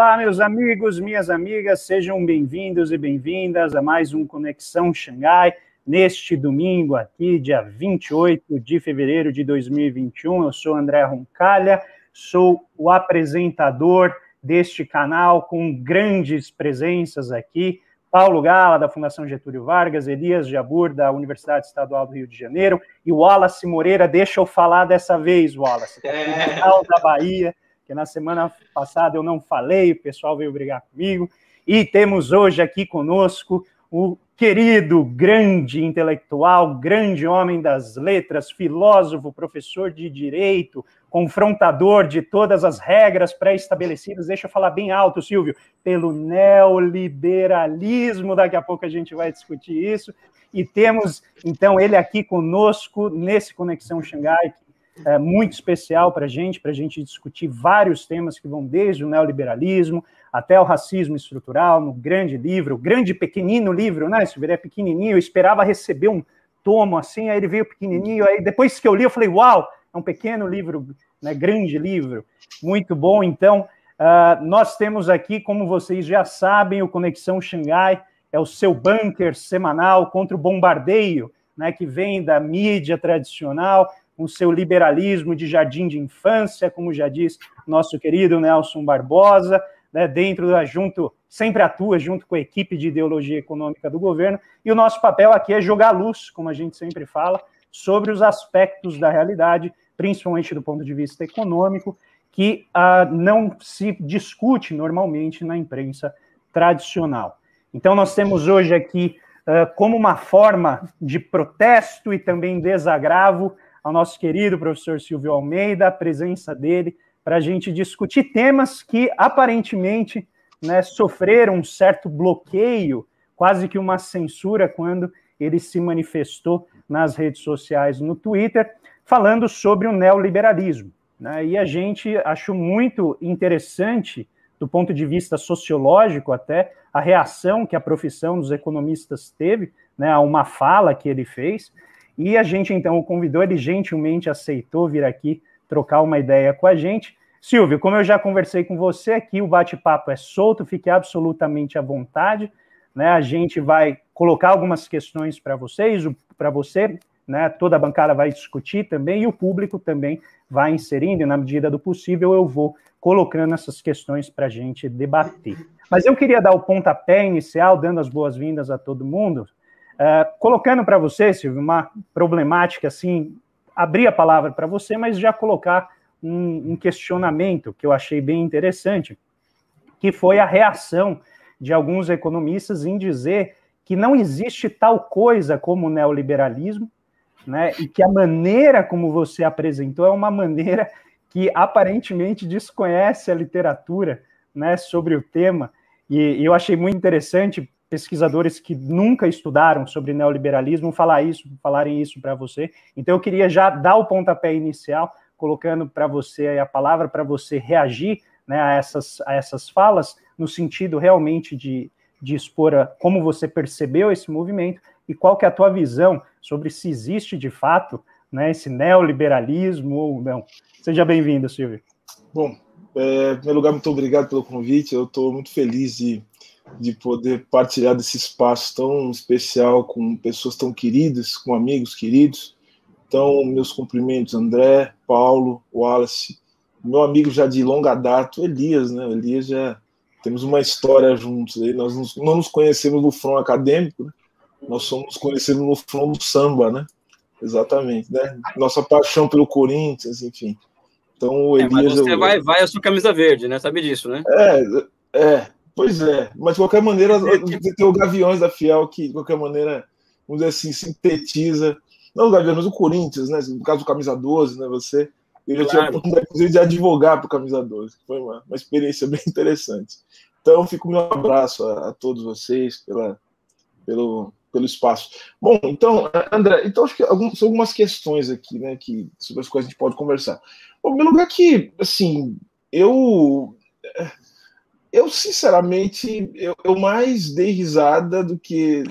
Olá, meus amigos, minhas amigas, sejam bem-vindos e bem-vindas a mais um Conexão Xangai, neste domingo aqui, dia 28 de fevereiro de 2021. Eu sou André Roncalha, sou o apresentador deste canal com grandes presenças aqui. Paulo Gala, da Fundação Getúlio Vargas, Elias Jabur, da Universidade Estadual do Rio de Janeiro, e Wallace Moreira, deixa eu falar dessa vez, Wallace, é. da Bahia, que na semana passada eu não falei, o pessoal veio brigar comigo. E temos hoje aqui conosco o querido, grande intelectual, grande homem das letras, filósofo, professor de direito, confrontador de todas as regras pré-estabelecidas, deixa eu falar bem alto, Silvio, pelo neoliberalismo, daqui a pouco a gente vai discutir isso, e temos, então, ele aqui conosco, nesse Conexão Xangai, é, muito especial para a gente, para a gente discutir vários temas que vão desde o neoliberalismo até o racismo estrutural, no grande livro, grande pequenino livro, né? Se vier é pequenininho, eu esperava receber um tomo assim, aí ele veio pequenininho, aí depois que eu li, eu falei, uau, é um pequeno livro, né? Grande livro, muito bom. Então, uh, nós temos aqui, como vocês já sabem, o Conexão Xangai é o seu bunker semanal contra o bombardeio, né? Que vem da mídia tradicional com seu liberalismo de jardim de infância, como já diz nosso querido Nelson Barbosa, né, dentro da junto, sempre atua junto com a equipe de ideologia econômica do governo, e o nosso papel aqui é jogar luz, como a gente sempre fala, sobre os aspectos da realidade, principalmente do ponto de vista econômico, que ah, não se discute normalmente na imprensa tradicional. Então, nós temos hoje aqui, ah, como uma forma de protesto e também desagravo, ao nosso querido professor Silvio Almeida, a presença dele, para a gente discutir temas que aparentemente né, sofreram um certo bloqueio, quase que uma censura, quando ele se manifestou nas redes sociais no Twitter, falando sobre o neoliberalismo. Né? E a gente achou muito interessante, do ponto de vista sociológico até, a reação que a profissão dos economistas teve né, a uma fala que ele fez, e a gente então o convidou, ele gentilmente aceitou vir aqui trocar uma ideia com a gente. Silvio, como eu já conversei com você aqui, o bate-papo é solto, fique absolutamente à vontade. Né? A gente vai colocar algumas questões para vocês, para você, né? toda a bancada vai discutir também, e o público também vai inserindo, e na medida do possível eu vou colocando essas questões para a gente debater. Mas eu queria dar o pontapé inicial, dando as boas-vindas a todo mundo, Uh, colocando para você, Silvio, uma problemática assim, abrir a palavra para você, mas já colocar um, um, questionamento que eu achei bem interessante, que foi a reação de alguns economistas em dizer que não existe tal coisa como neoliberalismo, né, e que a maneira como você apresentou é uma maneira que aparentemente desconhece a literatura né, sobre o tema, e eu achei muito interessante pesquisadores que nunca estudaram sobre neoliberalismo falar isso, falarem isso para você. Então eu queria já dar o pontapé inicial, colocando para você a palavra para você reagir né, a, essas, a essas falas, no sentido realmente de, de expor a, como você percebeu esse movimento e qual que é a tua visão sobre se existe de fato né, esse neoliberalismo ou não. Seja bem-vindo, Silvio. Bom, é, em primeiro lugar, muito obrigado pelo convite. Eu estou muito feliz de de poder partilhar desse espaço tão especial com pessoas tão queridas, com amigos queridos. Então, meus cumprimentos, André, Paulo, Wallace, meu amigo já de longa data, Elias, né? Elias já temos uma história juntos. Aí. Nós não nos conhecemos no front acadêmico, né? nós somos conhecidos no front do samba, né? Exatamente, né? Nossa paixão pelo Corinthians, enfim. Então, o Elias. É, mas você eu... vai, vai a sua camisa verde, né? Sabe disso, né? É, é. Pois é, mas de qualquer maneira, você tem o Gaviões da Fiel, que de qualquer maneira, vamos dizer assim, sintetiza. Não o Gaviões, mas o Corinthians, né? No caso do Camisa 12, né? Você. Eu já claro. tive a oportunidade, de advogar para o Camisa 12, que foi uma, uma experiência bem interessante. Então, fico meu abraço a, a todos vocês pela, pelo, pelo espaço. Bom, então, André, então acho que algumas, são algumas questões aqui, né, que, sobre as quais a gente pode conversar. Bom, meu lugar que, assim, eu eu, sinceramente, eu, eu, mais dei risada do que,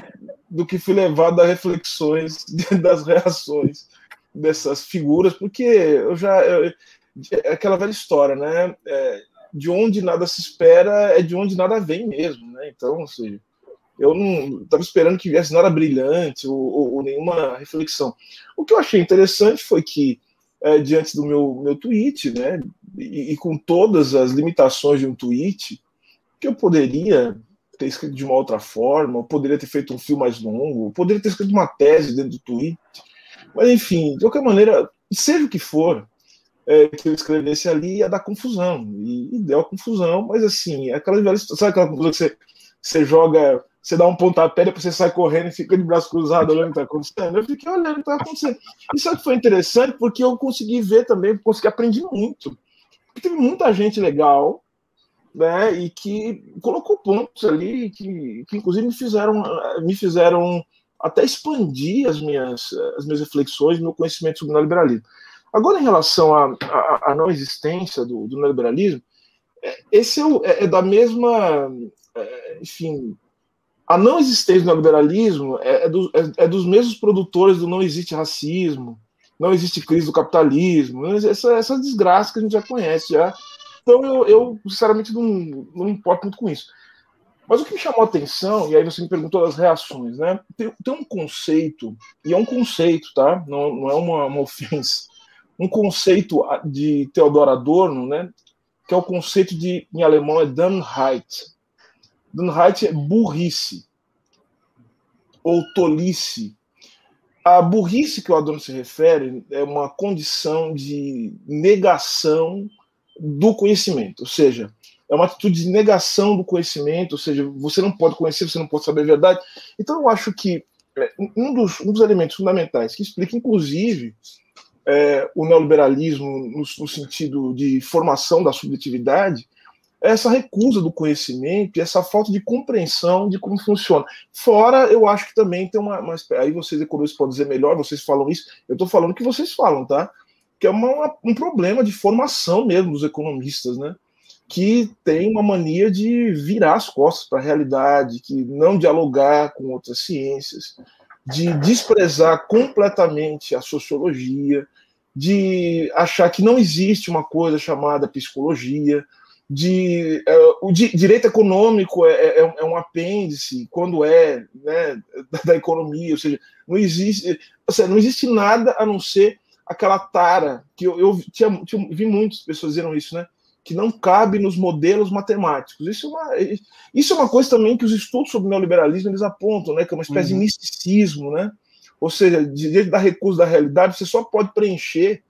do que fui levado a reflexões das reações dessas figuras, porque eu já. Eu, aquela velha história, né? É, de onde nada se espera é de onde nada vem mesmo, né? Então, ou seja, eu não estava esperando que viesse nada brilhante ou, ou, ou, nenhuma reflexão. O que eu achei interessante foi que, é, diante do meu, meu tweet, né, e, e, com todas as limitações de um tweet, que eu poderia ter escrito de uma outra forma, poderia ter feito um fio mais longo, poderia ter escrito uma tese dentro do tweet, mas enfim, de qualquer maneira, seja o que for, é, que eu escrevesse ali ia dar confusão. E, e deu a confusão, mas assim, aquela velha sabe aquela confusão que você, você joga, você dá um pontapé, depois você sai correndo e fica de braço cruzado olhando o que está acontecendo. Eu fiquei olhando o que está acontecendo. E sabe que foi interessante? Porque eu consegui ver também, consegui aprender muito. Porque teve muita gente legal, né, e que colocou pontos ali que, que inclusive me fizeram, me fizeram até expandir as minhas, as minhas reflexões, meu conhecimento sobre o neoliberalismo. Agora, em relação à não existência do, do neoliberalismo, é, esse é, o, é, é, da mesma. É, enfim, a não existência do neoliberalismo é, do, é, dos mesmos produtores do não existe racismo, não existe crise do capitalismo, essa, essa desgraça que a gente já conhece. Já. Então, eu, eu sinceramente não, não me importo muito com isso. Mas o que me chamou a atenção, e aí você me perguntou das reações, né? Tem, tem um conceito, e é um conceito, tá? Não, não é uma, uma ofensa um conceito de Theodor Adorno, né, que é o conceito de, em alemão, é Dummheit. Dummheit é burrice, ou tolice. A burrice que o Adorno se refere é uma condição de negação do conhecimento, ou seja, é uma atitude de negação do conhecimento, ou seja, você não pode conhecer, você não pode saber a verdade. Então, eu acho que é, um dos, um dos elementos fundamentais que explica, inclusive, é, o neoliberalismo no, no, sentido de formação da subjetividade é essa recusa do conhecimento e essa falta de compreensão de como funciona. Fora, eu acho que também tem uma. uma aí vocês, economistas, podem dizer melhor, vocês falam isso, eu estou falando o que vocês falam, tá? Que é uma, um problema de formação mesmo dos economistas, né? Que tem uma mania de virar as costas para a realidade, que não dialogar com outras ciências, de desprezar completamente a sociologia, de achar que não existe uma coisa chamada psicologia, de uh, o di direito econômico é, é, é, um apêndice quando é né, da, da, economia, ou seja, não existe, ou seja, não existe nada a não ser aquela tara que eu, eu tinha, tinha, vi muitas pessoas dizendo isso, né? Que não cabe nos modelos matemáticos. Isso é uma, isso é uma coisa também que os estudos sobre neoliberalismo eles apontam, né? Que é uma espécie uhum. de misticismo, né? Ou seja, diante da recusa da realidade, você só pode preencher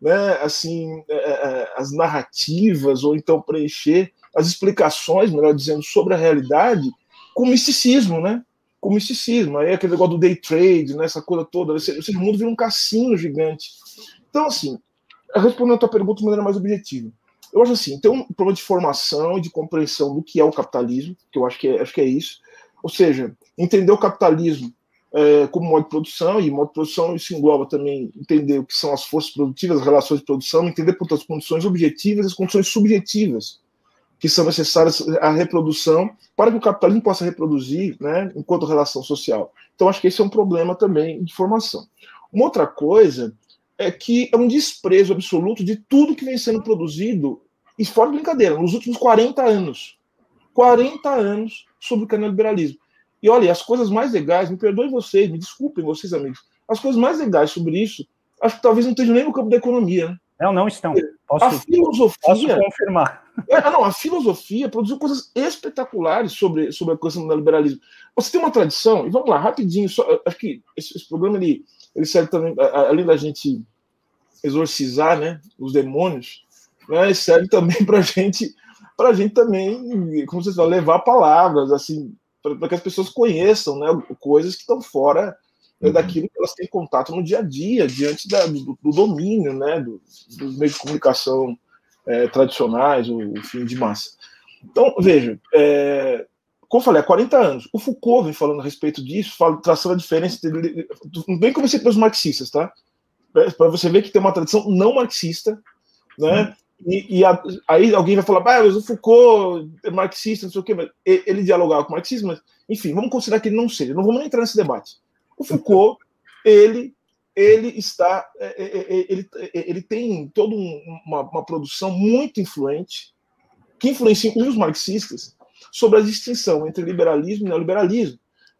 né, assim, é, é, é, as narrativas, ou então preencher as explicações, melhor dizendo, sobre a realidade com misticismo, né? Com misticismo. Aí aquele negócio do day trade, né, essa coisa toda. Ou seja, o mundo vira um cassino gigante. Então, assim, respondendo a tua pergunta de maneira mais objetiva. Eu acho assim, tem um problema de formação e de compreensão do que é o capitalismo, que eu acho que é, acho que é isso. Ou seja, entender o capitalismo é, como modo de produção, e modo de produção isso engloba também entender o que são as forças produtivas, as relações de produção, entender, portanto, as condições objetivas e as condições subjetivas que são necessárias à reprodução para que o capitalismo possa reproduzir né, enquanto relação social. Então, acho que esse é um problema também de formação. Uma outra coisa é que é um desprezo absoluto de tudo que vem sendo produzido, e fora de brincadeira, nos últimos 40 anos. 40 anos sobre o neoliberalismo. E olha, as coisas mais legais, me perdoem vocês, me desculpem vocês, amigos, as coisas mais legais sobre isso, acho que talvez não estejam nem no campo da economia. Né? Não, não estão. Posso, a filosofia. Posso confirmar. É, não, a filosofia produziu coisas espetaculares sobre, sobre a questão do neoliberalismo. Você tem uma tradição, e vamos lá, rapidinho, só, acho que esse, esse programa ele, ele serve também, além da gente exorcizar né, os demônios, né, serve também para gente, a gente também, como vocês falam, levar palavras, assim, para que as pessoas conheçam né, coisas que estão fora né, daquilo que elas têm contato no dia a dia, diante da, do, do, domínio né, do, dos meios de comunicação é, tradicionais, o, o fim de massa. Então, veja, é, como eu falei, há 40 anos, o Foucault vem falando a respeito disso, fala, traçando a diferença entre. Bem comecei pelos marxistas, tá? Para você ver que tem uma tradição não marxista, né? E, e a, aí alguém vai falar, ah, mas o Foucault é marxista, não sei o quê, mas ele dialogava com o marxismo, mas, enfim, vamos considerar que ele não seja, não vamos nem entrar nesse debate. O Foucault, ele, ele está, é, é, é, ele, ele tem toda uma, uma produção muito influente, que influencia os marxistas, sobre a distinção entre liberalismo e neoliberalismo.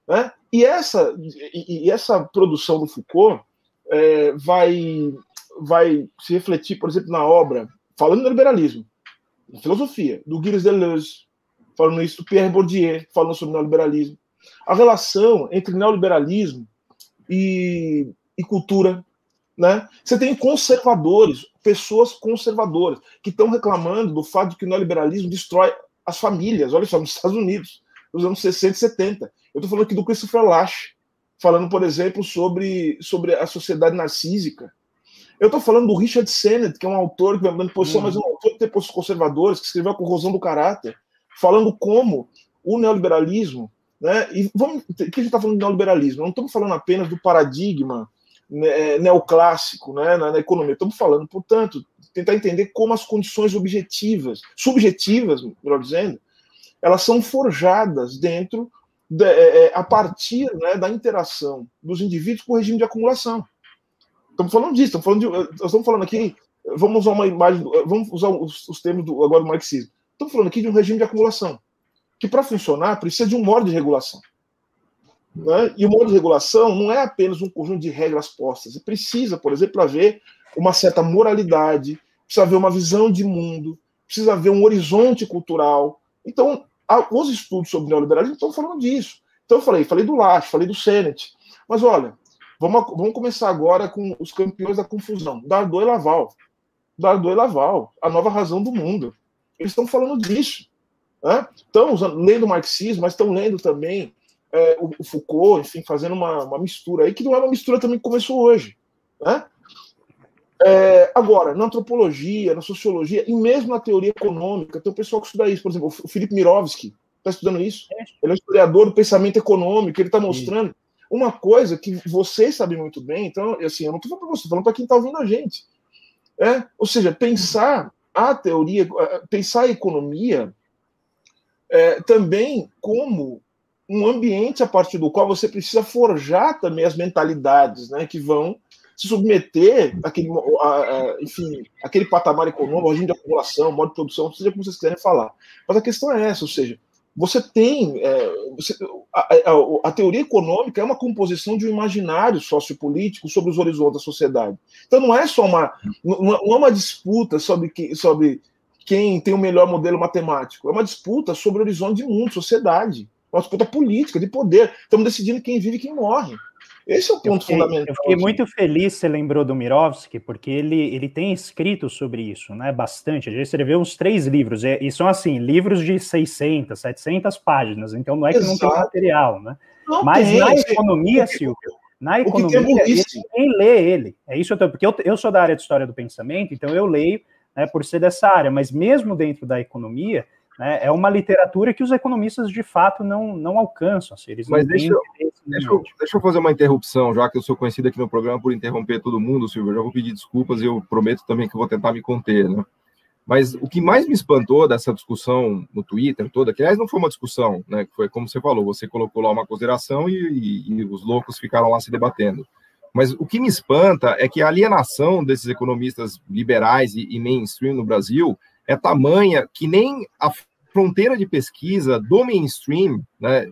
Né? E, essa, e, e essa produção do Foucault é, vai, vai se refletir, por exemplo, na obra, falando do liberalismo, na filosofia, do Gilles Deleuze, falando isso do Pierre Bourdieu, falando sobre neoliberalismo. A relação entre neoliberalismo e, e cultura. Né? Você tem conservadores, pessoas conservadoras, que estão reclamando do fato de que o neoliberalismo destrói as famílias. Olha só, nos Estados Unidos, nos anos 60 e 70. Eu estou falando aqui do Christopher Lasch, falando, por exemplo, sobre, sobre a sociedade narcísica. Eu estou falando do Richard Sennett, que é um autor que vai dando posição, uhum. mas um autor que tem posições conservadores, que escreveu a corrosão do caráter, falando como o neoliberalismo, né? E vamos, que a gente está falando de neoliberalismo? Não estamos falando apenas do paradigma né, neoclássico né, na, na, economia. Estamos falando, portanto, tentar entender como as condições objetivas, subjetivas, melhor dizendo, elas são forjadas dentro, de, é, é, a partir né, da interação dos indivíduos com o regime de acumulação. Estamos falando disso, estamos falando de, nós estamos falando aqui, vamos usar uma imagem, vamos usar os, os termos do, agora do marxismo. Estamos falando aqui de um regime de acumulação, que para funcionar precisa de um modo de regulação. Né? E o modo de regulação não é apenas um conjunto de regras postas. Precisa, por exemplo, haver uma certa moralidade, precisa haver uma visão de mundo, precisa haver um horizonte cultural. Então, os estudos sobre neoliberalismo estão falando disso. Então, eu falei, falei do Lasch, falei do Sennett. Mas olha, vamos, vamos começar agora com os campeões da confusão, Dardot e Laval. Dardot e Laval, a nova razão do mundo. Eles estão falando disso. Né? Estão usando, lendo marxismo, mas estão lendo também é, o, Foucault, enfim, fazendo uma, uma, mistura aí, que não é uma mistura também que começou hoje. Né? É, agora, na antropologia, na sociologia e mesmo na teoria econômica, tem o pessoal que estuda isso. Por exemplo, o Felipe Mirovski está estudando isso. Ele é um historiador do pensamento econômico, ele está mostrando uma coisa que vocês sabem muito bem, então, assim, eu não estou falando para você, estou falando para quem está ouvindo a gente. É? Ou seja, pensar a teoria, pensar a economia é, também como um ambiente a partir do qual você precisa forjar também as mentalidades né, que vão se submeter àquele, a, a, enfim, aquele patamar econômico, regime de acumulação, modo de produção, seja como vocês quiserem falar. Mas a questão é essa, ou seja, você tem. É, você, a, a, teoria econômica é uma composição de um imaginário sociopolítico sobre os horizontes da sociedade. Então não é só uma. Não é uma disputa sobre, que, sobre quem tem o melhor modelo matemático, é uma disputa sobre o horizonte de mundo, sociedade uma disputa política, de poder. Estamos decidindo quem vive e quem morre. Esse é o ponto eu fiquei, fundamental. Eu fiquei assim. muito feliz você lembrou do Mirovski, porque ele, ele tem escrito sobre isso, né? Bastante. Ele escreveu uns três livros, e, são assim, livros de 600, 700 páginas, então não é que Exato. não tem material, né? Não Mas tem, na economia, Silvio, na economia, ninguém lê ele. É isso eu tô, porque eu, eu sou da área de história do pensamento, então eu leio né, por ser dessa área, mas mesmo dentro da economia, né, é uma literatura que os economistas de fato não, não alcançam. Assim, eles Mas deixa, deixa, eu, deixa eu fazer uma interrupção, já que eu sou conhecido aqui no programa por interromper todo mundo, Silvio. Eu já vou pedir desculpas e eu prometo também que vou tentar me conter. Né? Mas o que mais me espantou dessa discussão no Twitter toda, que aliás não foi uma discussão, né? Foi como você falou, você colocou lá uma consideração e, e, e os loucos ficaram lá se debatendo. Mas o que me espanta é que a alienação desses economistas liberais e, e mainstream no Brasil é tamanha que nem a fronteira de pesquisa do mainstream, né,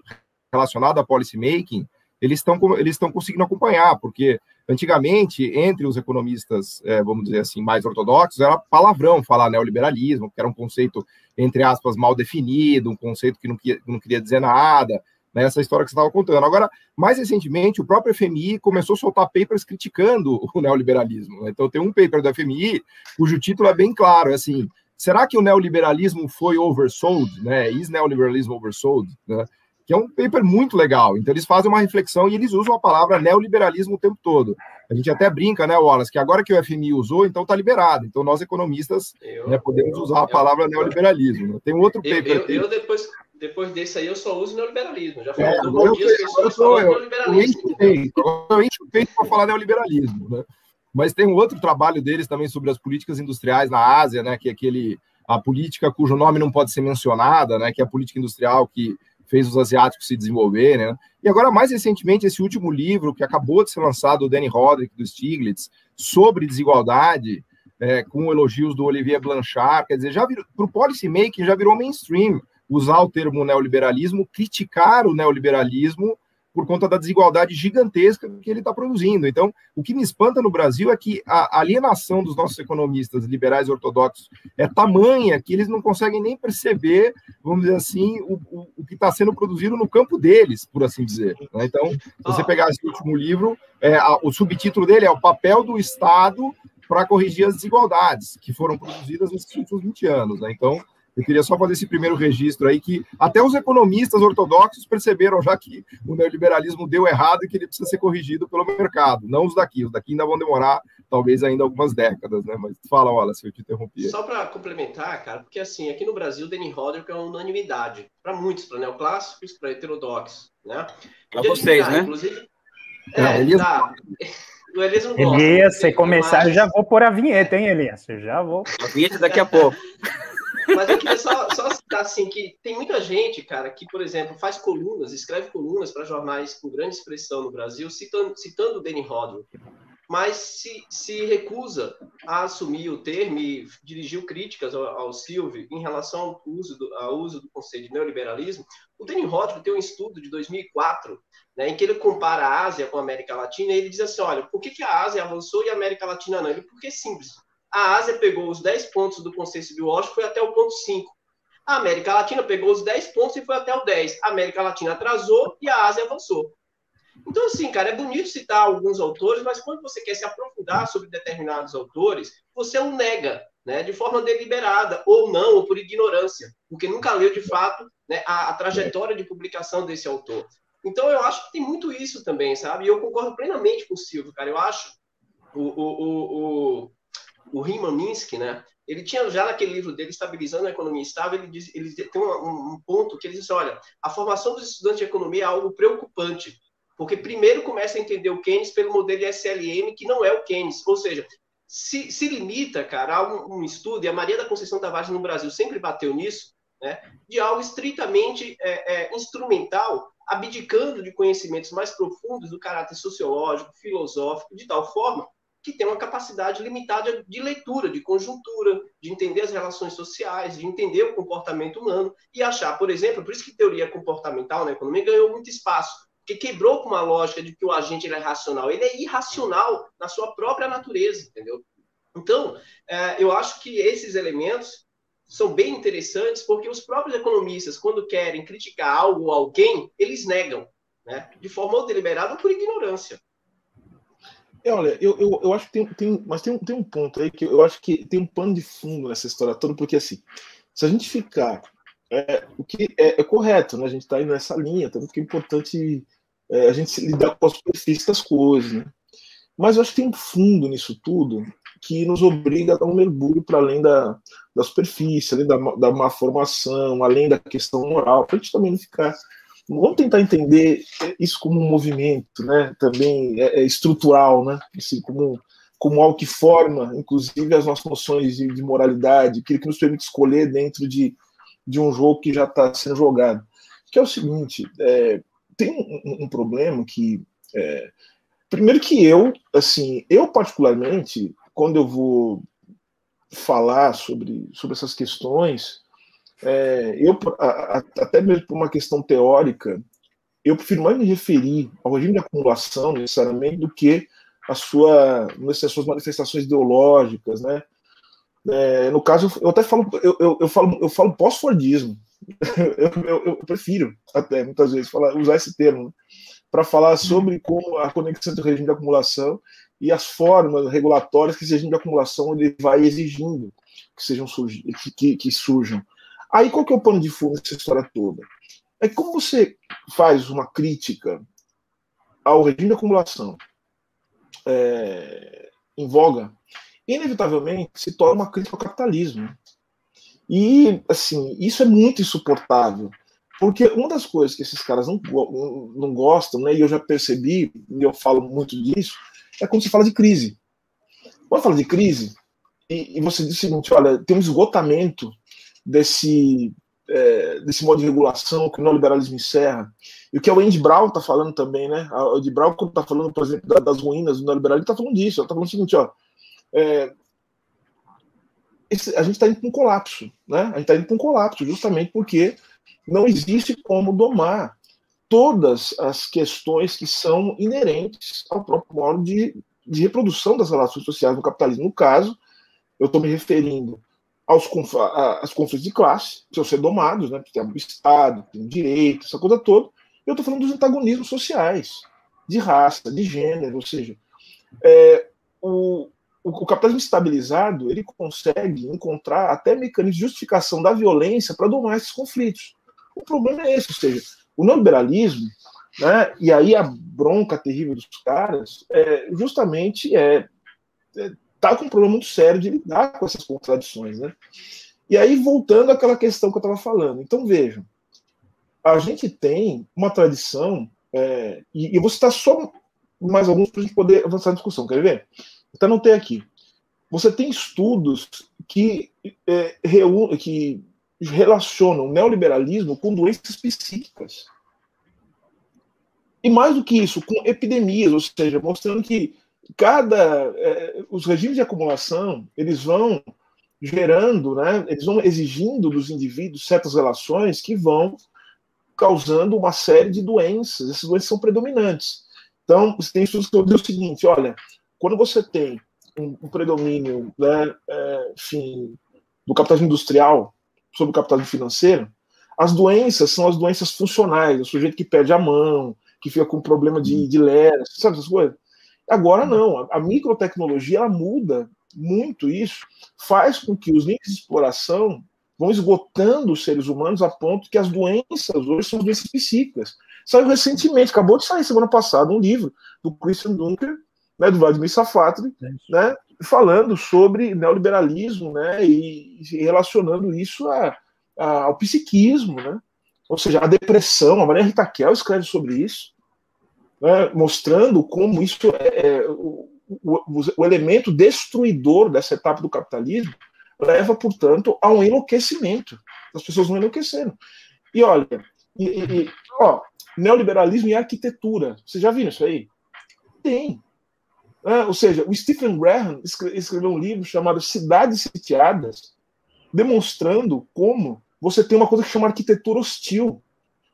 relacionada a policy making, eles estão eles estão conseguindo acompanhar, porque antigamente entre os economistas, é, vamos dizer assim, mais ortodoxos, era palavrão falar neoliberalismo, que era um conceito entre aspas mal definido, um conceito que não, queria, não queria dizer nada, né, essa história que você estava contando. Agora, mais recentemente, o próprio FMI começou a soltar papers criticando o neoliberalismo. Né? Então, tem um paper do FMI cujo título é bem claro, é assim, será que o neoliberalismo foi oversold, né? Is neoliberalismo oversold, né? Que é um paper muito legal. Então eles fazem uma reflexão e eles usam a palavra neoliberalismo o tempo todo. A gente até brinca, né, Wallace, que agora que o FMI usou, então está liberado. Então nós economistas eu, né, podemos usar a palavra eu, neoliberalismo. Tem um outro paper. Eu, eu, depois, depois desse aí eu só uso neoliberalismo. Já falei é, do bom dia, eu, sou, eu, neoliberalismo. Eu encho o peito para falar neoliberalismo, né? Mas tem um outro trabalho deles também sobre as políticas industriais na Ásia, né, que é aquele a política cujo nome não pode ser mencionada, né, que é a política industrial que fez os asiáticos se desenvolverem. Né? E agora, mais recentemente, esse último livro que acabou de ser lançado, do Danny Roderick, do Stiglitz, sobre desigualdade, é, com elogios do Olivier Blanchard, quer dizer, já para o policy making já virou mainstream usar o termo neoliberalismo, criticar o neoliberalismo por conta da desigualdade gigantesca que ele está produzindo. Então, o que me espanta no Brasil é que a alienação dos nossos economistas liberais ortodoxos é tamanha que eles não conseguem nem perceber, vamos dizer assim, o, o, o que está sendo produzido no campo deles, por assim dizer. Né? Então, se você pegar esse último livro, é, a, o subtítulo dele é O Papel do Estado para Corrigir as Desigualdades, que foram produzidas nesses últimos 20 anos. Né? Então, eu queria só fazer esse primeiro registro aí, que até os economistas ortodoxos perceberam já que o neoliberalismo deu errado e que ele precisa ser corrigido pelo mercado, não os daqui. Os daqui ainda vão demorar, talvez, ainda algumas décadas, né? Mas fala, olha, se eu te interrompi. Só para complementar, cara, porque assim, aqui no Brasil, Danny Hodder é uma unanimidade para muitos, para neoclássicos, para heterodoxos, né? Para vocês, né? Inclusive, é, não, Elias... tá. O Elias não gosta. Elias, se começar, eu já vou pôr a vinheta, hein, Elias? Eu já vou. A vinheta daqui a pouco. Mas eu queria só, só citar assim que tem muita gente, cara, que, por exemplo, faz colunas, escreve colunas para jornais com grande expressão no Brasil, citando, citando o Danny Rodman, mas se, se recusa a assumir o termo e dirigiu críticas ao, ao Silvio em relação ao uso do, ao uso do conceito de neoliberalismo. O Danny Rodman tem um estudo de 2004 né, em que ele compara a Ásia com a América Latina e ele diz assim, olha, por que, que a Ásia avançou e a América Latina não? Ele, porque é simples a Ásia pegou os 10 pontos do consenso Washington e foi até o ponto 5. A América Latina pegou os 10 pontos e foi até o 10. A América Latina atrasou e a Ásia avançou. Então, assim, cara, é bonito citar alguns autores, mas quando você quer se aprofundar sobre determinados autores, você o nega, né, de forma deliberada, ou não, ou por ignorância, porque nunca leu de fato né, a, a trajetória de publicação desse autor. Então, eu acho que tem muito isso também, sabe? E eu concordo plenamente com o Silvio, cara. Eu acho o, o, o, o Riemann Minsky, né? Ele tinha já naquele livro dele, Estabilizando a Economia Estável, ele, diz, ele tem um, um, ponto que ele diz: olha, a formação dos estudantes de economia é algo preocupante, porque primeiro começa a entender o Keynes pelo modelo SLM, que não é o Keynes, ou seja, se, se limita, cara, a um, um, estudo, e a Maria da Conceição Tavares no Brasil sempre bateu nisso, né, de algo estritamente é, é, instrumental, abdicando de conhecimentos mais profundos do caráter sociológico, filosófico, de tal forma que tem uma capacidade limitada de leitura, de conjuntura, de entender as relações sociais, de entender o comportamento humano e achar, por exemplo, por isso que teoria comportamental na economia ganhou muito espaço, porque quebrou com uma lógica de que o agente é racional, ele é irracional na sua própria natureza, entendeu? Então, é, eu acho que esses elementos são bem interessantes porque os próprios economistas, quando querem criticar algo ou alguém, eles negam, né? de forma deliberada ou por ignorância. É, olha, eu, eu, eu acho que tem, tem, mas tem, tem um ponto aí que eu acho que tem um pano de fundo nessa história toda, porque assim, se a gente ficar. É, o que é, é, correto, né? A gente está indo nessa linha, tanto que é importante é, a gente lidar com a superfície das coisas, né? Mas eu acho que tem um fundo nisso tudo que nos obriga a dar um mergulho para além da, da superfície, além da, da má formação, além da questão moral, para a gente também não ficar Vamos tentar entender isso como um movimento, né? Também é, é estrutural, né? Assim, como como algo que forma, inclusive, as nossas noções de, de moralidade, aquilo que nos permite escolher dentro de, de um jogo que já está sendo jogado. Que é o seguinte: é, tem um, um, problema que, é, primeiro que eu, assim, eu particularmente, quando eu vou falar sobre, sobre essas questões, é, eu, a, a, até mesmo por uma questão teórica, eu prefiro mais me referir ao regime de acumulação, necessariamente, do que a sua, as suas manifestações ideológicas, né? É, no caso, eu até falo, eu, eu, eu falo, eu falo pós-fordismo. Eu, eu, eu, prefiro, até muitas vezes, falar, usar esse termo, né? para falar sobre como a conexão entre o regime de acumulação e as formas regulatórias que esse regime de acumulação ele vai exigindo que sejam que, que, que surjam. Aí qual que é o pano de fundo dessa história toda? É como você faz uma crítica ao regime de acumulação é, em voga, inevitavelmente se torna uma crítica ao capitalismo. E, assim, isso é muito insuportável. Porque uma das coisas que esses caras não, não gostam, né, e eu já percebi, e eu falo muito disso, é quando se fala de crise. Quando fala de crise, e, e você diz o seguinte: olha, tem um esgotamento desse, é, desse modo de regulação que o neoliberalismo encerra. E o que o Andy Brown está falando também, né? O Andy Brown, quando está falando, por exemplo, das ruínas do neoliberalismo, está falando disso. Está falando o seguinte: ó, é, esse, a gente está indo para um colapso, né? A gente está indo para um colapso, justamente porque não existe como domar todas as questões que são inerentes ao próprio modo de, de reprodução das relações sociais no capitalismo. No caso, eu estou me referindo aos conflitos de classe, precisam ser domados, né? Tem o Estado, tem o direito, essa coisa toda. Eu estou falando dos antagonismos sociais, de raça, de gênero, ou seja, é, o, o, capitalismo estabilizado ele consegue encontrar até mecanismos de justificação da violência para domar esses conflitos. O problema é esse, ou seja, o neoliberalismo, né, e aí a bronca terrível dos caras, é, justamente é, é tá com um problema muito sério de lidar com essas contradições, né? E aí voltando àquela questão que eu estava falando, então vejam, a gente tem uma tradição é, e, eu vou citar só mais alguns para a gente poder avançar a discussão. Quer ver? Então não tem aqui. Você tem estudos que, é, reúnem, que relacionam o neoliberalismo com doenças psíquicas. E mais do que isso, com epidemias, ou seja, mostrando que cada é, os regimes de acumulação eles vão gerando, né, eles vão exigindo dos indivíduos certas relações que vão causando uma série de doenças. Essas doenças são predominantes. Então, tem estudos que dizem o seguinte: olha, quando você tem um, um predomínio, né, é, enfim, do capitalismo industrial sobre o capitalismo financeiro, as doenças são as doenças funcionais, o sujeito que perde a mão, que fica com problema de, de lera, sabe essas coisas? Agora não, a, a microtecnologia ela muda muito isso, faz com que os níveis de exploração vão esgotando os seres humanos a ponto que as doenças hoje são doenças psíquicas. Saiu recentemente, acabou de sair semana passada, um livro do Christian Dunker, né, do Vladimir Safatli, né, falando sobre neoliberalismo né, e, relacionando isso a, a, ao psiquismo, né, ou seja, a depressão. A Maria Rita Kel escreve sobre isso, né, mostrando como isso é, é o, o, o elemento destruidor dessa etapa do capitalismo leva, portanto, a um enlouquecimento. As pessoas vão enlouquecendo. E olha, e, e, ó, neoliberalismo e arquitetura. Você já viu isso aí? Tem. É, ou seja, o Stephen Graham escreveu um livro chamado Cidades Sitiadas, demonstrando como você tem uma coisa que chama arquitetura hostil,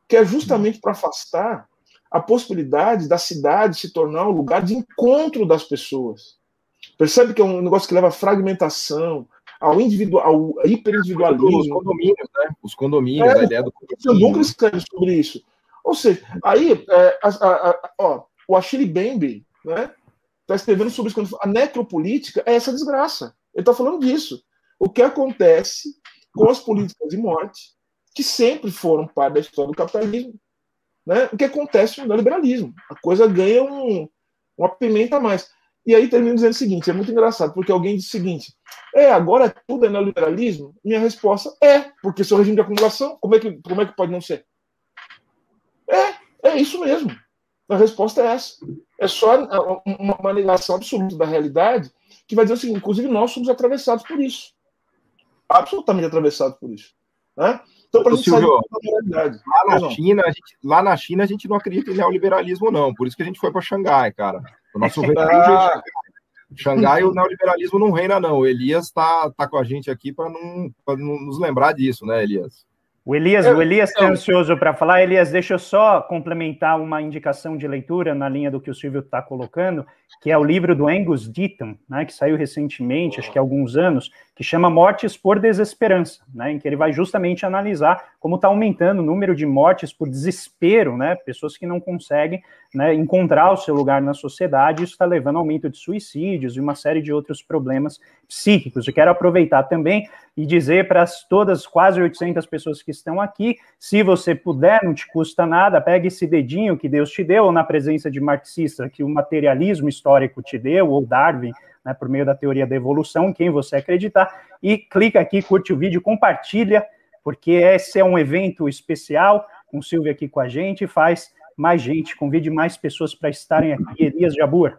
que é justamente para afastar a possibilidade da cidade se tornar um lugar de encontro das pessoas. Percebe que é um negócio que leva à fragmentação, ao individual, ao hiperindividualismo. Os condomínios, né? Os condomínios, é, a ideia do condomínio. Eu nunca escrevo sobre isso. Ou seja, aí é, a, a, a, ó, o Achille Bembe né, está escrevendo sobre isso. A necropolítica é essa desgraça. Ele está falando disso. O que acontece com as políticas de morte, que sempre foram parte da história do capitalismo. Né? O que acontece no liberalismo? A coisa ganha um, uma pimenta a mais. E aí termino dizendo o seguinte: é muito engraçado, porque alguém diz o seguinte: é, agora tudo é neoliberalismo? Minha resposta é, porque seu regime de acumulação, como é que, como é que pode não ser? É, é isso mesmo. A resposta é essa. É só uma, uma negação absoluta da realidade que vai dizer o seguinte: inclusive nós somos atravessados por isso. Absolutamente atravessados por isso. Né? Então, para a gente sair da realidade. Lá na, China, a gente, lá na China, a gente não acredita em neoliberalismo, não. Por isso que a gente foi para Xangai, cara. O nosso ah. Xangai, o neoliberalismo não reina, não. O Elias está tá com a gente aqui para não, não nos lembrar disso, né, Elias? O Elias, o Elias está ansioso para falar. Elias, deixa eu só complementar uma indicação de leitura na linha do que o Silvio está colocando, que é o livro do Angus Deaton, né, que saiu recentemente, acho que há alguns anos, que chama Mortes por Desesperança, né, em que ele vai justamente analisar como está aumentando o número de mortes por desespero, né, pessoas que não conseguem né, encontrar o seu lugar na sociedade, isso está levando ao aumento de suicídios e uma série de outros problemas psíquicos. Eu quero aproveitar também e dizer para todas quase 800 pessoas que estão aqui, se você puder, não te custa nada, pegue esse dedinho que Deus te deu, ou na presença de marxista que o materialismo histórico te deu, ou Darwin, né, por meio da teoria da evolução, quem você acreditar, e clica aqui, curte o vídeo, compartilha, porque esse é um evento especial, com o Silvio aqui com a gente, faz mais gente, convide mais pessoas para estarem aqui. Elias Jabur.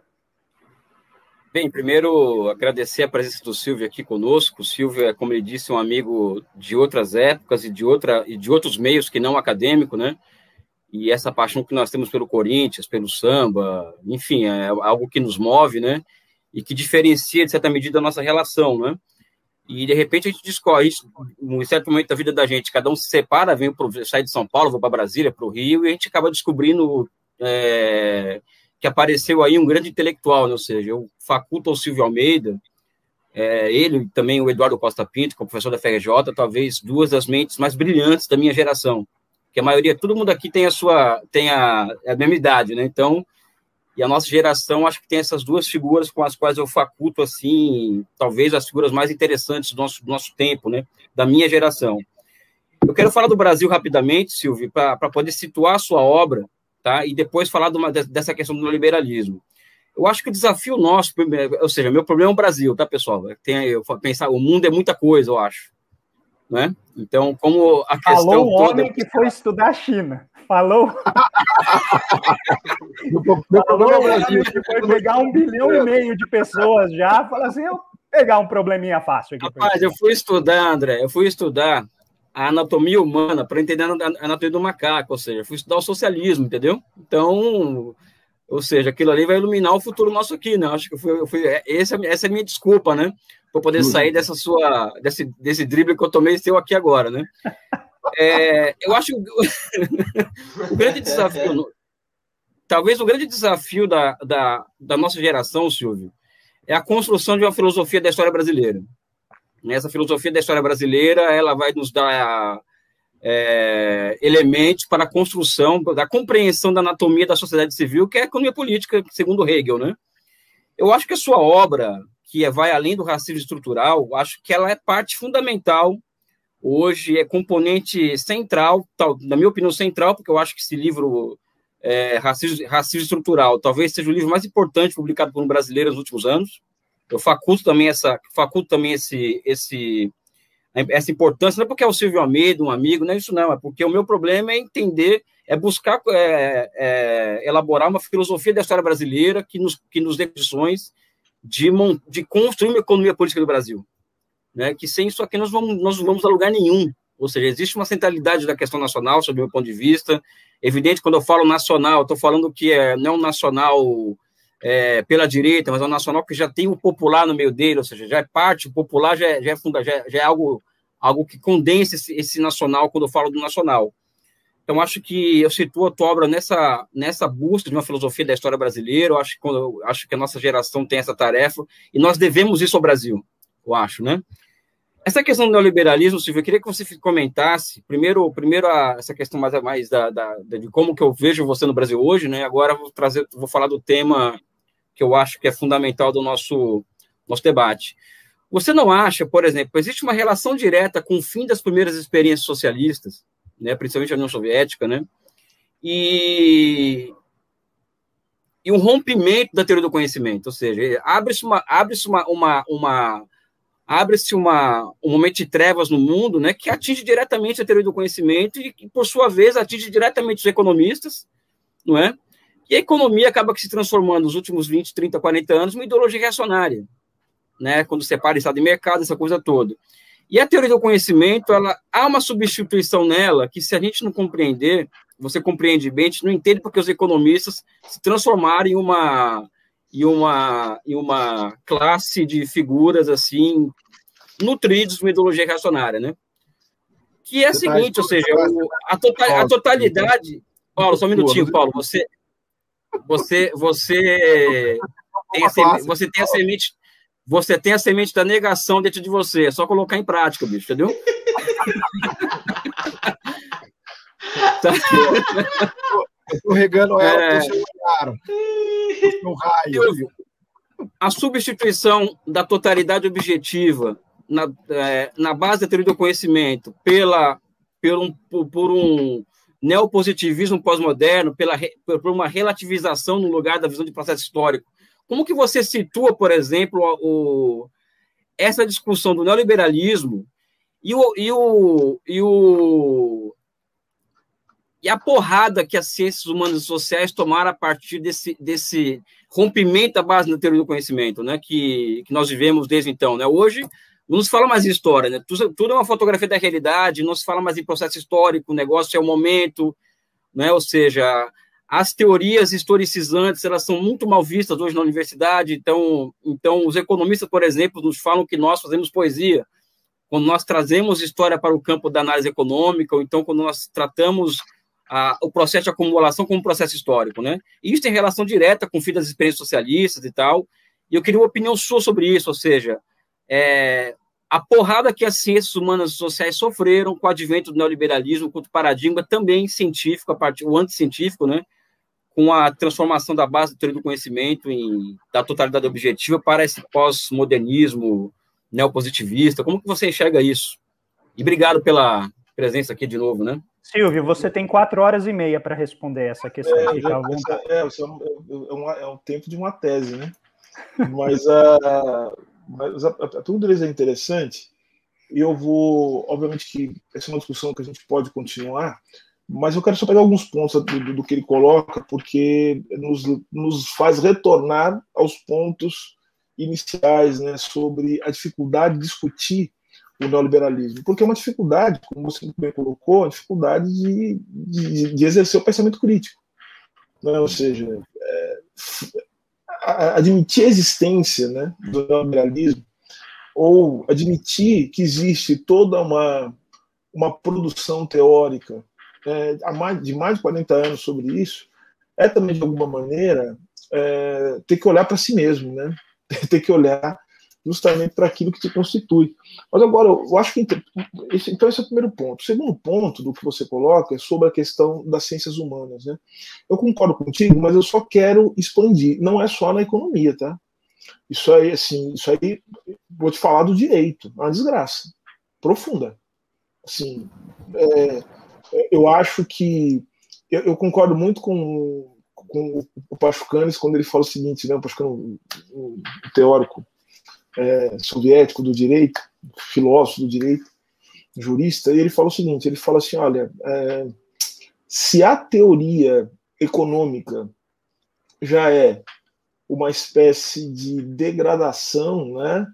Bem, primeiro agradecer a presença do Silvio aqui conosco. O Silvio é, como ele disse, um amigo de outras épocas e de, outra, e de outros meios que não acadêmico, né? E essa paixão que nós temos pelo Corinthians, pelo samba, enfim, é algo que nos move, né? E que diferencia, de certa medida, a nossa relação, né? E de repente a gente descobre, em certo momento da vida da gente, cada um se separa, vem pro, sai de São Paulo, vai para Brasília, para o Rio, e a gente acaba descobrindo é, que apareceu aí um grande intelectual, né? ou seja, o faculta o Silvio Almeida, é, ele também o Eduardo Costa Pinto, que é professor da FRJ, talvez duas das mentes mais brilhantes da minha geração, que a maioria, todo mundo aqui tem a sua, tem a, a mesma idade, né? Então, e a nossa geração, acho que tem essas duas figuras com as quais eu faculto, assim, talvez as figuras mais interessantes do nosso, do nosso tempo, né? Da minha geração. Eu quero falar do Brasil rapidamente, Silvio, para poder situar a sua obra, tá? E depois falar de uma, dessa questão do liberalismo. Eu acho que o desafio nosso, ou seja, meu problema é o Brasil, tá, pessoal? Tem, eu pensar, o mundo é muita coisa, eu acho. Né? Então, como a questão Falou o toda... homem que foi estudar a China. Falou. Meu problema é o Falou o Brasil. que foi pegar um bilhão e meio de pessoas já. Fala assim, eu vou pegar um probleminha fácil aqui. Rapaz, eu fui estudar, André, eu fui estudar a anatomia humana para entender a anatomia do macaco, ou seja, fui estudar o socialismo, entendeu? Então, ou seja, aquilo ali vai iluminar o futuro nosso aqui, né? Acho que eu fui, eu fui essa, essa é a minha desculpa, né? Para poder sair dessa sua, desse, desse drible que eu tomei seu aqui agora, né? É, eu acho o grande desafio, talvez o grande desafio da, da, da nossa geração, Silvio, é a construção de uma filosofia da história brasileira. Essa filosofia da história brasileira, ela vai nos dar é, elementos para a construção, da compreensão da anatomia da sociedade civil, que é a economia política, segundo Hegel, né? Eu acho que a sua obra, que vai além do racismo estrutural, acho que ela é parte fundamental hoje, é componente central, tal, na minha opinião, central, porque eu acho que esse livro, é, racismo, racismo Estrutural, talvez seja o livro mais importante publicado por um brasileiro nos últimos anos. Eu faculto também essa, faculto também esse, esse, essa importância, não é porque é o Silvio Almeida, um amigo, não é isso não, é porque o meu problema é entender, é buscar é, é, elaborar uma filosofia da história brasileira que nos, que nos dê condições de, de construir uma economia política do Brasil. Né, que sem isso aqui nós, vamos, nós não vamos a lugar nenhum. Ou seja, existe uma centralidade da questão nacional, sob o meu ponto de vista. Evidente, quando eu falo nacional, estou falando que é, não nacional é, pela direita, mas é um nacional que já tem o popular no meio dele, ou seja, já é parte, o popular já é, já é, funda, já, já é algo, algo que condensa esse, esse nacional quando eu falo do nacional. Então, acho que eu situo a tua obra nessa, nessa busca de uma filosofia da história brasileira. Eu acho, que, eu acho que a nossa geração tem essa tarefa e nós devemos isso ao Brasil, eu acho, né? Essa questão do neoliberalismo, Silvio, eu queria que você comentasse, primeiro, primeiro a, essa questão mais, mais da, da, de como que eu vejo você no Brasil hoje, né? Agora vou trazer, vou falar do tema que eu acho que é fundamental do nosso, nosso debate. Você não acha, por exemplo, existe uma relação direta com o fim das primeiras experiências socialistas, né, principalmente a União Soviética, né, e, e um rompimento da teoria do conhecimento, ou seja, abre-se uma, abre uma, uma, uma abre-se uma, um momento de trevas no mundo, né, que atinge diretamente a teoria do conhecimento e, por sua vez, atinge diretamente os economistas, não é? E a economia acaba se transformando nos últimos 20, 30, 40 anos numa ideologia reacionária, né? Quando separa Estado e mercado, essa coisa toda. E a teoria do conhecimento, ela há uma substituição nela que se a gente não compreender, você compreende bem, a gente não entende porque os economistas se transformaram em uma em uma em uma classe de figuras assim nutridos de uma ideologia reacionária, né? Que é a seguinte, ou seja, o, a, total, a totalidade. Paulo, só um minutinho, Paulo. Você, você, você tem, a semente, você tem a semente, você tem a semente da negação dentro de você. É só colocar em prática, bicho, entendeu? tá. Eu tô regando ela é... seu raio. A substituição da totalidade objetiva na, é, na base da teoria do conhecimento pela, por, um, por um neopositivismo pós-moderno, pela, por uma relativização no lugar da visão de processo histórico. Como que você situa, por exemplo, o, essa discussão do neoliberalismo e o, e o, e o e a porrada que as ciências humanas e sociais tomaram a partir desse, desse rompimento da base da teoria do conhecimento, né, que, que nós vivemos desde então, né? Hoje não se fala mais em história, né? Tudo, é uma fotografia da realidade, não se fala mais em processo histórico, o negócio é o momento, né? Ou seja, as teorias historicizantes elas são muito mal vistas hoje na universidade. Então, então os economistas, por exemplo, nos falam que nós fazemos poesia quando nós trazemos história para o campo da análise econômica, ou então quando nós tratamos a, o processo de acumulação como um processo histórico, né? E isso tem relação direta com o fim das experiências socialistas e tal. E eu queria uma opinião sua sobre isso, ou seja, é, a porrada que as ciências humanas e sociais sofreram com o advento do neoliberalismo, com o paradigma também científico, a partir o anticientífico, né? com a transformação da base do teoria do conhecimento em, da totalidade objetiva para esse pós-modernismo neopositivista. Como que você enxerga isso? E obrigado pela presença aqui de novo, né? Silvio, você tem quatro horas e meia para responder essa questão. É, Fica é, é, é, é, um tempo de uma tese, né? Mas, uh, mas a, a, tudo isso é interessante e eu vou, obviamente que essa é uma discussão que a gente pode continuar, mas eu quero só pegar alguns pontos do, do que ele coloca, porque nos, nos faz retornar aos pontos iniciais né, sobre a dificuldade de discutir o neoliberalismo, porque é uma dificuldade, como você bem colocou, a dificuldade de, de, de exercer o pensamento crítico. Né? Ou seja, é, admitir a existência né, do neoliberalismo, ou admitir que existe toda uma, uma produção teórica é, de mais de 40 anos sobre isso, é também, de alguma maneira, é, ter que olhar para si mesmo, né? ter que olhar justamente para aquilo que te constitui. Mas agora, eu acho que. então, esse é o primeiro ponto. O segundo ponto do que você coloca é sobre a questão das ciências humanas. Né? Eu concordo contigo, mas eu só quero expandir. Não é só na economia, tá? Isso aí, assim, isso aí, vou te falar do direito. É uma desgraça. Profunda. Assim, é, eu acho que. Eu, eu concordo muito com, com o Pachucanes quando ele fala o seguinte, né, o o, teórico é, soviético do direito, filósofo do direito, jurista, e ele fala o seguinte, ele fala assim, olha, é, se a teoria econômica já é uma espécie de degradação, né,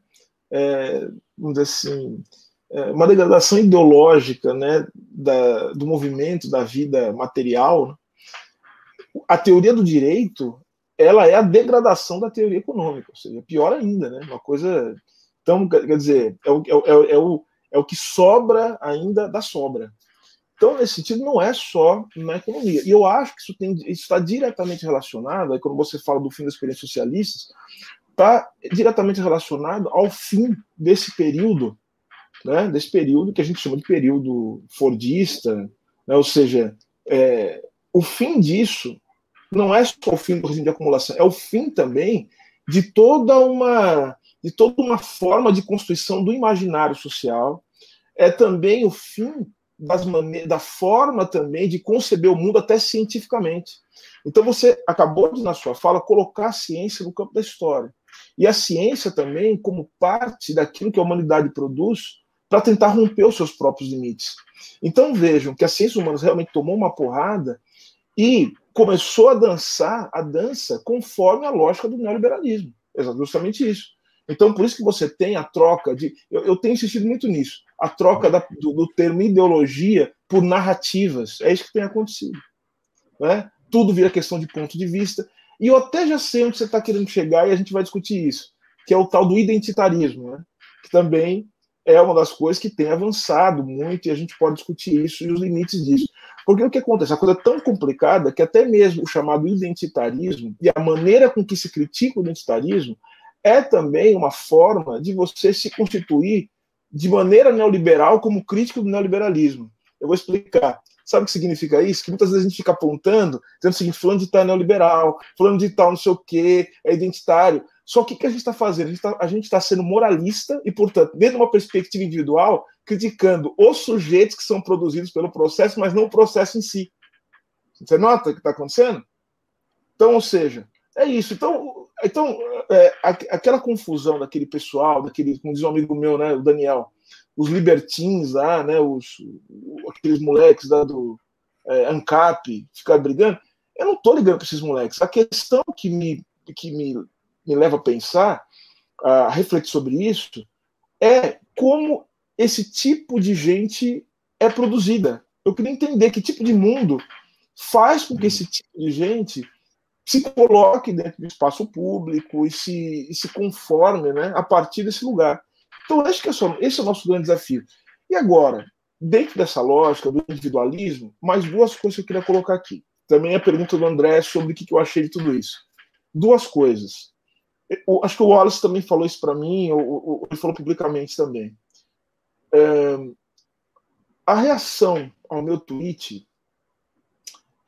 é, vamos dizer assim, é, uma degradação ideológica né, da, do movimento da vida material, né, a teoria do direito ela é a degradação da teoria econômica, ou seja, pior ainda, né? Uma coisa. Então, quer dizer, é o, é, é, é, o, é o que sobra ainda da sobra. Então, nesse sentido, não é só na economia. E eu acho que isso, tem, isso está diretamente relacionado, aí quando você fala do fim das experiências socialistas, está diretamente relacionado ao fim desse período, né, desse período que a gente chama de período fordista, né, ou seja, é, o fim disso não é só o fim do regime de acumulação, é o fim também de toda uma de toda uma forma de construção do imaginário social, é também o fim das da forma também de conceber o mundo até cientificamente. Então você acabou de na sua fala colocar a ciência no campo da história. E a ciência também como parte daquilo que a humanidade produz para tentar romper os seus próprios limites. Então vejam que a ciência humana realmente tomou uma porrada e começou a dançar a dança conforme a lógica do neoliberalismo. É justamente isso. Então, por isso que você tem a troca de. Eu, eu tenho insistido muito nisso. A troca da, do, do, termo ideologia por narrativas. É isso que tem acontecido. Né? Tudo vira questão de ponto de vista. E eu até já sei onde você está querendo chegar e a gente vai discutir isso, que é o tal do identitarismo, né? que também é uma das coisas que tem avançado muito e a gente pode discutir isso e os limites disso. Porque o que acontece? A coisa é tão complicada que até mesmo o chamado identitarismo e a maneira com que se critica o identitarismo é também uma forma de você se constituir de maneira neoliberal como crítico do neoliberalismo. Eu vou explicar. Sabe o que significa isso? Que muitas vezes a gente fica apontando, dizendo o seguinte, fulano de tal é neoliberal, fulano de tal não sei o quê, é identitário. Só que o que a gente está fazendo? A gente está tá sendo moralista e, portanto, dentro de uma perspectiva individual, criticando os sujeitos que são produzidos pelo processo, mas não o processo em si. Você nota o que está acontecendo? Então, ou seja, é isso. Então, então é, aquela confusão daquele pessoal, daquele, como diz um amigo meu, né, o Daniel, os libertins lá, né, os, aqueles moleques lá do é, ANCAP, ficar brigando, eu não estou ligando para esses moleques. A questão que me, que me me leva a pensar, a refletir sobre isso, é como esse tipo de gente é produzida. Eu queria entender que tipo de mundo faz com que esse tipo de gente se coloque dentro do espaço público e se, e se conforme né, a partir desse lugar. Então, acho que é só, esse é o nosso grande desafio. E agora, dentro dessa lógica do individualismo, mais duas coisas que eu queria colocar aqui. Também a pergunta do André sobre o que eu achei de tudo isso. Duas coisas. Eu, acho que o Wallace também falou isso para mim, ou, ou, ele falou publicamente também. É, a reação ao meu tweet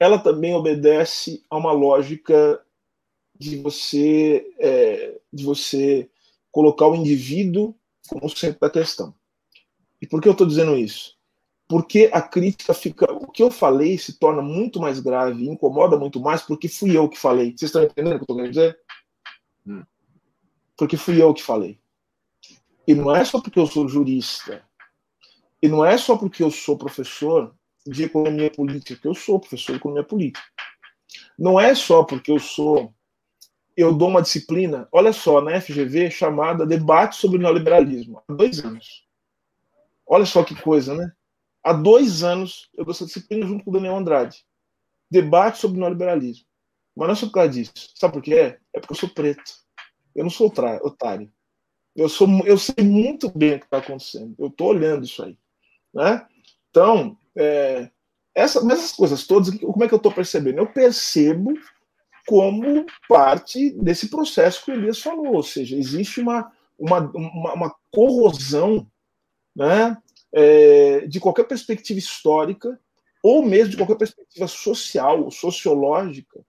ela também obedece a uma lógica de você é, de você colocar o indivíduo como centro da questão. E por que eu estou dizendo isso? Porque a crítica fica. O que eu falei se torna muito mais grave, incomoda muito mais, porque fui eu que falei. Vocês estão entendendo o que eu estou querendo dizer? Hum. Porque fui eu que falei. E não é só porque eu sou jurista. E não é só porque eu sou professor de economia política, que eu sou professor de economia política. Não é só porque eu sou, eu dou uma disciplina, olha só, na FGV, chamada Debate sobre o Neoliberalismo, há dois anos. Olha só que coisa, né? Há dois anos eu dou essa disciplina junto com o Daniel Andrade. Debate sobre o neoliberalismo. Mas não é só por causa disso. Sabe por quê? É porque eu sou preto. Eu não sou otário. Eu, sou, eu sei muito bem o que está acontecendo. Eu estou olhando isso aí. Né? Então, é, essa, essas coisas todas, como é que eu estou percebendo? Eu percebo como parte desse processo que o Elias falou, ou seja, existe uma, uma, uma, uma corrosão né, é, de qualquer perspectiva histórica, ou mesmo de qualquer perspectiva social sociológica,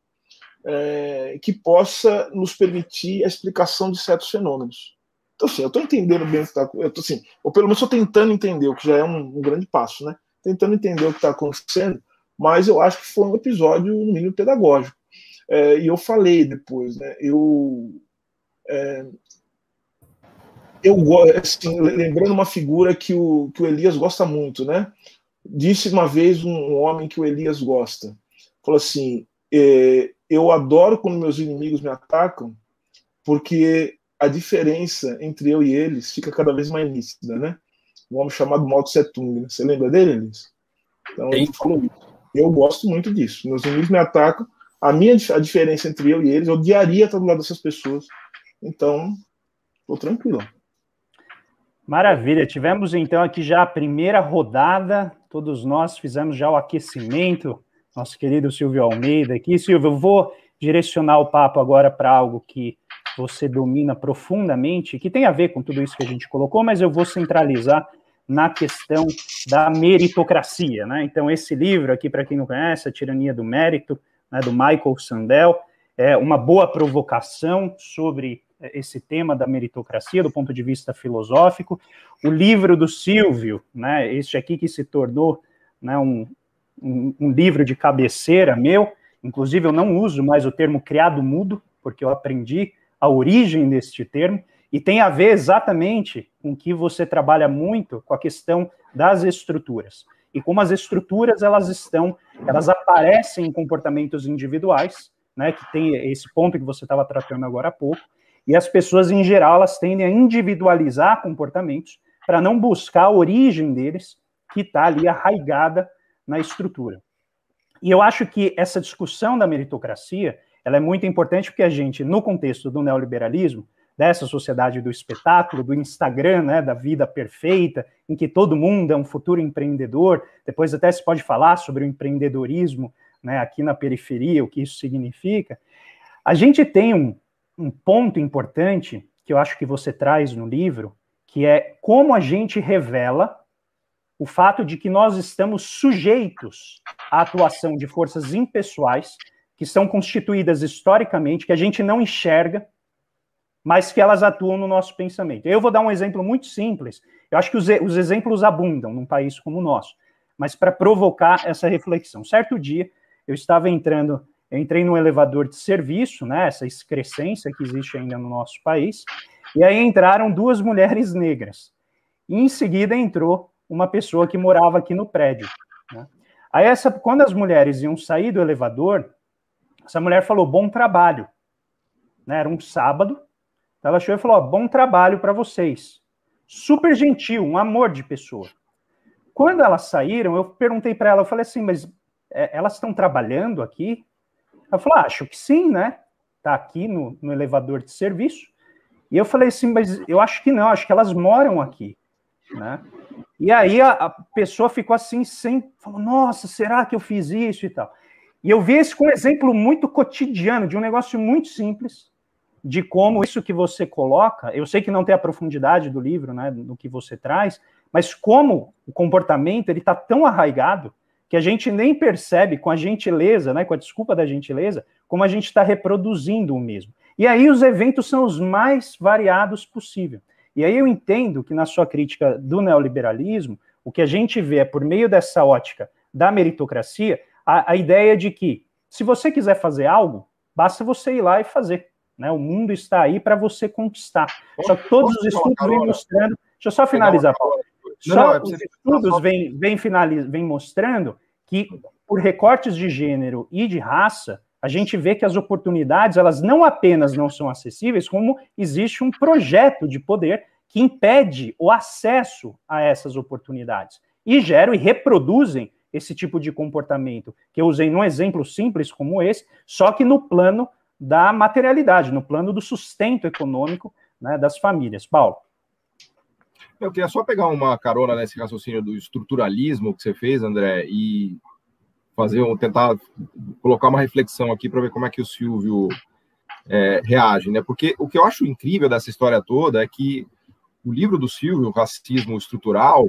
é, que possa nos permitir a explicação de certos fenômenos. Então, assim, eu estou entendendo bem o que está. Assim, ou pelo menos estou tentando entender, o que já é um, um grande passo, né? tentando entender o que está acontecendo, mas eu acho que foi um episódio, no mínimo, pedagógico. É, e eu falei depois, né? Eu. É, eu assim, lembrando uma figura que o, que o Elias gosta muito, né? Disse uma vez um, homem que o Elias gosta. Falou assim: é, Eu adoro quando meus inimigos me atacam, porque a diferença entre eu e eles fica cada vez mais nítida, né? um homem chamado Mao Tse Tung. Né? Você lembra dele, Elis? Então, ele falou isso. Eu gosto muito disso. Meus inimigos me atacam. A minha a diferença entre eu e eles, eu odiaria estar do lado dessas pessoas. Então, estou tranquilo. Maravilha. Tivemos então aqui já a primeira rodada. Todos nós fizemos já o aquecimento. Nosso querido Silvio Almeida aqui. Silvio, eu vou direcionar o papo agora para algo que você domina profundamente, que tem a ver com tudo isso que a gente colocou, mas eu vou centralizar na questão da meritocracia. Né? Então, esse livro aqui, para quem não conhece, A Tirania do Mérito, né, do Michael Sandel, é uma boa provocação sobre esse tema da meritocracia do ponto de vista filosófico. O livro do Silvio, né, este aqui que se tornou né, um, um, livro de cabeceira meu, inclusive eu não uso mais o termo criado mudo, porque eu aprendi a origem deste termo, e tem a ver exatamente com que você trabalha muito com a questão das estruturas. E como as estruturas elas estão, elas aparecem em comportamentos individuais, né, que tem esse ponto que você estava tratando agora há pouco, e as pessoas em geral elas tendem a individualizar comportamentos para não buscar a origem deles, que está ali arraigada na estrutura. E eu acho que essa discussão da meritocracia, ela é muito importante porque a gente, no contexto do neoliberalismo, dessa sociedade do espetáculo, do Instagram, né, da vida perfeita, em que todo mundo é um futuro empreendedor. Depois até se pode falar sobre o empreendedorismo, né, aqui na periferia, o que isso significa. A gente tem um, um ponto importante que eu acho que você traz no livro, que é como a gente revela o fato de que nós estamos sujeitos à atuação de forças impessoais que são constituídas historicamente, que a gente não enxerga, mas que elas atuam no nosso pensamento. Eu vou dar um exemplo muito simples. Eu acho que os, os exemplos abundam num país como o nosso, mas para provocar essa reflexão. Certo dia, eu estava entrando, eu entrei no elevador de serviço, né, essa excrescência que existe ainda no nosso país, e aí entraram duas mulheres negras. E em seguida entrou uma pessoa que morava aqui no prédio. Né? Aí, essa, quando as mulheres iam sair do elevador, essa mulher falou: bom trabalho. Né? Era um sábado, ela chegou e falou: bom trabalho para vocês. Super gentil, um amor de pessoa. Quando elas saíram, eu perguntei para ela, eu falei assim, mas é, elas estão trabalhando aqui? Ela falou, ah, acho que sim, né? Está aqui no, no elevador de serviço. E eu falei assim, mas eu acho que não, acho que elas moram aqui, né? E aí a, a, pessoa ficou assim, sem, falou, nossa, será que eu fiz isso e tal? E eu vi isso com um exemplo muito cotidiano, de um negócio muito simples, de como isso que você coloca, eu sei que não tem a profundidade do livro, né, do que você traz, mas como o comportamento ele está tão arraigado que a gente nem percebe com a gentileza, né, com a desculpa da gentileza, como a gente está reproduzindo o mesmo. E aí os eventos são os mais variados possível. E aí eu entendo que na sua crítica do neoliberalismo, o que a gente vê é por meio dessa ótica da meritocracia, a, a ideia de que se você quiser fazer algo, basta você ir lá e fazer. Né? O mundo está aí para você conquistar. Só que todos os estudos vêm mostrando. Deixa eu só finalizar, Paulo. Só é os estudos vêm vem, vem mostrando que, por recortes de gênero e de raça, a gente vê que as oportunidades, elas não apenas não são acessíveis, como existe um projeto de poder que impede o acesso a essas oportunidades e geram e reproduzem esse tipo de comportamento que eu usei num exemplo simples como esse, só que no plano da materialidade, no plano do sustento econômico né, das famílias. Paulo. Eu queria só pegar uma carona nesse raciocínio do estruturalismo que você fez, André, e fazer tentar colocar uma reflexão aqui para ver como é que o Silvio é, reage, né? Porque o que eu acho incrível dessa história toda é que o livro do Silvio, Racismo Estrutural,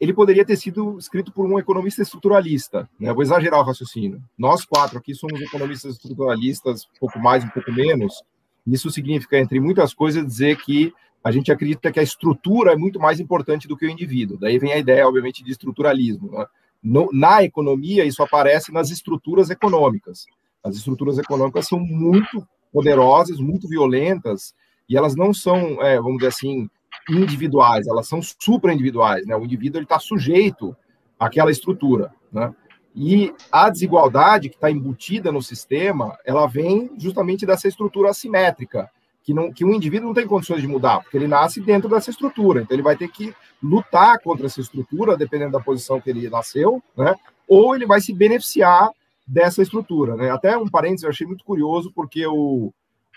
ele poderia ter sido escrito por um economista estruturalista. Né? Vou exagerar o raciocínio. Nós quatro aqui somos economistas estruturalistas, um pouco mais, um pouco menos. Isso significa, entre muitas coisas, dizer que a gente acredita que a estrutura é muito mais importante do que o indivíduo. Daí vem a ideia, obviamente, de estruturalismo. Né? No, na economia, isso aparece nas estruturas econômicas. As estruturas econômicas são muito poderosas, muito violentas, e elas não são, é, vamos dizer assim, individuais, elas são supra-individuais. Né? O indivíduo está sujeito àquela estrutura. Né? E a desigualdade que está embutida no sistema, ela vem justamente dessa estrutura assimétrica, que, não, que o indivíduo não tem condições de mudar, porque ele nasce dentro dessa estrutura. Então, ele vai ter que lutar contra essa estrutura, dependendo da posição que ele nasceu, né? ou ele vai se beneficiar dessa estrutura. Né? Até um parênteses, eu achei muito curioso, porque o,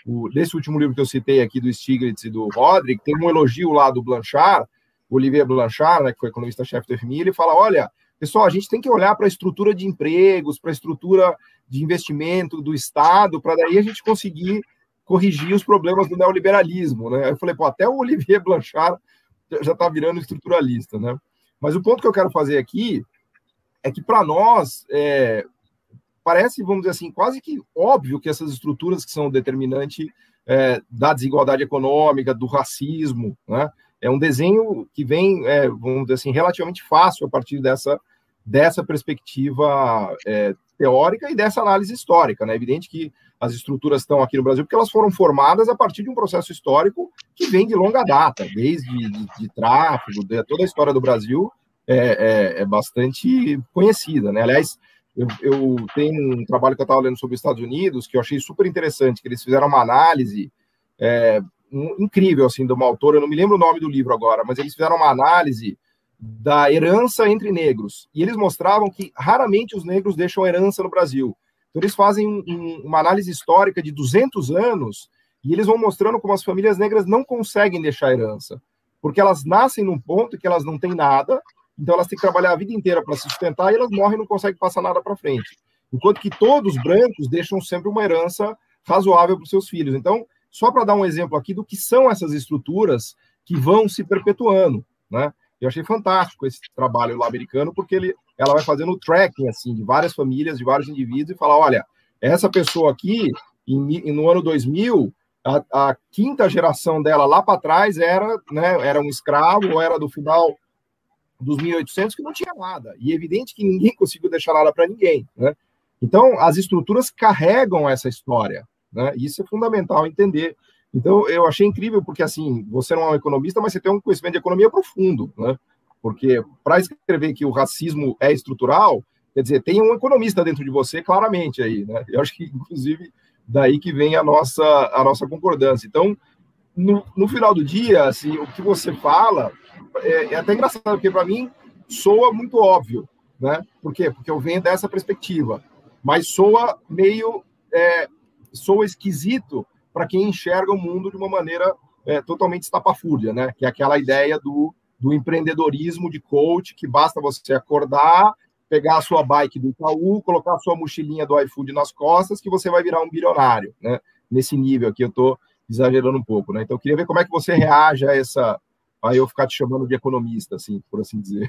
o, nesse último livro que eu citei aqui, do Stiglitz e do Roderick, tem um elogio lá do Blanchard, Olivier Blanchard, né, que foi economista-chefe do FMI, ele fala, olha, pessoal, a gente tem que olhar para a estrutura de empregos, para a estrutura de investimento do Estado, para daí a gente conseguir corrigir os problemas do neoliberalismo, né? Eu falei, pô, até o Olivier Blanchard já está virando estruturalista, né? Mas o ponto que eu quero fazer aqui é que para nós é, parece, vamos dizer assim, quase que óbvio que essas estruturas que são determinante é, da desigualdade econômica, do racismo, né? É um desenho que vem, é, vamos dizer assim, relativamente fácil a partir dessa, dessa perspectiva é, teórica e dessa análise histórica. Né? É evidente que as estruturas estão aqui no Brasil porque elas foram formadas a partir de um processo histórico que vem de longa data, desde de, de tráfego, de, toda a história do Brasil é, é, é bastante conhecida. Né? Aliás, eu, eu, tenho um trabalho que eu estava lendo sobre os Estados Unidos que eu achei super interessante, que eles fizeram uma análise é, um, incrível, assim, de uma autora, eu não me lembro o nome do livro agora, mas eles fizeram uma análise da herança entre negros. E eles mostravam que raramente os negros deixam herança no Brasil. Então, eles fazem um, uma análise histórica de 200 anos e eles vão mostrando como as famílias negras não conseguem deixar herança, porque elas nascem num ponto que elas não têm nada, então elas têm que trabalhar a vida inteira para se sustentar e elas morrem e não conseguem passar nada para frente. Enquanto que todos os brancos deixam sempre uma herança razoável para os seus filhos. Então, só para dar um exemplo aqui do que são essas estruturas que vão se perpetuando, né? Eu achei fantástico esse trabalho lá americano, porque ele, ela vai fazendo o tracking assim, de várias famílias, de vários indivíduos, e fala: olha, essa pessoa aqui, em, no ano 2000, a, a quinta geração dela lá para trás era, né, era um escravo, ou era do final dos 1800 que não tinha nada. E é evidente que ninguém conseguiu deixar nada para ninguém. Né? Então, as estruturas carregam essa história. Né? Isso é fundamental entender. Então, eu achei incrível, porque, assim, você não é um economista, mas você tem um conhecimento de economia profundo, né? Porque, para escrever que o racismo é estrutural, quer dizer, tem um economista dentro de você, claramente, aí, né? Eu acho que, inclusive, daí que vem a nossa, a nossa concordância. Então, no, no final do dia, assim, o que você fala é, é até engraçado, porque, para mim, soa muito óbvio, né? Por quê? Porque eu venho dessa perspectiva. Mas soa meio. É, soa esquisito para quem enxerga o mundo de uma maneira é, totalmente estapafúrdia, né? Que é aquela ideia do, do empreendedorismo de coach, que basta você acordar, pegar a sua bike do Itaú, colocar a sua mochilinha do iFood nas costas, que você vai virar um bilionário, né? Nesse nível aqui, eu estou exagerando um pouco, né? Então, eu queria ver como é que você reage a essa. Aí eu ficar te chamando de economista, assim, por assim dizer.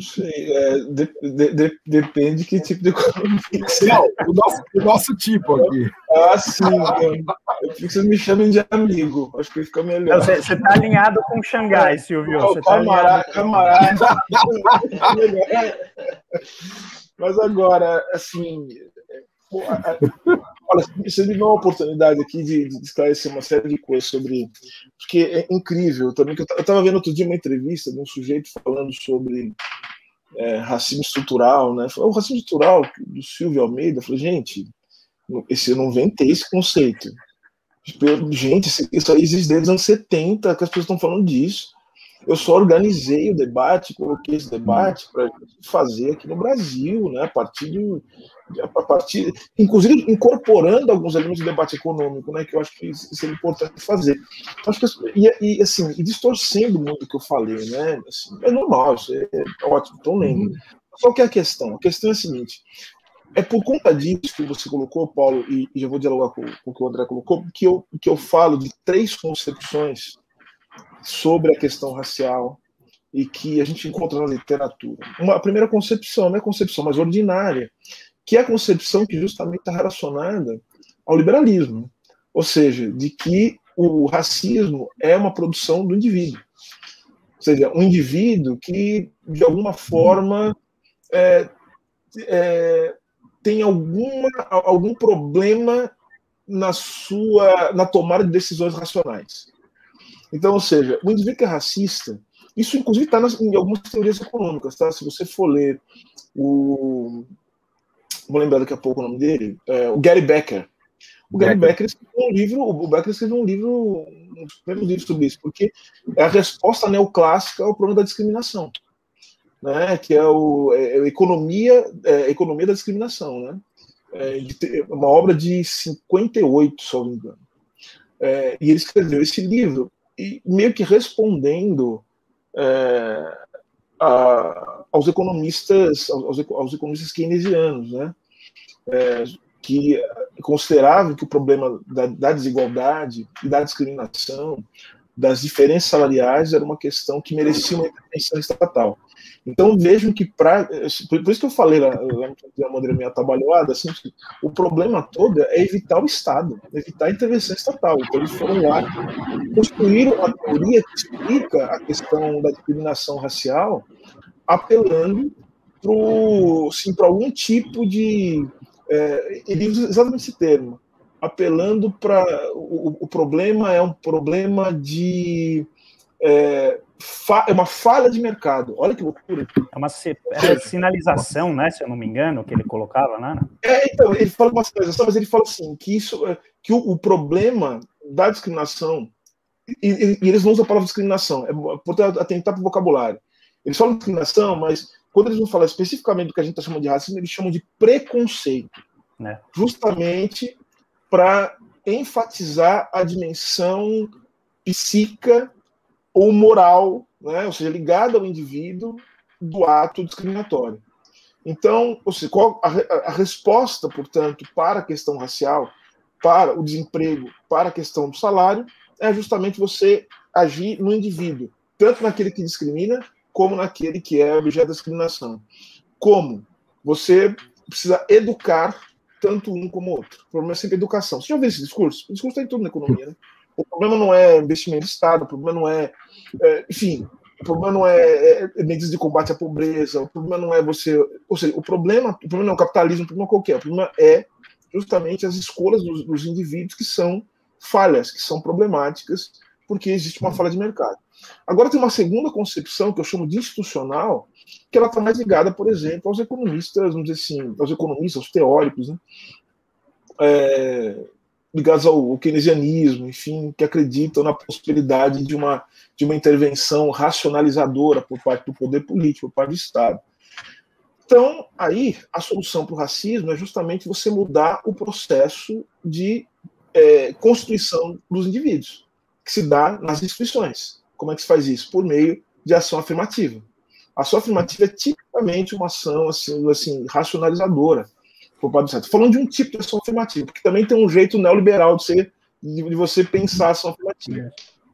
Sei, é, de, de, de, depende que tipo de economia. Não, o nosso, o nosso tipo aqui. Ah, sim. Eu, eu que vocês me chamem de amigo. Acho que fica melhor. Você está alinhado com Xangai, Silvio. Não, você camarada, tá camarada. Mas agora, assim, Olha, você me deu uma oportunidade aqui de, de, esclarecer uma série de coisas sobre. Porque é incrível também. Que eu estava vendo outro dia uma entrevista de um sujeito falando sobre é, racismo estrutural, né? O racismo estrutural do Silvio Almeida. Eu falei, gente, esse, eu não inventei esse conceito. Gente, isso aí existe desde os anos 70 que as pessoas estão falando disso. Eu só organizei o debate, coloquei esse debate para fazer aqui no Brasil, né, a partir de, a partir, inclusive incorporando alguns elementos do debate econômico, né, que eu acho que isso é importante fazer. Acho que e, e assim, e distorcendo muito o que eu falei, né, assim, é normal, isso é ótimo, estou lendo. Uhum. Qual que é a questão? A questão é a seguinte: é por conta disso que você colocou, Paulo, e, e já vou dialogar com, com o que o André colocou, que eu, que eu falo de três concepções sobre a questão racial e que a gente encontra na literatura. Uma, a primeira concepção não é concepção mais ordinária, que é a concepção que justamente está relacionada ao liberalismo, ou seja, de que o racismo é uma produção do indivíduo. Ou seja, um indivíduo que, de alguma forma, é, é, tem alguma, algum problema na sua na tomada de decisões racionais. Então, ou seja, o indivíduo que é racista, isso inclusive está em algumas teorias econômicas, tá? Se você for ler o. Vou lembrar daqui a pouco o nome dele, é, o Gary Becker. O Gary Becker escreveu um livro, o Becker escreveu um livro, um dos primeiros livros sobre isso, porque é a resposta neoclássica ao problema da discriminação, né? Que é o é, é economia, é, economia da discriminação, né? É, uma obra de 58, se não me engano. É, e ele escreveu esse livro e meio que respondendo é, a, aos economistas, aos, aos, economistas keynesianos, né? É, que consideravam que o problema da, da, desigualdade e da discriminação, das diferenças salariais, era uma questão que merecia uma intervenção estatal. Então vejam que para por isso que eu falei lá, lá no maneira meio atabalhoada, assim, o problema todo é evitar o Estado, evitar a intervenção estatal. Então eles foram lá, construíram uma teoria que explica a questão da discriminação racial, apelando para algum tipo de é, ele usa exatamente esse termo, apelando para o, o problema é um problema de é, é uma falha de mercado. Olha que loucura. É uma é sinalização, né? Se eu não me engano, que ele colocava, né? É, então, ele fala uma sinalização, mas ele fala assim, que isso é, que o, o problema da discriminação, e, e, eles não usam a palavra discriminação, é por atentar para o vocabulário. Eles falam discriminação, mas quando eles vão falar especificamente do que a gente está chamando de racismo, eles chamam de preconceito. É. Justamente para enfatizar a dimensão psíquica ou moral, né, ou seja, ligada ao indivíduo do ato discriminatório. Então, seja, a, a, resposta, portanto, para a questão racial, para o desemprego, para a questão do salário, é justamente você agir no indivíduo, tanto naquele que discrimina, como naquele que é objeto da discriminação. Como? Você precisa educar tanto um como o outro. O problema é sempre educação. Você já ouviu esse discurso? O discurso está em tudo na economia, né? O problema não é investimento de Estado, o problema não é, é enfim, o problema não é, é, é, medidas de combate à pobreza, o problema não é você. Ou seja, o problema, o problema não é o capitalismo, o problema é qualquer, o problema é justamente as escolhas dos, dos indivíduos que são falhas, que são problemáticas, porque existe uma falha de mercado. Agora tem uma segunda concepção que eu chamo de institucional, que ela está mais ligada, por exemplo, aos economistas, vamos dizer assim, aos economistas, aos teóricos, né? É, ligados ao, keynesianismo, enfim, que acreditam na possibilidade de uma, de uma intervenção racionalizadora por parte do poder político, por parte do Estado. Então, aí, a solução para o racismo é justamente você mudar o processo de é, constituição dos indivíduos, que se dá nas instituições. Como é que se faz isso? Por meio de ação afirmativa. A ação afirmativa é tipicamente uma ação assim, assim racionalizadora. Falando de um tipo de ação afirmativa, porque também tem um jeito neoliberal de, ser, de, você pensar a ação afirmativa.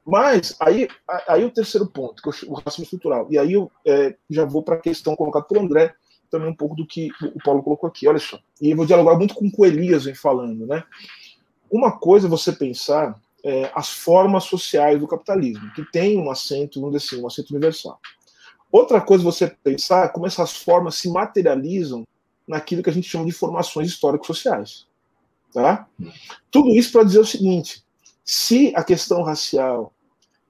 Mas aí, aí o terceiro ponto, que é o racismo estrutural. E aí eu é, já vou para a questão colocada por André, também um pouco do que o Paulo colocou aqui. Olha só. E eu vou dialogar muito com o Elias vem falando, né? Uma coisa é você pensar é, as formas sociais do capitalismo, que tem um acento, vamos dizer assim, um acento universal. Outra coisa é você pensar como essas formas se materializam naquilo que a gente chama de formações históricos-sociais. Tá? Tudo isso para dizer o seguinte: se a questão racial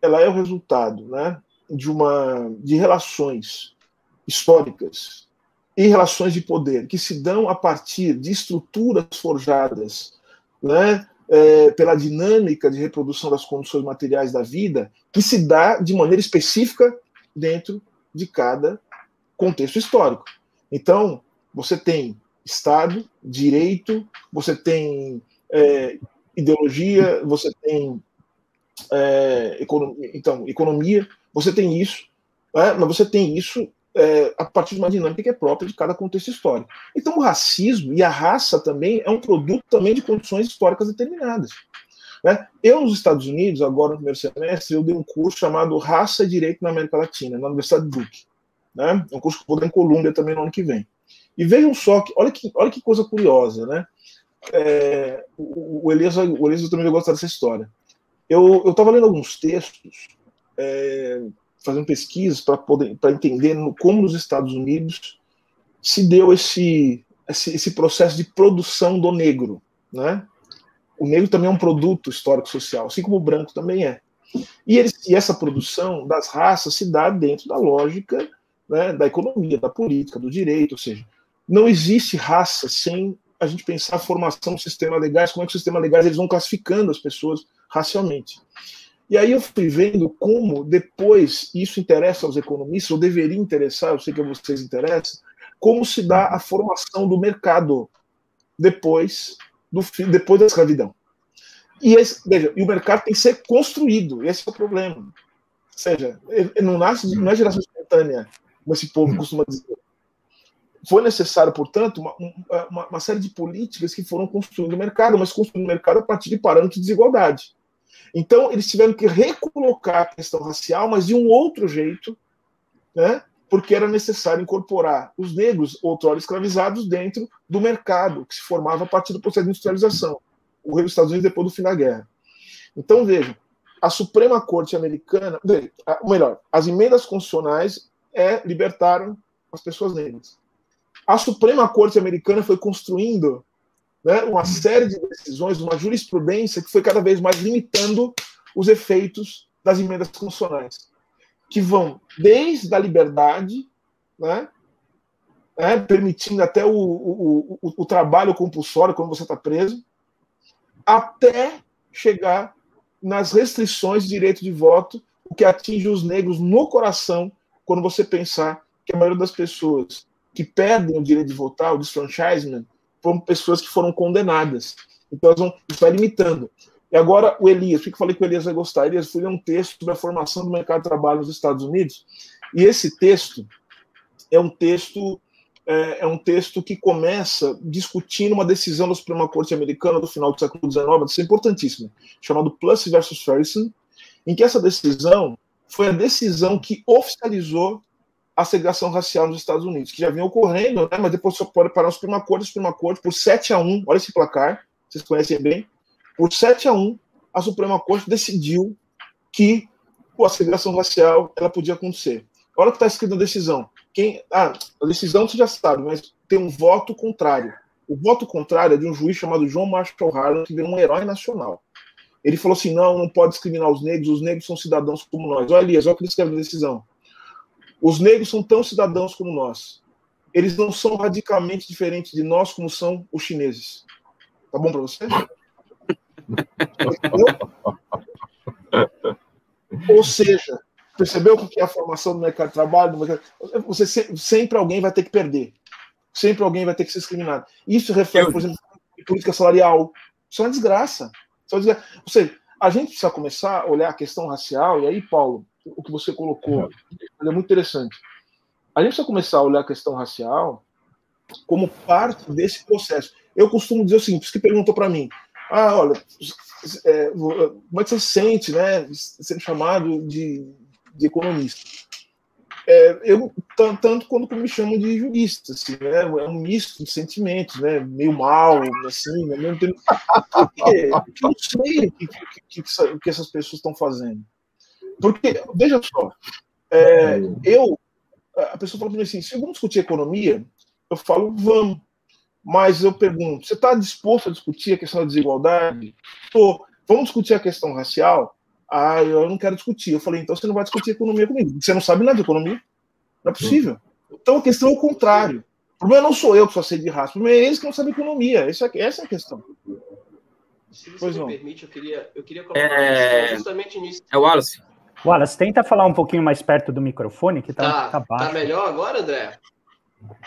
ela é o resultado né, de uma de relações históricas e relações de poder que se dão a partir de estruturas forjadas né, é, pela dinâmica de reprodução das condições materiais da vida, que se dá de maneira específica dentro de cada contexto histórico. Então, você tem Estado, direito, você tem é, ideologia, você tem é, economia, então, economia, você tem isso, né, mas você tem isso é, a partir de uma dinâmica que é própria de cada contexto histórico. Então, o racismo e a raça também é um produto também de condições históricas determinadas. Né? Eu, nos Estados Unidos, agora no primeiro semestre, eu dei um curso chamado Raça e Direito na América Latina, na Universidade de Duke. Né? É um curso que eu vou dar em Colômbia também no ano que vem. E vejam só, que, olha, que, olha que coisa curiosa, né? É, o, o, Elias, o Elias também vai gostar dessa história. Eu estava lendo alguns textos é, fazendo pesquisas para entender no, como nos Estados Unidos se deu esse, esse, esse processo de produção do negro, né? O negro também é um produto histórico-social, assim como o branco também é. E, eles, e essa produção das raças se dá dentro da lógica né, da economia, da política, do direito, ou seja, não existe raça sem a gente pensar a formação do sistema legais, como é que o sistema legais eles vão classificando as pessoas racialmente. E aí eu fui vendo como depois isso interessa aos economistas, ou deveria interessar, eu sei que a vocês interessa, como se dá a formação do mercado depois, do, depois da escravidão. E, esse, veja, e o mercado tem que ser construído, esse é o problema. Ou seja, não nasce, não é geração espontânea, como esse povo costuma dizer. Foi necessário, portanto, uma, uma, uma série de políticas que foram construindo o mercado, mas construindo o mercado a partir de parâmetros de desigualdade. Então, eles tiveram que recolocar a questão racial, mas de um outro jeito, né? porque era necessário incorporar os negros, outrora escravizados, dentro do mercado que se formava a partir do processo de industrialização, o Rio dos Estados Unidos depois do fim da guerra. Então, vejam, a Suprema Corte Americana, ou melhor, as emendas constitucionais é, libertaram as pessoas negras. A Suprema Corte Americana foi construindo né, uma série de decisões, uma jurisprudência que foi cada vez mais limitando os efeitos das emendas constitucionais, que vão desde a liberdade, né, né, permitindo até o, o, o, o trabalho compulsório quando você está preso, até chegar nas restrições de direito de voto, o que atinge os negros no coração, quando você pensar que a maioria das pessoas que perdem o direito de votar, o disfranchisement, foram pessoas que foram condenadas. Então, vão, isso vai limitando. E agora, o Elias, por que eu falei que o Elias vai gostar? Elias, fui ler um texto sobre a formação do mercado de trabalho nos Estados Unidos, e esse texto é um texto é, é um texto que começa discutindo uma decisão da Suprema Corte Americana do final do século XIX, isso é importantíssimo, chamado Plus versus Ferguson, em que essa decisão foi a decisão que oficializou a segregação racial nos Estados Unidos, que já vinha ocorrendo, né, mas depois só pode parar o Suprema Corte, a Suprema Corte, por 7 a 1, olha esse placar, vocês conhecem bem, por 7 a 1, a Suprema Corte decidiu que a segregação racial ela podia acontecer. Olha o que está escrito na decisão. Quem, ah, a decisão você já sabe, mas tem um voto contrário. O voto contrário é de um juiz chamado John Marshall Harlan, que virou um herói nacional. Ele falou assim: não, não pode discriminar os negros, os negros são cidadãos como nós. Olha, Elias, olha o que ele escreve na decisão. Os negros são tão cidadãos como nós. Eles não são radicalmente diferentes de nós como são os chineses. Tá bom para você? Ou seja, percebeu o que é a formação do mercado de trabalho? Você sempre alguém vai ter que perder. sempre alguém vai ter que ser discriminado. Isso reflete, por exemplo, em política salarial. Isso é uma desgraça. Isso é uma desgraça. Ou seja, a gente precisa começar a olhar a questão racial, e aí, Paulo, o que você colocou é muito interessante. A gente precisa começar a olhar a questão racial como parte desse processo. Eu costumo dizer o seguinte: você que perguntou para mim, ah, olha, é, como é que você se sente, né, sendo chamado de, de economista? É, eu tanto quando me chamam de jurista, assim, né, é um misto de sentimentos, né, meio mal, assim, né, não porque eu não sei o que, que, que, que essas pessoas estão fazendo. Porque, veja só, é, eu, a pessoa fala para mim assim, se vamos discutir economia, eu falo, vamos. Mas eu pergunto, você está disposto a discutir a questão da desigualdade? Estou. Vamos discutir a questão racial? Ah, eu não quero discutir. Eu falei, então você não vai discutir economia comigo. Você não sabe nada de economia? Não é possível. Então a questão é o contrário. O problema não sou eu que só sei de raça, o problema é eles que não sabem economia. Essa, é, essa é a questão. Se você pois me não. permite, eu queria, eu queria colocar é... justamente nisso. É o Wallace. Wallace, tenta falar um pouquinho mais perto do microfone, que tá, tá, tá baixo. Tá melhor agora, André?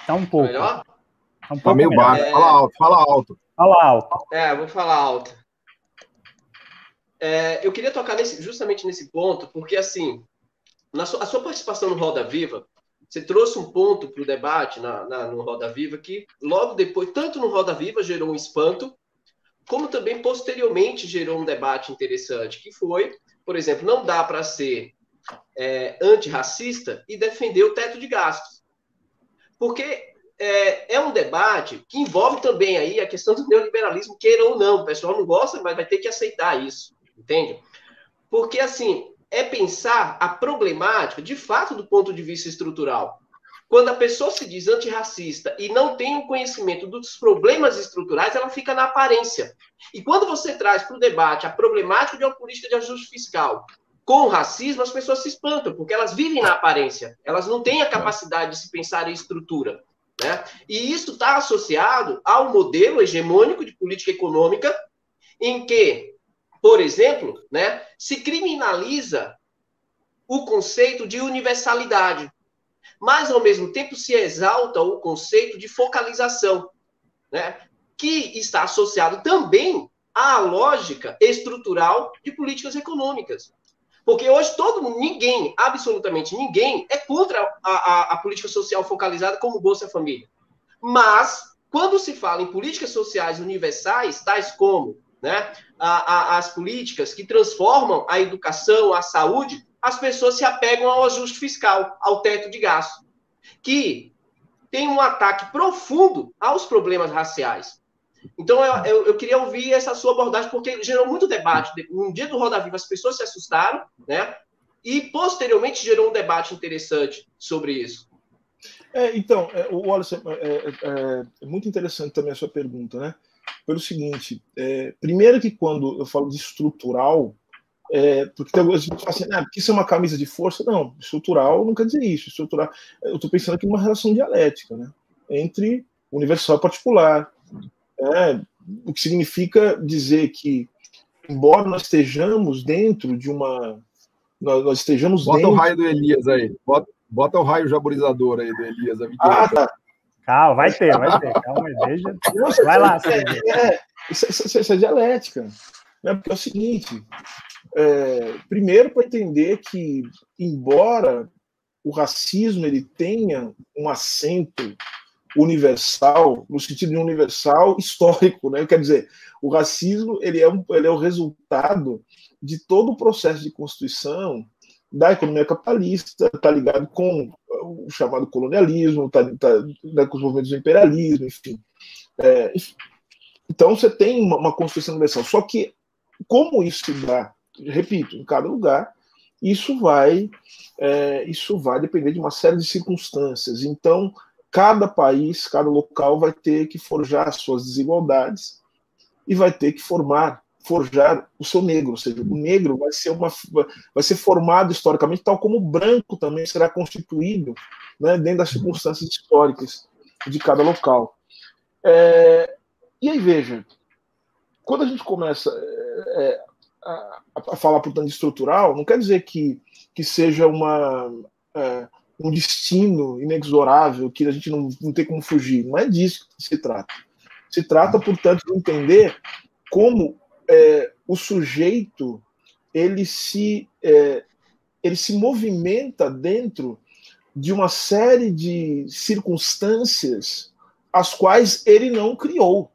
Tá um pouco. Tá melhor? Tá, um tá meio baixo. É... Fala alto, fala alto. Fala alto. É, vou falar alto. É, eu queria tocar nesse, justamente nesse ponto, porque assim, na sua, a sua participação no Roda Viva, você trouxe um ponto para o debate na, na, no Roda Viva que logo depois, tanto no Roda Viva gerou um espanto, como também posteriormente gerou um debate interessante, que foi, por exemplo, não dá para ser é, antirracista e defender o teto de gastos. Porque é, é, um debate que envolve também aí a questão do neoliberalismo, queira ou não. O pessoal não gosta, mas vai ter que aceitar isso, entende? Porque, assim, é pensar a problemática, de fato, do ponto de vista estrutural. Quando a pessoa se diz antirracista e não tem o conhecimento dos problemas estruturais, ela fica na aparência. E quando você traz para o debate a problemática de uma política de ajuste fiscal com racismo, as pessoas se espantam, porque elas vivem na aparência. Elas não têm a capacidade de se pensar em estrutura. Né? E isso está associado ao modelo hegemônico de política econômica, em que, por exemplo, né, se criminaliza o conceito de universalidade, mas, ao mesmo tempo, se exalta o conceito de focalização, né, que está associado também à lógica estrutural de políticas econômicas. Porque hoje todo ninguém, absolutamente ninguém, é contra a, a, a política social focalizada como Bolsa Família. Mas, quando se fala em políticas sociais universais, tais como né, a, as políticas que transformam a educação, a saúde, as pessoas se apegam ao ajuste fiscal, ao teto de gasto, que tem um ataque profundo aos problemas raciais. Então, eu, eu, eu, queria ouvir essa sua abordagem, porque gerou muito debate. No dia do Roda Viva, as pessoas se assustaram, né? E, posteriormente, gerou um debate interessante sobre isso. É, então, é, o Wallace, é, é, é, muito interessante também a sua pergunta, né? Pelo seguinte, é, primeiro que quando eu falo de estrutural, é, porque tem algumas pessoas assim, ah, porque isso é uma camisa de força. Não, estrutural não quer dizer isso. Estrutural, eu estou pensando aqui numa relação dialética, né? Entre universal e particular, é, o que significa dizer que, embora nós estejamos dentro de uma. Nós, nós estejamos bota dentro. Bota o raio do Elias aí. Bota, bota o raio jaburizador aí do Elias. Ah, tá. Calma, vai ter, vai ter. Calma deixa. Vai lá, é, é, isso, isso, isso, é dialética. Né? Porque é o seguinte: é, primeiro, para entender que, embora o racismo ele tenha um acento universal, no sentido de universal histórico, né? Quer dizer, o racismo ele é, um, ele é o resultado de todo o processo de constituição da economia capitalista, está ligado com o chamado colonialismo, tá, tá, com os movimentos do imperialismo, enfim. É, então você tem uma, uma Constituição Universal. Só que, como isso se dá, repito, em cada lugar, isso vai, é, isso vai depender de uma série de circunstâncias. Então, cada país, cada local vai ter que forjar as suas desigualdades e vai ter que formar, forjar o seu negro, ou seja, o negro vai ser uma vai ser formado historicamente, tal como o branco também será constituído, né, dentro das circunstâncias históricas de cada local. É, e aí veja, quando a gente começa é, a, a, falar portanto de estrutural, não quer dizer que que seja uma é, um destino inexorável que a gente não, não tem como fugir. Não é disso que se trata. Se trata, portanto, de entender como é, o sujeito ele se, é, ele se movimenta dentro de uma série de circunstâncias as quais ele não criou.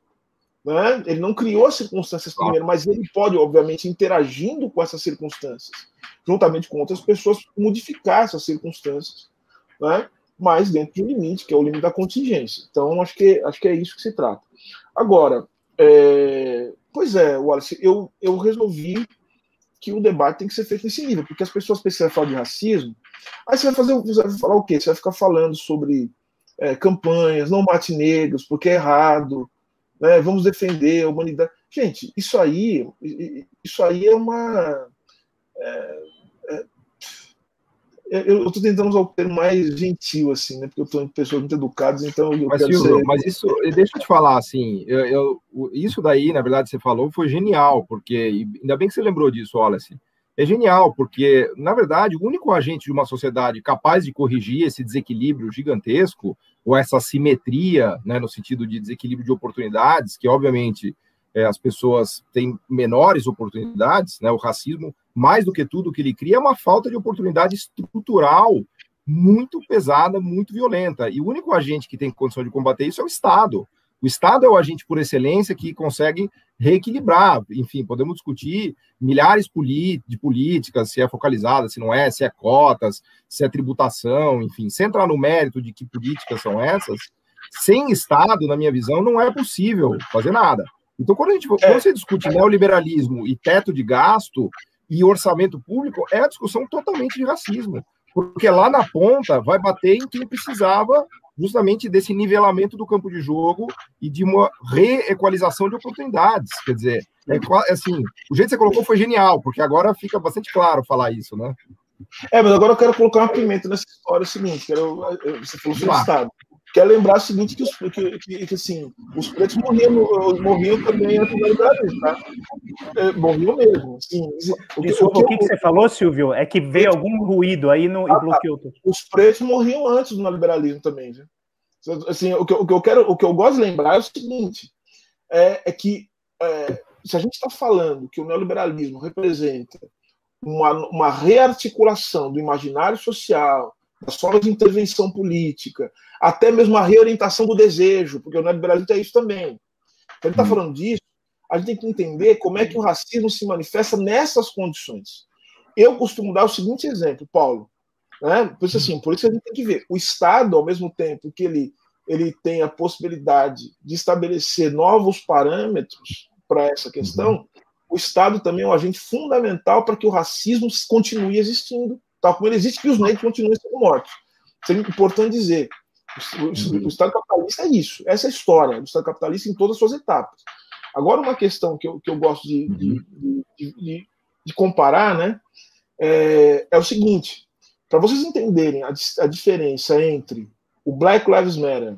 Né? Ele não criou as circunstâncias primeiro, mas ele pode, obviamente, interagindo com essas circunstâncias, juntamente com outras pessoas, modificar essas circunstâncias, né? mas dentro de um limite, que é o limite da contingência. Então, acho que, acho que é isso que se trata. Agora, é... pois é, Wallace, eu, eu resolvi que o debate tem que ser feito nesse nível, porque as pessoas precisam falar de racismo, aí você vai fazer, você vai falar o quê? Você vai ficar falando sobre é, campanhas, não mate negros, porque é errado, né? vamos defender a humanidade. Gente, isso aí, isso aí é uma. É, é, eu estou tentando usar o termo mais gentil, assim, né? Porque eu estou em pessoas muito educadas, então mas, Silvio, ser... mas isso, deixa eu te falar, assim, eu, eu, isso daí, na verdade, você falou, foi genial, porque, ainda bem que você lembrou disso, Wallace, é genial, porque, na verdade, o único agente de uma sociedade capaz de corrigir esse desequilíbrio gigantesco, ou essa simetria, né, no sentido de desequilíbrio de oportunidades, que, obviamente, é, as pessoas têm menores oportunidades, né, o racismo, mais do que tudo que ele cria, é uma falta de oportunidade estrutural muito pesada, muito violenta. E o único agente que tem condição de combater isso é o Estado. O Estado é o agente por excelência que consegue reequilibrar. Enfim, podemos discutir milhares de políticas, se é focalizada, se não é, se é cotas, se é tributação, enfim, sem entrar no mérito de que políticas são essas, sem Estado, na minha visão, não é possível fazer nada. Então, quando, a gente, quando você discute neoliberalismo e teto de gasto e orçamento público, é a discussão totalmente de racismo. Porque lá na ponta vai bater em quem precisava justamente desse nivelamento do campo de jogo e de uma reequalização de oportunidades. Quer dizer, é, assim, o jeito que você colocou foi genial, porque agora fica bastante claro falar isso, né? É, mas agora eu quero colocar uma pimenta nessa história é o seguinte, quero, você falou sobre o Estado quer lembrar o seguinte, que, os, que, que, que assim, os pretos morriam, morriam também antes da tá? É, morriam mesmo. Assim, o que, Desculpa, o que, você falou, Silvio, é que veio algum ruído aí no, ah, e bloqueou tudo. Os pretos morriam antes do neoliberalismo também, viu? Assim, o, que, o que eu quero, o que eu gosto de lembrar é o seguinte, é, é que é, se a gente está falando que o neoliberalismo representa uma, uma rearticulação do imaginário social, das formas de intervenção política, até mesmo a reorientação do desejo, porque o neoliberalismo é isso também. Então, ele está hum. falando disso, a gente tem que entender como é que o racismo se manifesta nessas condições. Eu costumo dar o seguinte exemplo, Paulo. Né? Por isso, assim, por isso a gente tem que ver. O Estado, ao mesmo tempo que ele, ele tem a possibilidade de estabelecer novos parâmetros para essa questão, uhum. o Estado também é um agente fundamental para que o racismo continue existindo tal como ele existe, que os negros continuem sendo mortos. Isso é importante dizer. O, o, o, Estado capitalista é isso, essa é a história do Estado capitalista em todas as suas etapas. Agora, uma questão que eu, que eu gosto de, de, de, de, de comparar né, é, é, o seguinte: para vocês entenderem a, a diferença entre o Black Lives Matter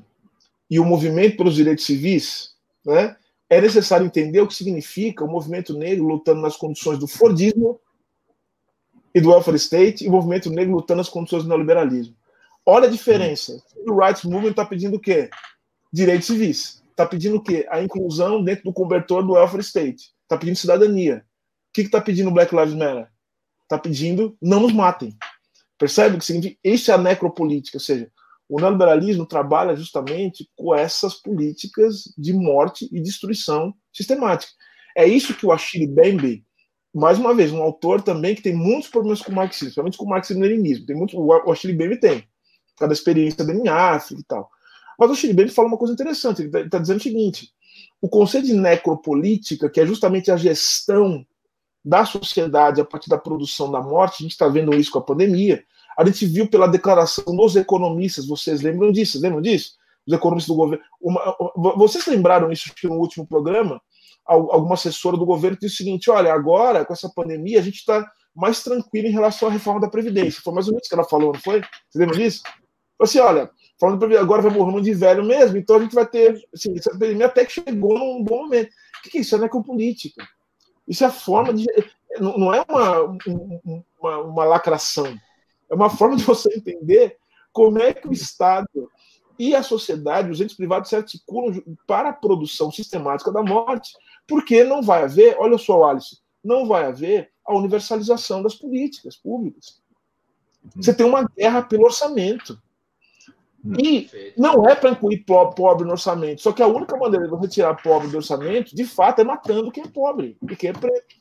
e o movimento pelos direitos civis, né, é necessário entender o que significa o movimento negro lutando nas condições do Fordismo e do welfare state e o movimento negro lutando as condições do neoliberalismo. Olha a diferença. O Rights Movement está pedindo o quê? Direitos civis. Está pedindo o quê? A inclusão dentro do cobertor do welfare state. Está pedindo cidadania. O que está pedindo o Black Lives Matter? Está pedindo não nos matem. Percebe o que significa? Isso é a necropolítica, ou seja, o neoliberalismo trabalha justamente com essas políticas de morte e destruição sistemática. É isso que o Achille Mbembe mais uma vez, um autor também que tem muitos problemas com o marxismo, principalmente com o marxismo-leninismo. Tem muito, o Achille Mbembe tem, por causa da experiência dele em África e tal. Mas o Achille Mbembe fala uma coisa interessante, ele está tá dizendo o seguinte, o conceito de necropolítica, que é justamente a gestão da sociedade a partir da produção da morte, a gente está vendo isso com a pandemia, a gente viu pela declaração dos economistas, vocês lembram disso? Lembram disso? Os economistas do governo. Uma, vocês lembraram isso no último programa? Alguma assessora do governo disse o seguinte: olha, agora com essa pandemia a gente está mais tranquilo em relação à reforma da Previdência. Foi mais ou menos isso que ela falou, não foi? Você lembra disso? Falou assim: olha, falando Previdência, agora vai morrer um de velho mesmo, então a gente vai ter. Assim, essa pandemia até que chegou num bom momento. O que é isso? É necropolítica. Isso é a forma de. Não é uma, uma, uma lacração. É uma forma de você entender Como é que o Estado e a sociedade, os entes privados se articulam para a produção sistemática da morte? Porque não vai haver, olha só, Alice, não vai haver a universalização das políticas públicas. Você tem uma guerra pelo orçamento. E não é para incluir pobre no orçamento. Só que a única maneira de você tirar pobre do orçamento, de fato, é matando quem é pobre e quem é preto.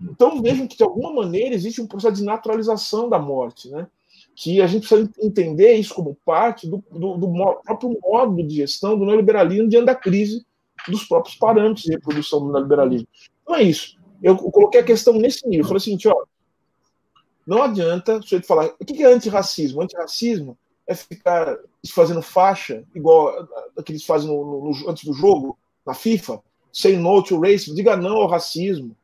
Então vejam que, de alguma maneira, existe um processo de naturalização da morte, né? Que a gente precisa entender isso como parte do, do, do próprio modo de gestão do neoliberalismo diante da crise dos próprios parâmetros de reprodução do neoliberalismo. Não é isso. Eu coloquei a questão nesse nível. Eu falei assim, ó, não adianta o falar. O que é antirracismo? Antirracismo é ficar fazendo faixa, igual a que fazem no, no, antes do jogo, na FIFA, say no to racism, diga não ao racismo.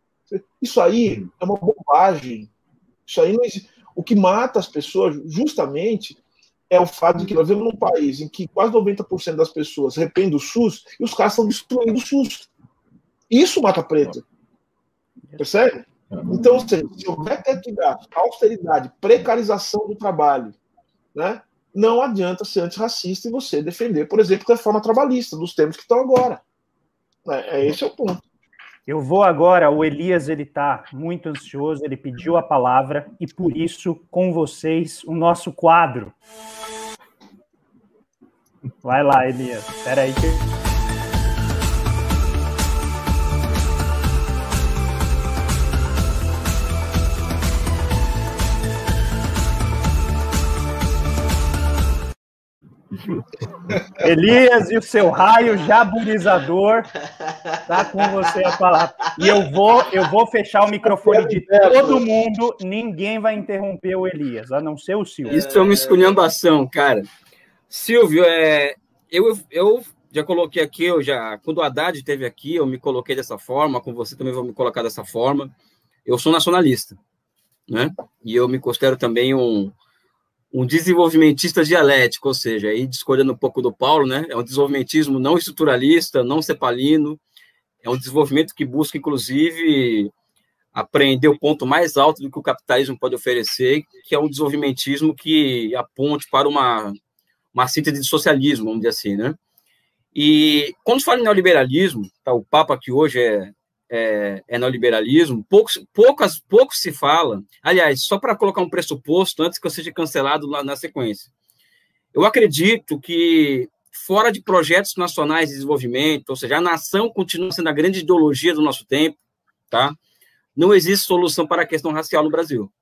Isso aí é uma bobagem. Isso aí não existe. O que mata as pessoas, justamente, é o fato de que nós vivemos num país em que quase 90% das pessoas arrependem do SUS e os caras estão destruindo o SUS. Isso mata preto. Percebe? Então, se houver teto de austeridade, precarização do trabalho, né, não adianta ser antirracista e você defender, por exemplo, a reforma trabalhista, dos termos que estão agora. É, é esse é o ponto. Eu vou agora, o Elias ele está muito ansioso, ele pediu a palavra e por isso com vocês o nosso quadro. Vai lá, Elias. Espera aí que Elias e o seu raio jaburizador tá com você a falar. E eu vou, eu vou fechar o microfone de todo mundo, ninguém vai interromper o Elias, a não ser o Silvio. Isso é uma esculhambação, cara. Silvio, é, eu, eu já coloquei aqui, eu já, quando o Haddad esteve aqui, eu me coloquei dessa forma, com você também vou me colocar dessa forma. Eu sou nacionalista, né? E eu me considero também um, um desenvolvimentista dialético, ou seja, aí discordando um pouco do Paulo, né? É um desenvolvimentismo não estruturalista, não cepalino, é um desenvolvimento que busca, inclusive, aprender o ponto mais alto do que o capitalismo pode oferecer, que é um desenvolvimentismo que aponte para uma, uma síntese de socialismo, vamos dizer assim, né? E quando se fala em neoliberalismo, tá, o Papa que hoje é é, é neoliberalismo, poucos, poucas, pouco se fala. Aliás, só para colocar um pressuposto, antes que eu seja cancelado lá na sequência. Eu acredito que, fora de projetos nacionais de desenvolvimento, ou seja, a nação continua sendo a grande ideologia do nosso tempo, tá? não existe solução para a questão racial no Brasil.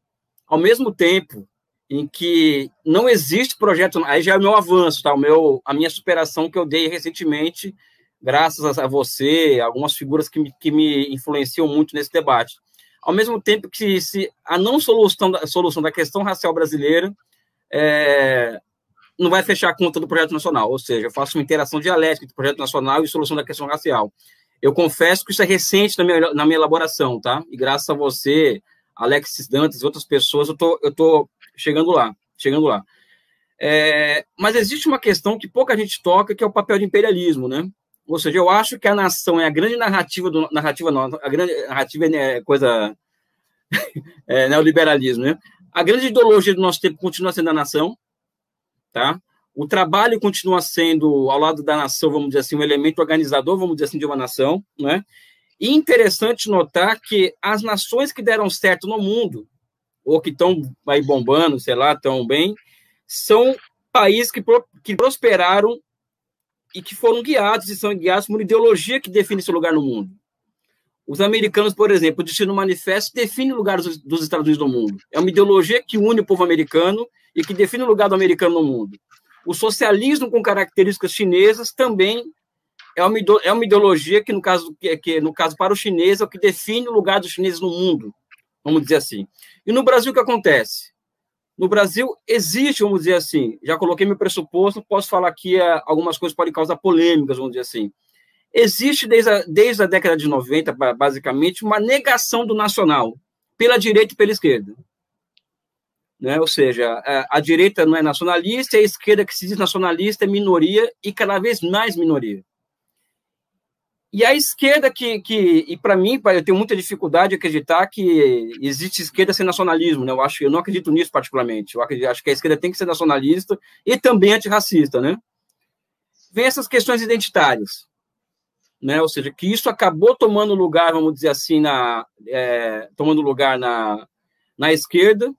Ao mesmo tempo em que não existe projeto, aí já é o meu avanço, tá? o meu, a minha superação que eu dei recentemente graças a você, algumas figuras que me, que me influenciam muito nesse debate. Ao mesmo tempo que se a não solução da, solução da questão racial brasileira é, não vai fechar a conta do projeto nacional, ou seja, eu faço uma interação dialética entre projeto nacional e solução da questão racial. Eu confesso que isso é recente na minha, na minha elaboração, tá? E graças a você, Alexis Dantas e outras pessoas, eu tô, eu tô chegando lá, chegando lá. É, mas existe uma questão que pouca gente toca, que é o papel de imperialismo, né? Ou seja, eu acho que a nação é a grande narrativa do narrativa não, a grande narrativa é coisa é, neoliberalismo, né? A grande ideologia do nosso tempo continua sendo a nação, tá? O trabalho continua sendo ao lado da nação, vamos dizer assim, um elemento organizador, vamos dizer assim, de uma nação, né? E interessante notar que as nações que deram certo no mundo, ou que estão aí bombando, sei lá, tão bem, são países que, que prosperaram e que foram guiados e são guiados por uma ideologia que define seu lugar no mundo. Os americanos, por exemplo, o Destino Manifesto define o lugar dos, dos Estados Unidos no mundo. É uma ideologia que une o povo americano e que define o lugar do americano no mundo. O socialismo com características chinesas também é uma, é uma ideologia que, no caso, que, no caso, para o chinês, é o que define o lugar dos chineses no mundo, vamos dizer assim. E no Brasil, o que acontece? No Brasil, existe, vamos dizer assim, já coloquei meu pressuposto, posso falar que é, algumas coisas podem causar polêmicas, vamos dizer assim. Existe, desde a, desde a década de 90, basicamente, uma negação do nacional, pela direita e pela esquerda. Né? Ou seja, a, a direita não é nacionalista, a esquerda que se diz nacionalista é minoria e cada vez mais minoria. E a esquerda que, que e para mim, eu tenho muita dificuldade de acreditar que existe esquerda sem nacionalismo, né? Eu acho, eu não acredito nisso particularmente. Eu acredito, acho que a esquerda tem que ser nacionalista e também antirracista, né? Vem essas questões identitárias, né? Ou seja, que isso acabou tomando lugar, vamos dizer assim, na é, tomando lugar na, na esquerda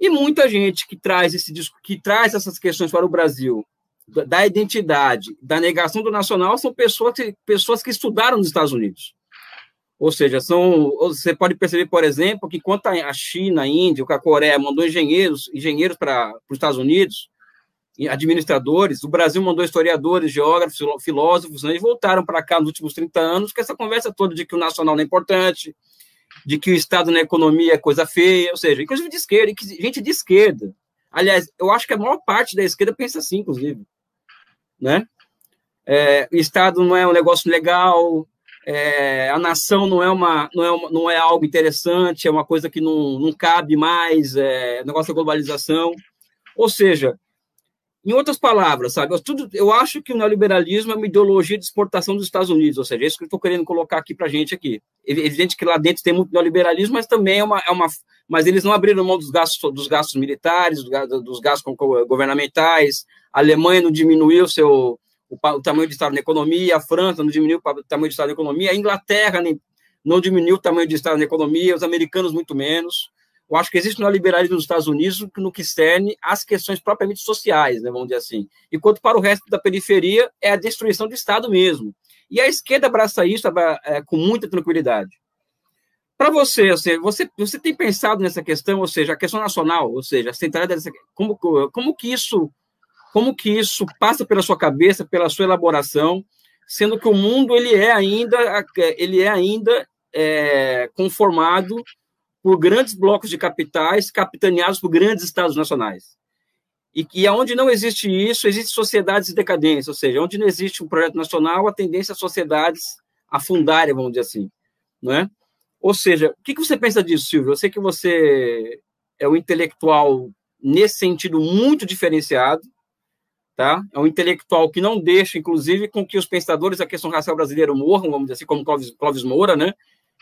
e muita gente que traz esse que traz essas questões para o Brasil da identidade, da negação do nacional, são pessoas que, pessoas que estudaram nos Estados Unidos. Ou seja, são, você pode perceber, por exemplo, que quando a China, a Índia, a Coreia mandou engenheiros, engenheiros para os Estados Unidos, administradores, o Brasil mandou historiadores, geógrafos, filósofos, né, e voltaram para cá nos últimos 30 anos com essa conversa toda de que o nacional não é importante, de que o Estado na economia é coisa feia, ou seja, inclusive de esquerda, gente de esquerda. Aliás, eu acho que a maior parte da esquerda pensa assim, inclusive né? É, o Estado não é um negócio legal, é, a nação não é, uma, não, é uma, não é algo interessante, é uma coisa que não, não cabe mais, é negócio da globalização. Ou seja, em outras palavras, sabe, eu, tudo, eu acho que o neoliberalismo é uma ideologia de exportação dos Estados Unidos, ou seja, é isso que eu estou querendo colocar aqui para a gente aqui. É evidente que lá dentro tem muito neoliberalismo, mas também é uma, é uma mas eles não abriram mão dos gastos, dos gastos militares, dos gastos governamentais, a Alemanha não diminuiu seu, o, o tamanho de Estado na economia, a França não diminuiu o tamanho de Estado na economia, a Inglaterra nem, não diminuiu o tamanho de Estado na economia, os americanos muito menos. Eu acho que existe um liberalismo nos Estados Unidos no que cerne as questões propriamente sociais, né, vamos dizer assim. Enquanto para o resto da periferia é a destruição do Estado mesmo. E a esquerda abraça isso é, com muita tranquilidade. Para você, você, você tem pensado nessa questão, ou seja, a questão nacional, ou seja, a centralidade dessa, como, como que isso como que isso passa pela sua cabeça, pela sua elaboração, sendo que o mundo ele é ainda ele é ainda é, conformado por grandes blocos de capitais capitaneados por grandes estados nacionais. E, e aonde não existe isso, existem sociedades de decadência, ou seja, onde não existe um projeto nacional, a tendência é sociedades afundarem, vamos dizer assim, não é? Ou seja, o que, que você pensa disso, Silvio? Eu sei que você é um intelectual nesse sentido muito diferenciado, tá? É um intelectual que não deixa, inclusive, com que os pensadores da questão racial brasileira morram, vamos dizer assim, como Clóvis, Clóvis Moura, né?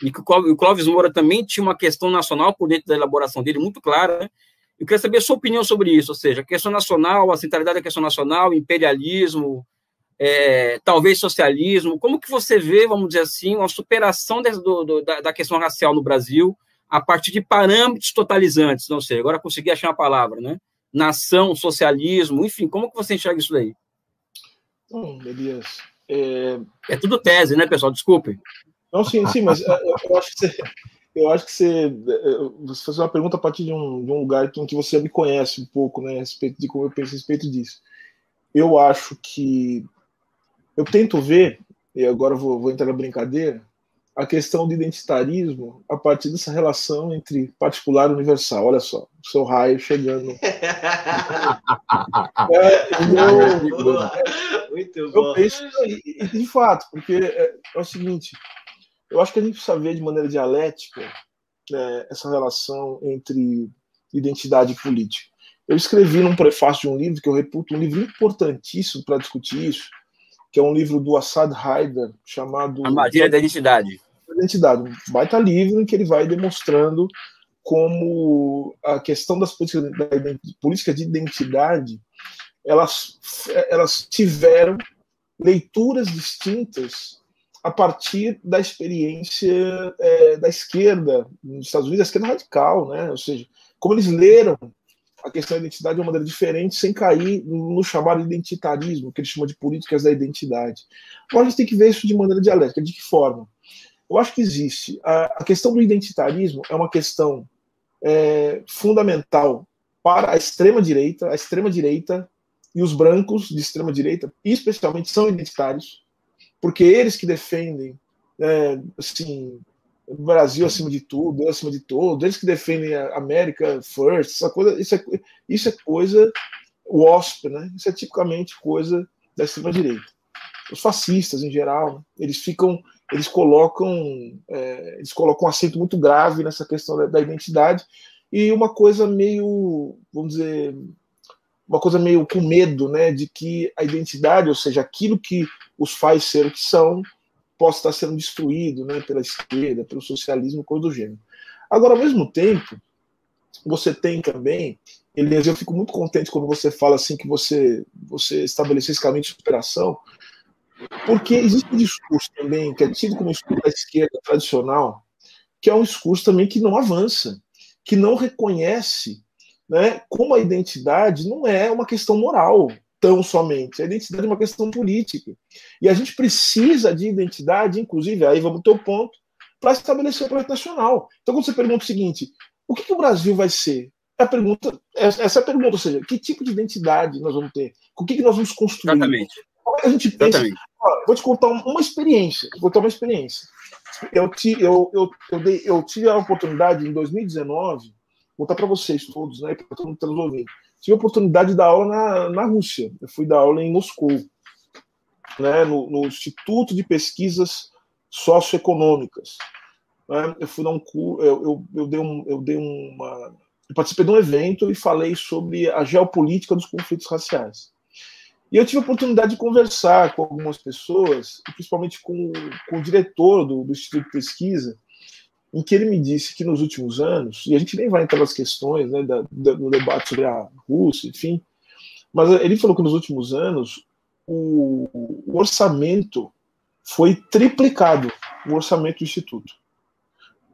E que o Clóvis Moura também tinha uma questão nacional por dentro da elaboração dele muito clara, né? Eu queria saber a sua opinião sobre isso, ou seja, a questão nacional, a centralidade da questão nacional, imperialismo, é, talvez socialismo, como que você vê, vamos dizer assim, uma superação de, do, do, da, da, questão racial no Brasil a partir de parâmetros totalizantes, não sei, agora consegui achar uma palavra, né? Nação, socialismo, enfim, como que você enxerga isso daí? Bom, Elias, é... é tudo tese, né, pessoal? Desculpe. Não, sim, sim, mas é, eu acho que você, eu acho que você, é, você faz uma pergunta a partir de um, de um lugar em que você me conhece um pouco, né, a respeito de como eu penso a respeito disso. Eu acho que eu tento ver, e agora vou, vou entrar na brincadeira, a questão do identitarismo a partir dessa relação entre particular e universal. Olha só, o seu raio chegando. é, eu, Muito bom. Eu penso, e, de fato, porque é, é, o seguinte, eu acho que a gente precisa ver de maneira dialética né, essa relação entre identidade e política. Eu escrevi num prefácio de um livro que eu reputo um livro importantíssimo para discutir isso, que é um livro do Assad Haider chamado Armadilha da Identidade identidade. Um baita livro em que ele vai demonstrando como a questão das políticas, política de identidade elas, elas tiveram leituras distintas a partir da experiência é, da esquerda nos Estados Unidos, a esquerda radical, né? ou seja, como eles leram a questão da identidade de uma maneira diferente, sem cair no chamado identitarismo, que eles chamam de políticas da identidade. Então a gente tem que ver isso de maneira dialética. De que forma? Eu acho que existe. A, a questão do identitarismo é uma questão é, fundamental para a extrema-direita. A extrema-direita e os brancos de extrema-direita, especialmente, são identitários, porque eles que defendem é, assim, o Brasil acima de tudo, acima de todos, eles que defendem a América First, essa coisa, isso é, isso é coisa WASP, né? Isso é tipicamente coisa da extrema-direita. Os fascistas, em geral, eles ficam eles colocam é, eles colocam um acento muito grave nessa questão da, da, identidade e uma coisa meio vamos dizer uma coisa meio com medo né de que a identidade ou seja aquilo que os faz ser o que são possa estar sendo destruído né, pela esquerda, pelo socialismo, coisa do gênero. Agora, ao mesmo tempo, você tem também, Elias, eu fico muito contente quando você fala assim que você, você estabeleceu esse caminho de superação, porque existe um discurso também, que é tido como discurso da esquerda tradicional, que é um discurso também que não avança, que não reconhece né, como a identidade não é uma questão moral tão somente, a identidade é uma questão política. E a gente precisa de identidade, inclusive, aí vamos ter o ponto, para estabelecer o projeto nacional. Então, quando você pergunta o seguinte, o que, que o Brasil vai ser? A pergunta, essa é a pergunta, ou seja, que tipo de identidade nós vamos ter? O que, que nós vamos construir? Exatamente. Como é que a gente pensa? vou te contar uma experiência. Vou contar uma experiência. Eu, eu, eu, eu, dei, eu tive a oportunidade em 2019, vou contar para vocês todos, né, para todo mundo que está nos ouvindo. Tive a oportunidade de dar aula na, na Rússia. Eu fui dar aula em Moscou, né, no, no Instituto de Pesquisas Socioeconômicas. Né? Eu fui dar um curso, eu, eu, eu, dei um, eu dei uma. Eu participei de um evento e falei sobre a geopolítica dos conflitos raciais. E eu tive a oportunidade de conversar com algumas pessoas, principalmente com, com o diretor do, do Instituto de Pesquisa, em que ele me disse que nos últimos anos, e a gente nem vai entrar nas questões né, da, da, do debate sobre a Rússia, enfim, mas ele falou que nos últimos anos o, o orçamento foi triplicado, o orçamento do Instituto.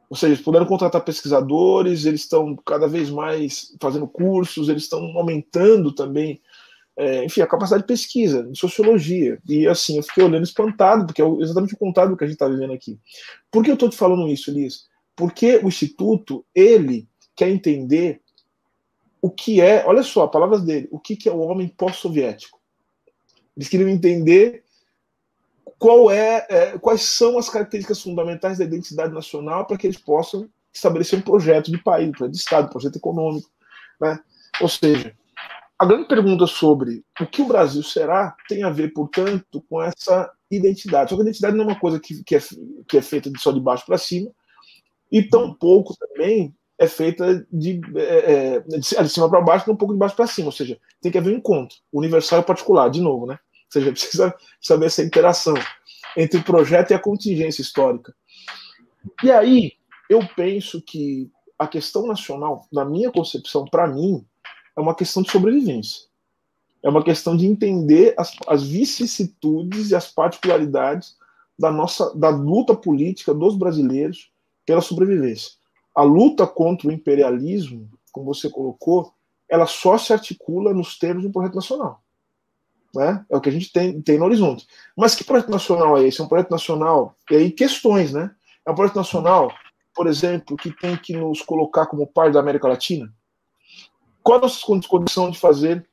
Ou seja, eles puderam contratar pesquisadores, eles estão cada vez mais fazendo cursos, eles estão aumentando também é, enfim, a capacidade de pesquisa, de sociologia. E assim, eu fiquei olhando espantado, porque é exatamente o contrário do que a gente está vivendo aqui. Por que eu estou te falando isso, Elias? Porque o Instituto, ele quer entender o que é, olha só, palavras dele, o que, que é o homem pós-soviético. Eles queriam entender qual é, é, quais são as características fundamentais da identidade nacional para que eles possam estabelecer um projeto de país, um projeto de Estado, um projeto econômico. Né? Ou seja, a grande pergunta sobre o que o Brasil será tem a ver, portanto, com essa identidade. Só que a identidade não é uma coisa que, que, é, que é feita de só de baixo para cima, e tão pouco também é feita de, é, é de cima para baixo um pouco de baixo para cima. Ou seja, tem que haver um encontro, universal e particular, de novo, né? Ou seja, precisa saber essa interação entre o projeto e a contingência histórica. E aí, eu penso que a questão nacional, na minha concepção, para mim, é uma questão de sobrevivência. É uma questão de entender as, as vicissitudes e as particularidades da nossa da luta política dos brasileiros pela sobrevivência. A luta contra o imperialismo, como você colocou, ela só se articula nos termos de um projeto nacional. Né? É o que a gente tem, tem no horizonte. Mas que projeto nacional é esse? É um projeto nacional, e aí questões, né? É um projeto nacional, por exemplo, que tem que nos colocar como parte da América Latina? Qual a nossa condição de fazer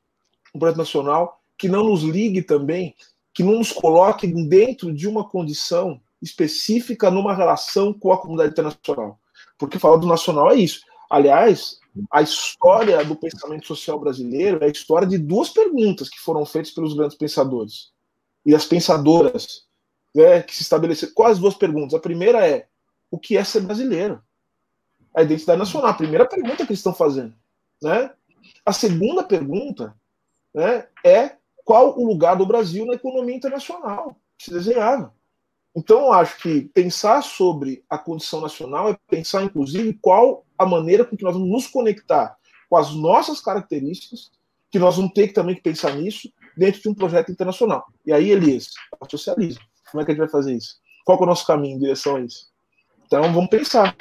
um projeto nacional que não nos ligue também, que não nos coloque dentro de uma condição específica numa relação com a comunidade internacional? Porque falar do nacional é isso. Aliás, a história do pensamento social brasileiro é a história de duas perguntas que foram feitas pelos grandes pensadores e as pensadoras né, que se estabeleceram. Quais as duas perguntas? A primeira é: o que é ser brasileiro? A identidade nacional. A primeira pergunta que eles estão fazendo. Né? A segunda pergunta né, é qual o lugar do Brasil na economia internacional se desenhava. Então, eu acho que pensar sobre a condição nacional é pensar, inclusive, qual a maneira com que nós vamos nos conectar com as nossas características, que nós vamos ter que também pensar nisso dentro de um projeto internacional. E aí, Elias, o socialismo. Como é que a gente vai fazer isso? Qual é o nosso caminho em direção a isso? Então, vamos pensar.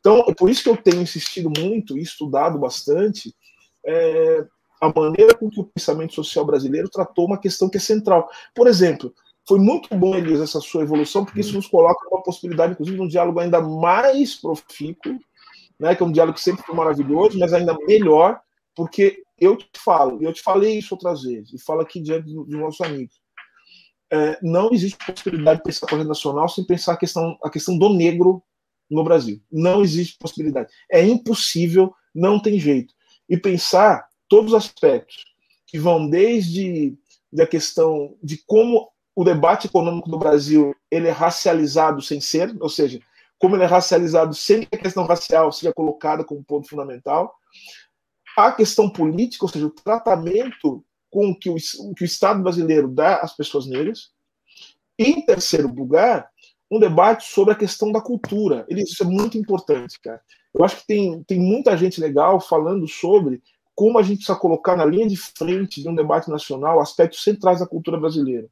Então, é por isso que eu tenho insistido muito e estudado bastante é, a maneira com que o pensamento social brasileiro tratou uma questão que é central. Por exemplo, foi muito bom, Elias, essa sua evolução, porque isso nos coloca uma possibilidade, inclusive, de um diálogo ainda mais profícuo, né, que é um diálogo que sempre foi maravilhoso, mas ainda melhor, porque eu te falo, e eu te falei isso outras vezes, e falo aqui diante dos nossos amigos, é, não existe possibilidade de pensar a corrente nacional sem pensar a questão, a questão do negro no Brasil. Não existe possibilidade. É impossível, não tem jeito e pensar todos os aspectos que vão desde a questão de como o debate econômico do Brasil ele é racializado sem ser, ou seja, como ele é racializado sem que a questão racial seja colocada como ponto fundamental, a questão política, ou seja, o tratamento com que o, que o Estado brasileiro dá às pessoas negras, e, em terceiro lugar, um debate sobre a questão da cultura. Isso é muito importante, cara. Eu acho que tem, tem muita gente legal falando sobre como a gente precisa colocar na linha de frente de um debate nacional aspectos centrais da cultura brasileira.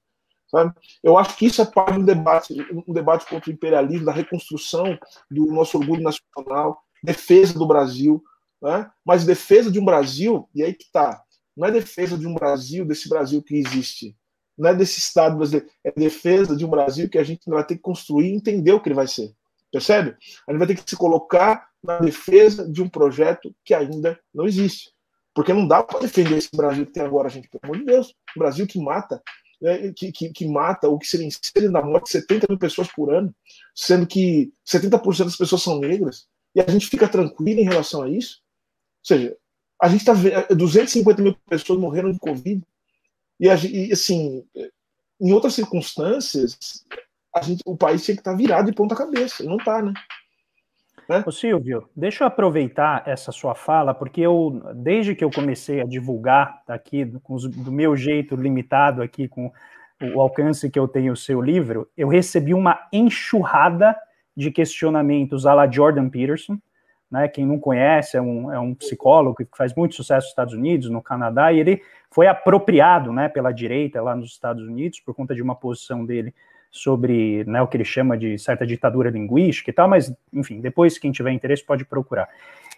Sabe? Eu acho que isso é parte do debate, um debate contra o imperialismo, da reconstrução do nosso orgulho nacional, defesa do Brasil, né? mas defesa de um Brasil, e aí que está, não é defesa de um Brasil, desse Brasil que existe, não é desse Estado brasileiro, é defesa de um Brasil que a gente vai ter que construir e entender o que ele vai ser. Percebe? A gente vai ter que se colocar na defesa de um projeto que ainda não existe. Porque não dá para defender esse Brasil que tem agora, gente, pelo amor de Deus. Um Brasil que mata, né, que, que, que, mata ou que se insere na morte 70 mil pessoas por ano, sendo que 70% das pessoas são negras, e a gente fica tranquilo em relação a isso. Ou seja, a gente está vendo 250 mil pessoas morreram de Covid, e, e assim, em outras circunstâncias, a gente, o país tinha que estar tá virado de ponta cabeça, e não está, né? Né? Ô Silvio, deixa eu aproveitar essa sua fala, porque eu, desde que eu comecei a divulgar aqui, os, do meu jeito limitado aqui, com o alcance que eu tenho o seu livro, eu recebi uma enxurrada de questionamentos à la Jordan Peterson, né, quem não conhece, é um, é um psicólogo que faz muito sucesso nos Estados Unidos, no Canadá, e ele foi apropriado né, pela direita lá nos Estados Unidos por conta de uma posição dele sobre né, o que ele chama de certa ditadura linguística e tal, mas, enfim, depois quem tiver interesse pode procurar.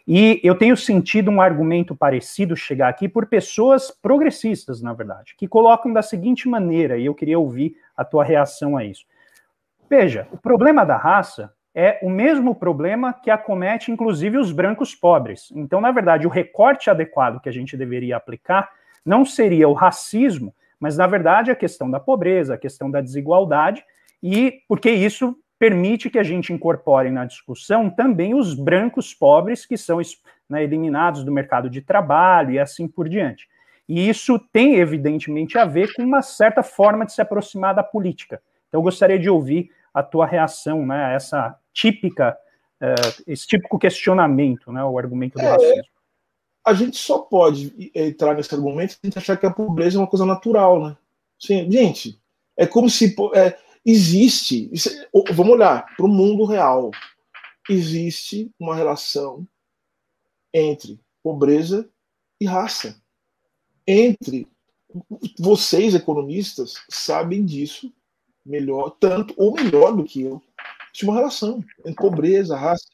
E eu tenho sentido um argumento parecido chegar aqui por pessoas progressistas, na verdade, que colocam da seguinte maneira, e eu queria ouvir a tua reação a isso. Veja, o problema da raça é o mesmo problema que acomete, inclusive, os brancos pobres. Então, na verdade, o recorte adequado que a gente deveria aplicar não seria o racismo, mas na verdade a questão da pobreza, a questão da desigualdade, e porque isso permite que a gente incorpore na discussão também os brancos pobres que são né, eliminados do mercado de trabalho e assim por diante. E isso tem, evidentemente, a ver com uma certa forma de se aproximar da política. Então, eu gostaria de ouvir a tua reação né, a essa típica, uh, esse típico questionamento, né, o argumento do é, racismo a gente só pode entrar nesse argumento se a gente achar que a pobreza é uma coisa natural, né? Sim, gente, é como se é, existe. vamos olhar para o mundo real. Existe uma relação entre pobreza e raça. Entre vocês, economistas, sabem disso melhor, tanto ou melhor do que eu. Existe uma relação entre pobreza, raça.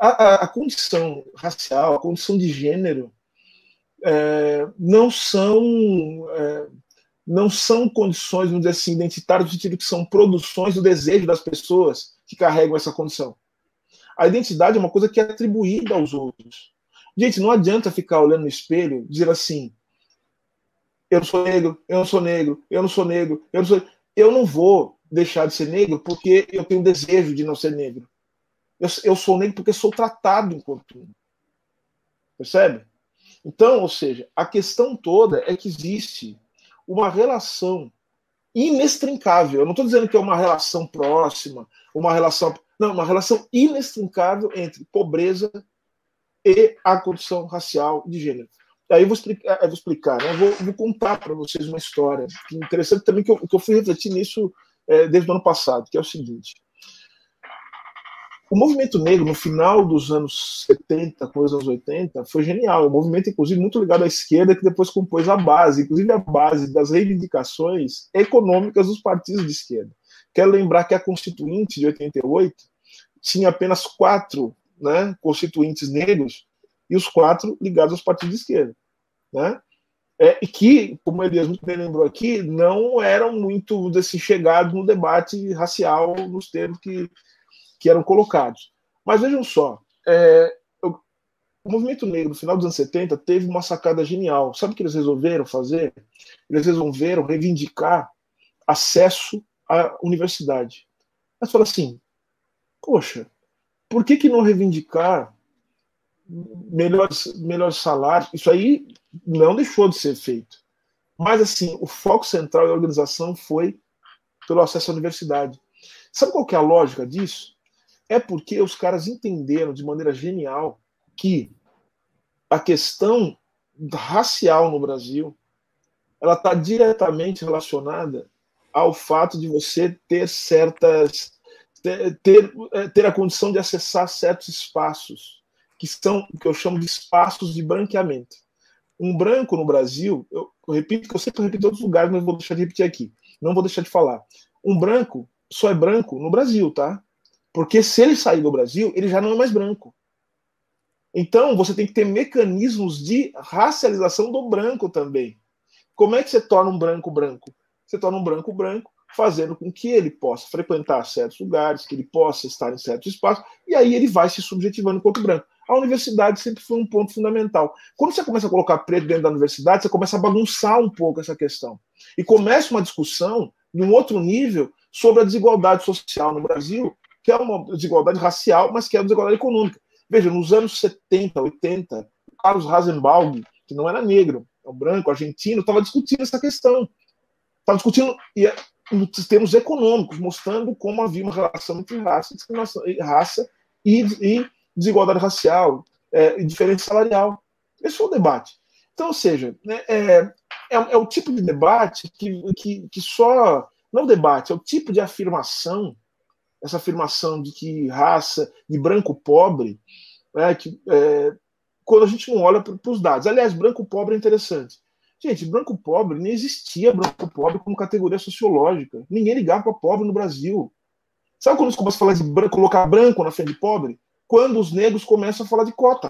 A, a, a condição racial, a condição de gênero, é, não são é, não são condições, vamos dizer assim, identitárias, no sentido que são produções do desejo das pessoas que carregam essa condição. A identidade é uma coisa que é atribuída aos outros. Gente, não adianta ficar olhando no espelho e dizer assim: eu sou negro, eu não sou negro, eu não sou negro, eu não sou. Eu não vou deixar de ser negro porque eu tenho desejo de não ser negro. Eu, eu sou negro porque sou tratado enquanto. Percebe? Então, ou seja, a questão toda é que existe uma relação inextrincável. Eu não estou dizendo que é uma relação próxima, uma relação. Não, uma relação inextrincável entre pobreza e a condição racial de gênero. Aí eu vou explicar, eu vou, explicar né? eu vou, vou contar para vocês uma história que é interessante também, que eu, que eu fui refletir nisso é, desde o ano passado, que é o seguinte. O movimento negro, no final dos anos 70, com os anos 80, foi genial. Um movimento, inclusive, muito ligado à esquerda, que depois compôs a base, inclusive a base das reivindicações econômicas dos partidos de esquerda. Quero lembrar que a Constituinte de 88 tinha apenas quatro né, constituintes negros e os quatro ligados aos partidos de esquerda. Né? É, e que, como Elias muito bem lembrou aqui, não eram muito assim, chegados no debate racial nos termos que, que eram colocados. Mas vejam só, é, o, o movimento negro no final dos anos 70 teve uma sacada genial. Sabe o que eles resolveram fazer? Eles resolveram reivindicar acesso à universidade. Mas fala assim, poxa, por que, que não reivindicar melhores, melhores salários? Isso aí não deixou de ser feito. Mas, assim, o foco central da organização foi pelo acesso à universidade. Sabe qual que é a lógica disso? É porque os caras entenderam de maneira genial que a questão racial no Brasil ela está diretamente relacionada ao fato de você ter certas ter, ter, ter a condição de acessar certos espaços, que são o que eu chamo de espaços de branqueamento. Um branco no Brasil, eu, eu repito que eu sempre repito em outros lugares, mas vou deixar de repetir aqui. Não vou deixar de falar. Um branco só é branco no Brasil, tá? Porque se ele sair do Brasil, ele já não é mais branco. Então, você tem que ter mecanismos de racialização do branco também. Como é que você torna um branco branco? Você torna um branco branco fazendo com que ele possa frequentar certos lugares, que ele possa estar em certos espaços, e aí ele vai se subjetivando enquanto branco. A universidade sempre foi um ponto fundamental. Quando você começa a colocar preto dentro da universidade, você começa a bagunçar um pouco essa questão. E começa uma discussão, em um outro nível, sobre a desigualdade social no Brasil, que é uma desigualdade racial, mas que é uma desigualdade econômica. Veja, nos anos 70, 80, Carlos Rasenbaum, que não era negro, é um branco, argentino, estava discutindo essa questão. Estava discutindo e, em termos econômicos, mostrando como havia uma relação entre raça, raça e, e desigualdade racial é, diferença salarial. Esse foi o debate. Então, ou seja, né, é, é, é, o tipo de debate que, que, que só. Não debate, é o tipo de afirmação essa afirmação de que raça, de branco pobre, é, que, é, quando a gente não olha para os dados. Aliás, branco pobre é interessante. Gente, branco pobre, nem existia branco pobre como categoria sociológica. Ninguém ligava para pobre no Brasil. Sabe quando eles começam a falar de branco, colocar branco na frente de pobre? Quando os negros começam a falar de cota.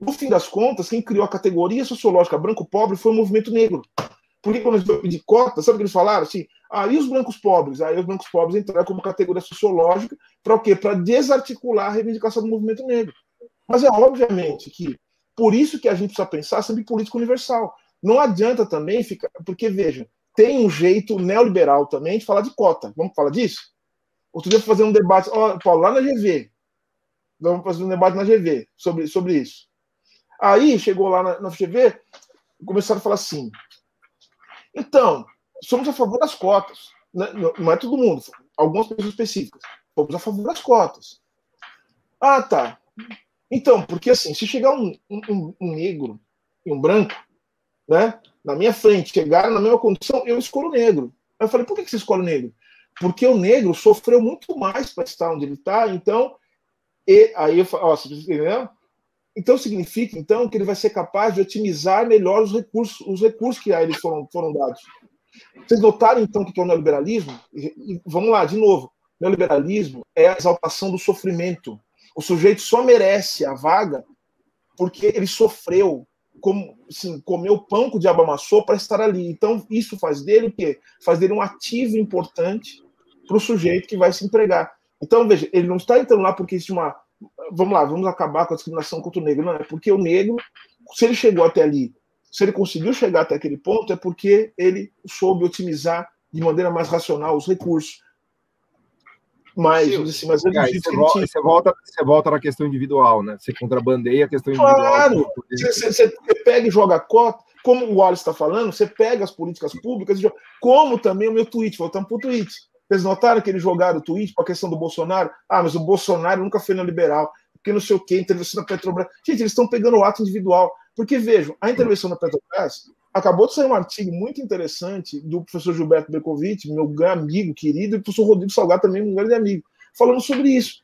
No fim das contas, quem criou a categoria sociológica branco pobre foi o movimento negro. Porque quando eles pedir cota, sabe o que eles falaram? Assim, aí ah, os brancos pobres? Aí os brancos pobres entraram como categoria sociológica para o quê? Para desarticular a reivindicação do movimento negro. Mas é obviamente que por isso que a gente precisa pensar sempre em política universal. Não adianta também ficar. Porque, veja, tem um jeito neoliberal também de falar de cota. Vamos falar disso? Outro dia fazer um debate, ó, Paulo, lá na GV. Vamos fazer um debate na GV sobre, sobre isso. Aí chegou lá na, na GV, começaram a falar assim: então, somos a favor das cotas. Né? Não é todo mundo, algumas pessoas específicas. Somos a favor das cotas. Ah, tá. Então, porque assim, se chegar um, um, um negro e um branco, né, na minha frente, chegaram na mesma condição, eu escolho o negro. Aí eu falei, por que você escolhe o negro? Porque o negro sofreu muito mais para estar onde ele está, então. E, aí eu falo, ó, você entendeu? Então significa então que ele vai ser capaz de otimizar melhor os recursos, os recursos que a ele foram, foram dados. Vocês notaram então que é o neoliberalismo? E, vamos lá, de novo. Neoliberalismo é a exaltação do sofrimento. O sujeito só merece a vaga porque ele sofreu, como, assim, comeu pão que o diabo amassou para estar ali. Então, isso faz dele o quê? Faz dele um ativo importante para o sujeito que vai se empregar. Então, veja, ele não está entrando lá porque existe uma, vamos lá, vamos acabar com a discriminação contra o negro. Não, é porque o negro, se ele chegou até ali, se ele conseguiu chegar até aquele ponto, é porque ele soube otimizar de maneira mais racional os recursos. Mas, assim, mas é, aí, você, volta, você, volta, você volta na questão individual, né? Você contrabandeia a questão individual. Claro! Você, você, você pega e joga a cota, como o Wallace está falando, você pega as políticas públicas e joga, como também o meu tweet, voltando para o tweet. Vocês notaram que eles jogaram o tweet para a questão do Bolsonaro? Ah, mas o Bolsonaro nunca foi neoliberal, porque não sei o quê, intervenção na Petrobras. Gente, eles estão pegando o ato individual. Porque, vejam, a intervenção na Petrobras acabou de sair um artigo muito interessante do professor Gilberto Bekovic, meu amigo, querido, e o professor Rodrigo Salgado também, meu grande amigo, falando sobre isso.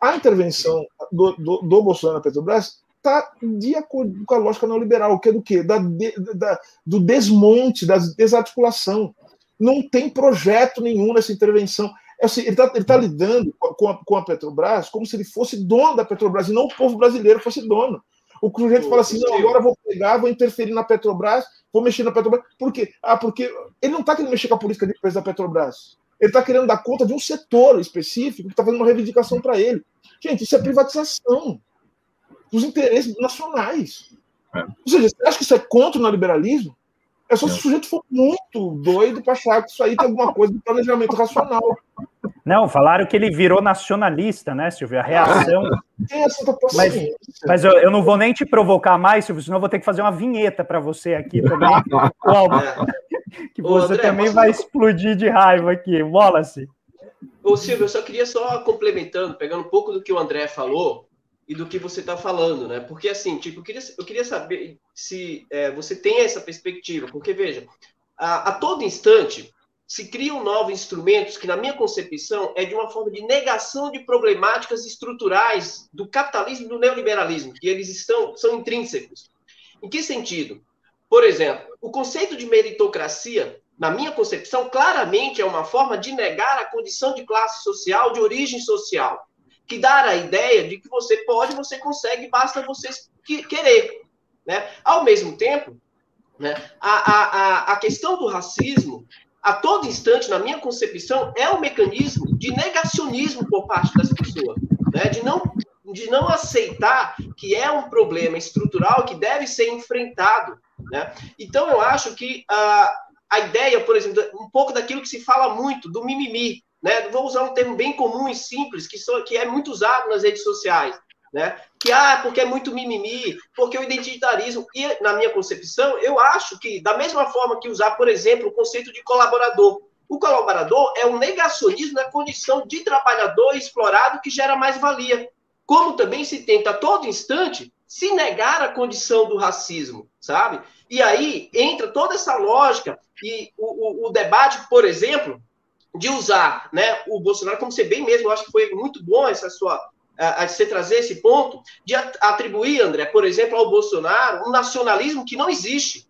A intervenção do, do, do Bolsonaro na Petrobras está de acordo com a lógica neoliberal, que é do quê? Da, da, do desmonte, da desarticulação não tem projeto nenhum nessa intervenção. É assim, ele está tá lidando com a, com a, Petrobras como se ele fosse dono da Petrobras e não o povo brasileiro fosse dono. O sujeito fala assim: não, agora vou pegar, vou interferir na Petrobras, vou mexer na Petrobras. Por quê? Ah, porque ele não está querendo mexer com a política de empresa da Petrobras. Ele está querendo dar conta de um setor específico que está fazendo uma reivindicação para ele. Gente, isso é privatização dos interesses nacionais. É. Ou seja, você acha que isso é contra o neoliberalismo? É só se o sujeito for muito doido para achar que isso aí tem alguma coisa de planejamento racional. Não, falaram que ele virou nacionalista, né, Silvio? A reação. Tem essa mas, mas eu, eu, não vou nem te provocar mais, Silvio, senão eu vou ter que fazer uma vinheta para você aqui também. que você André, também vai explodir de raiva aqui. Wallace. Ô, Silvio, eu só queria só complementando, pegando um pouco do que o André falou, e do que você está falando, né? Porque assim, tipo, eu queria, eu queria saber se é, você tem essa perspectiva, porque veja, a, a todo instante se criam novos instrumentos que, na minha concepção, é de uma forma de negação de problemáticas estruturais do capitalismo e do neoliberalismo, que eles estão são intrínsecos. Em que sentido? Por exemplo, o conceito de meritocracia, na minha concepção, claramente é uma forma de negar a condição de classe social, de origem social, que dá a ideia de que você pode, você consegue, basta você querer. Né? Ao mesmo tempo, né, a, a, a questão do racismo, a todo instante, na minha concepção, é um mecanismo de negacionismo por parte das pessoas, né? de, não, de não aceitar que é um problema estrutural que deve ser enfrentado. Né? Então, eu acho que a, a ideia, por exemplo, um pouco daquilo que se fala muito, do mimimi, né? vou usar um termo bem comum e simples, que, so, que é muito usado nas redes sociais, né? Que ah, porque é muito mimimi, porque o identitarismo e na minha concepção, eu acho que da mesma forma que usar, por exemplo, o conceito de colaborador, o colaborador é um negacionismo na condição de trabalhador explorado que gera mais valia. Como também se tenta a todo instante se negar a condição do racismo, sabe? E aí entra toda essa lógica e o, o, o debate, por exemplo, de usar né, o Bolsonaro, como você bem mesmo, eu acho que foi muito bom essa sua a, você trazer esse ponto de atribuir, André, por exemplo, ao Bolsonaro um nacionalismo que não existe.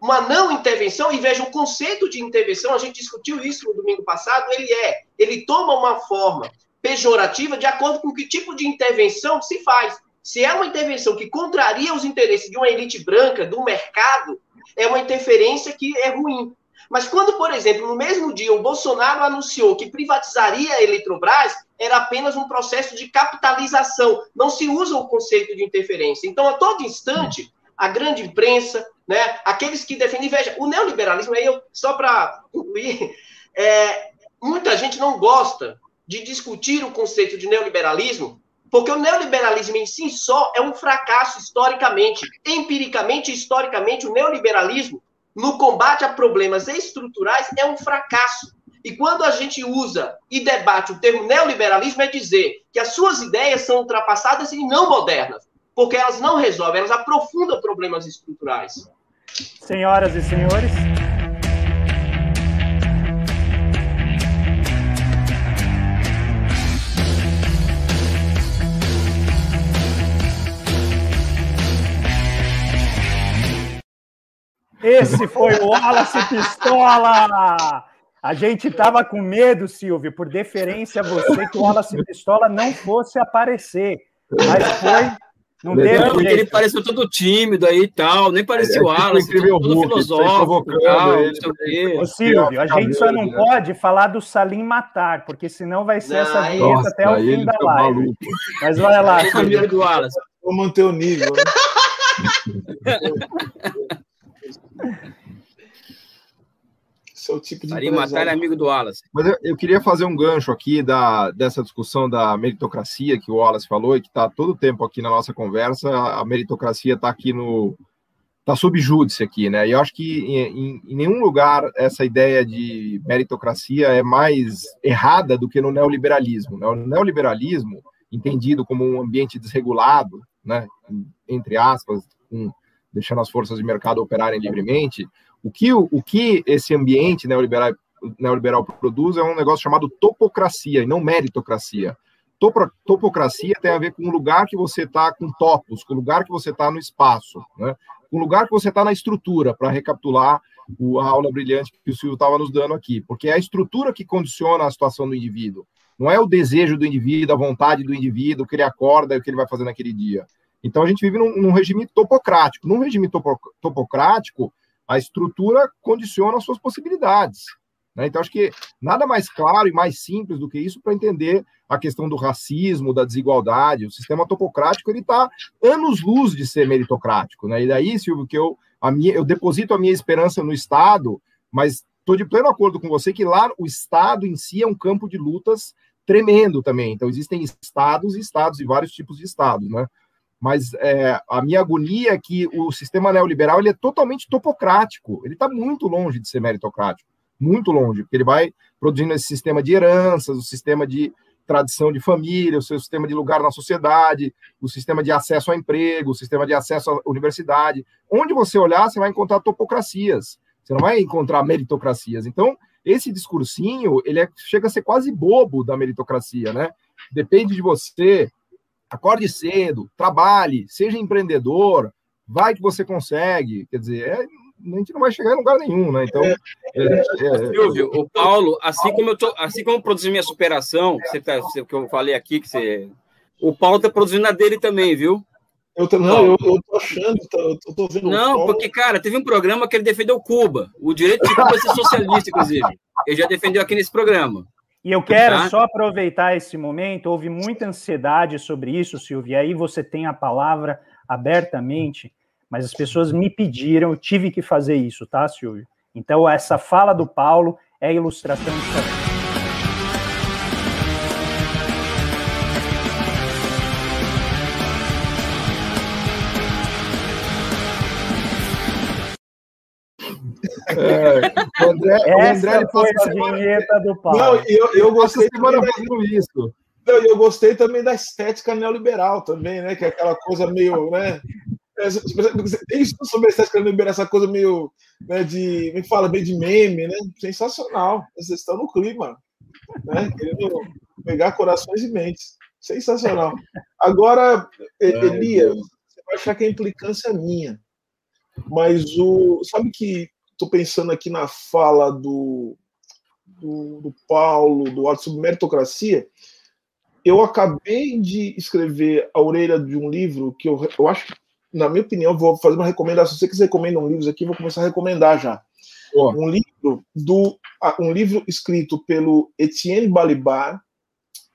Uma não intervenção, e veja, o conceito de intervenção, a gente discutiu isso no domingo passado, ele é, ele toma uma forma pejorativa de acordo com que tipo de intervenção se faz. Se é uma intervenção que contraria os interesses de uma elite branca, do mercado, é uma interferência que é ruim. Mas quando, por exemplo, no mesmo dia o Bolsonaro anunciou que privatizaria a Eletrobras, era apenas um processo de capitalização. Não se usa o conceito de interferência. Então, a todo instante, a grande imprensa, né, aqueles que defendem. Veja, o neoliberalismo, aí eu, só para concluir, é, muita gente não gosta de discutir o conceito de neoliberalismo, porque o neoliberalismo em si só é um fracasso historicamente. Empiricamente historicamente, o neoliberalismo no combate a problemas estruturais é um fracasso. E quando a gente usa e debate o termo neoliberalismo, é dizer que as suas ideias são ultrapassadas e não modernas, porque elas não resolvem, elas aprofundam problemas estruturais. Senhoras e senhores. Esse foi o Wallace Pistola! A gente estava com medo, Silvio, por deferência a você, que o Wallace Pistola não fosse aparecer. Mas foi. Não teve não, ele pareceu todo tímido aí e tal, nem parecia é, o Wallace, todo, todo filosófico tal, Ô, Silvio, a gente só não né? pode falar do Salim Matar, porque senão vai ser essa vinheta até o fim da live. Maluco. Mas vai lá. Vou manter o nível. Né? Esse é o tipo de Faria matar é amigo do Wallace. Mas eu, eu, queria fazer um gancho aqui da, dessa discussão da meritocracia que o Wallace falou e que está todo o tempo aqui na nossa conversa. A meritocracia está aqui no. Está sob júdice aqui, né? E eu acho que em, em, nenhum lugar essa ideia de meritocracia é mais errada do que no neoliberalismo. Né? O neoliberalismo, entendido como um ambiente desregulado, né? entre aspas, com deixando as forças de mercado operarem livremente, o que, o, que esse ambiente neoliberal, neoliberal produz é um negócio chamado topocracia e não meritocracia. Topo, topocracia tem a ver com o lugar que você está com topos, com o lugar que você está no espaço, né? com o lugar que você está na estrutura, para recapitular o, a aula brilhante que o Silvio estava nos dando aqui, porque é a estrutura que condiciona a situação do indivíduo. Não é o desejo do indivíduo, a vontade do indivíduo, o que ele acorda e o que ele vai fazer naquele dia. Então a gente vive num, num regime topocrático. Num regime topo, topocrático, a estrutura condiciona as suas possibilidades. Né? Então acho que nada mais claro e mais simples do que isso para entender a questão do racismo, da desigualdade. O sistema topocrático ele está anos luz de ser meritocrático. Né? E daí, Silvio, que eu, a minha, eu deposito a minha esperança no Estado, mas estou de pleno acordo com você que lá o Estado em si é um campo de lutas tremendo também. Então existem estados e estados e vários tipos de estados, né? Mas é, a minha agonia é que o sistema neoliberal ele é totalmente topocrático, ele está muito longe de ser meritocrático, muito longe, porque ele vai produzindo esse sistema de heranças, o sistema de tradição de família, o seu sistema de lugar na sociedade, o sistema de acesso ao emprego, o sistema de acesso à universidade. Onde você olhar, você vai encontrar topocracias, você não vai encontrar meritocracias. Então, esse discursinho, ele é, chega a ser quase bobo da meritocracia, né? Depende de você, acorde cedo, trabalhe, seja empreendedor, vai que você consegue. Quer dizer, é, a gente não vai chegar em lugar nenhum, né? Então, é, é, é Silvio, o Paulo, assim como eu tô, assim como eu produzi minha superação, que, você tá, que eu falei aqui, que você, o Paulo está produzindo a dele também, viu? Eu tô, não, eu, eu tô achando, eu tô vendo. Não, porque, cara, teve um programa que ele defendeu Cuba, o direito de Cuba ser socialista, inclusive. Ele já defendeu aqui nesse programa. E eu quero tá? só aproveitar esse momento, houve muita ansiedade sobre isso, Silvio, e aí você tem a palavra abertamente, mas as pessoas me pediram, eu tive que fazer isso, tá, Silvio? Então, essa fala do Paulo é ilustração de É, o André, Essa o André foi a vinheta do Paulo. Não, eu, eu gostei semana fazendo isso. Não, eu gostei também da estética neoliberal também, né? Que é aquela coisa meio, né? É, tem isso sobre a estética neoliberal, essa coisa meio, né, de, me fala bem de meme, né? Sensacional. Vocês estão no clima, né? Querendo pegar corações e mentes. Sensacional. Agora, Elias, você vai achar que a implicância é minha. Mas o. Sabe que estou pensando aqui na fala do, do, do Paulo, do Otto sobre meritocracia. Eu acabei de escrever a orelha de um livro que eu, eu acho, na minha opinião, vou fazer uma recomendação. Se você quiser recomendar um livro aqui, vou começar a recomendar já. Oh. Um livro do um livro escrito pelo Etienne Balibar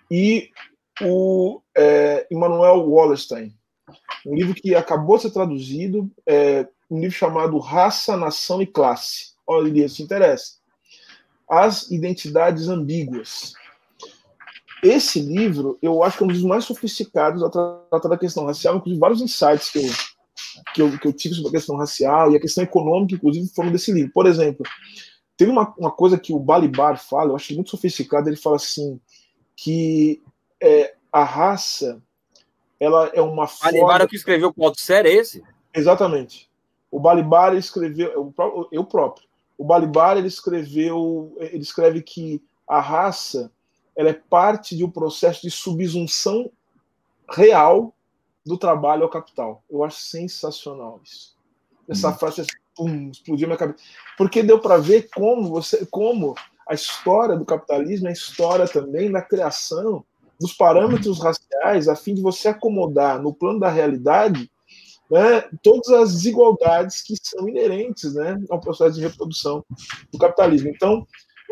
e o é, Emmanuel Wallerstein. Um livro que acabou de ser traduzido, é, um livro chamado Raça, Nação e Classe. Olha, Elias, te interessa. As Identidades Ambíguas. Esse livro, eu acho que é um dos mais sofisticados a tratar da questão racial, inclusive vários insights que eu, que eu, que eu tive sobre a questão racial e a questão econômica, inclusive, foram desse livro. Por exemplo, tem uma, uma coisa que o Balibar fala, eu acho muito sofisticado, ele fala assim, que é, a raça, ela é uma forma... Balibar é o que escreveu o Paulo Sério, é esse? Exatamente. O Balibar escreveu, eu próprio, o Balibar ele escreveu, ele escreve que a raça ela é parte de um processo de subsunção real do trabalho ao capital. Eu acho sensacional isso. Essa hum. frase pum, explodiu minha cabeça. Porque deu para ver como você, como a história do capitalismo é a história também da criação dos parâmetros raciais a fim de você acomodar no plano da realidade né, todas as desigualdades que são inerentes né, ao processo de reprodução do capitalismo. Então,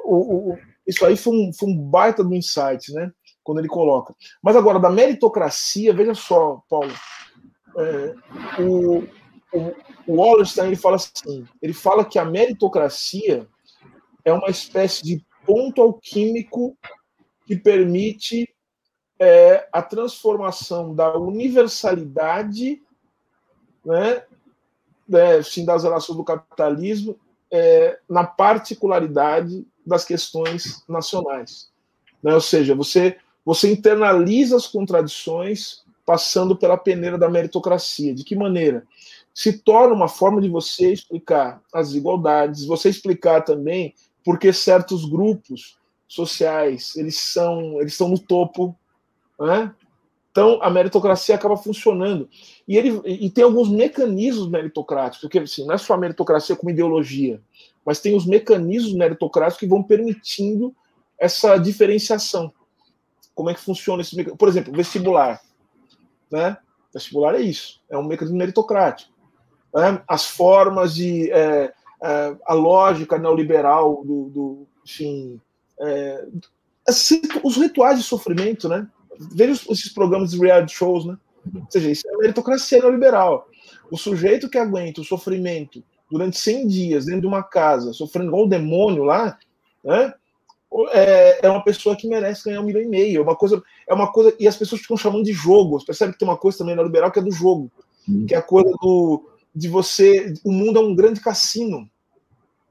o, o, isso aí foi um, foi um baita do insight, né, quando ele coloca. Mas agora, da meritocracia, veja só, Paulo, é, o, o, o Wallerstein ele fala assim, ele fala que a meritocracia é uma espécie de ponto alquímico que permite é, a transformação da universalidade né, é, assim, das relações do capitalismo é, na particularidade das questões nacionais. Né? Ou seja, você, você internaliza as contradições passando pela peneira da meritocracia. De que maneira? Se torna uma forma de você explicar as desigualdades, você explicar também por que certos grupos sociais eles são eles estão no topo né? Então, a meritocracia acaba funcionando. E, ele, e tem alguns mecanismos meritocráticos, porque assim, não é só a meritocracia como ideologia, mas tem os mecanismos meritocráticos que vão permitindo essa diferenciação. Como é que funciona esse mecanismo? Por exemplo, vestibular. Né? Vestibular é isso, é um mecanismo meritocrático. Né? As formas de. É, é, a lógica neoliberal do. do enfim. É, os rituais de sofrimento, né? Veja esses programas de reality shows, né? Ou seja, isso é meritocracia neoliberal. O sujeito que aguenta o sofrimento durante 100 dias dentro de uma casa, sofrendo igual o demônio lá, né? É, é uma pessoa que merece ganhar um milhão e meio. É uma coisa, é uma coisa. E as pessoas ficam chamando de jogo. Você percebe que tem uma coisa também neoliberal que é do jogo, hum. que é a coisa do de você. O mundo é um grande cassino.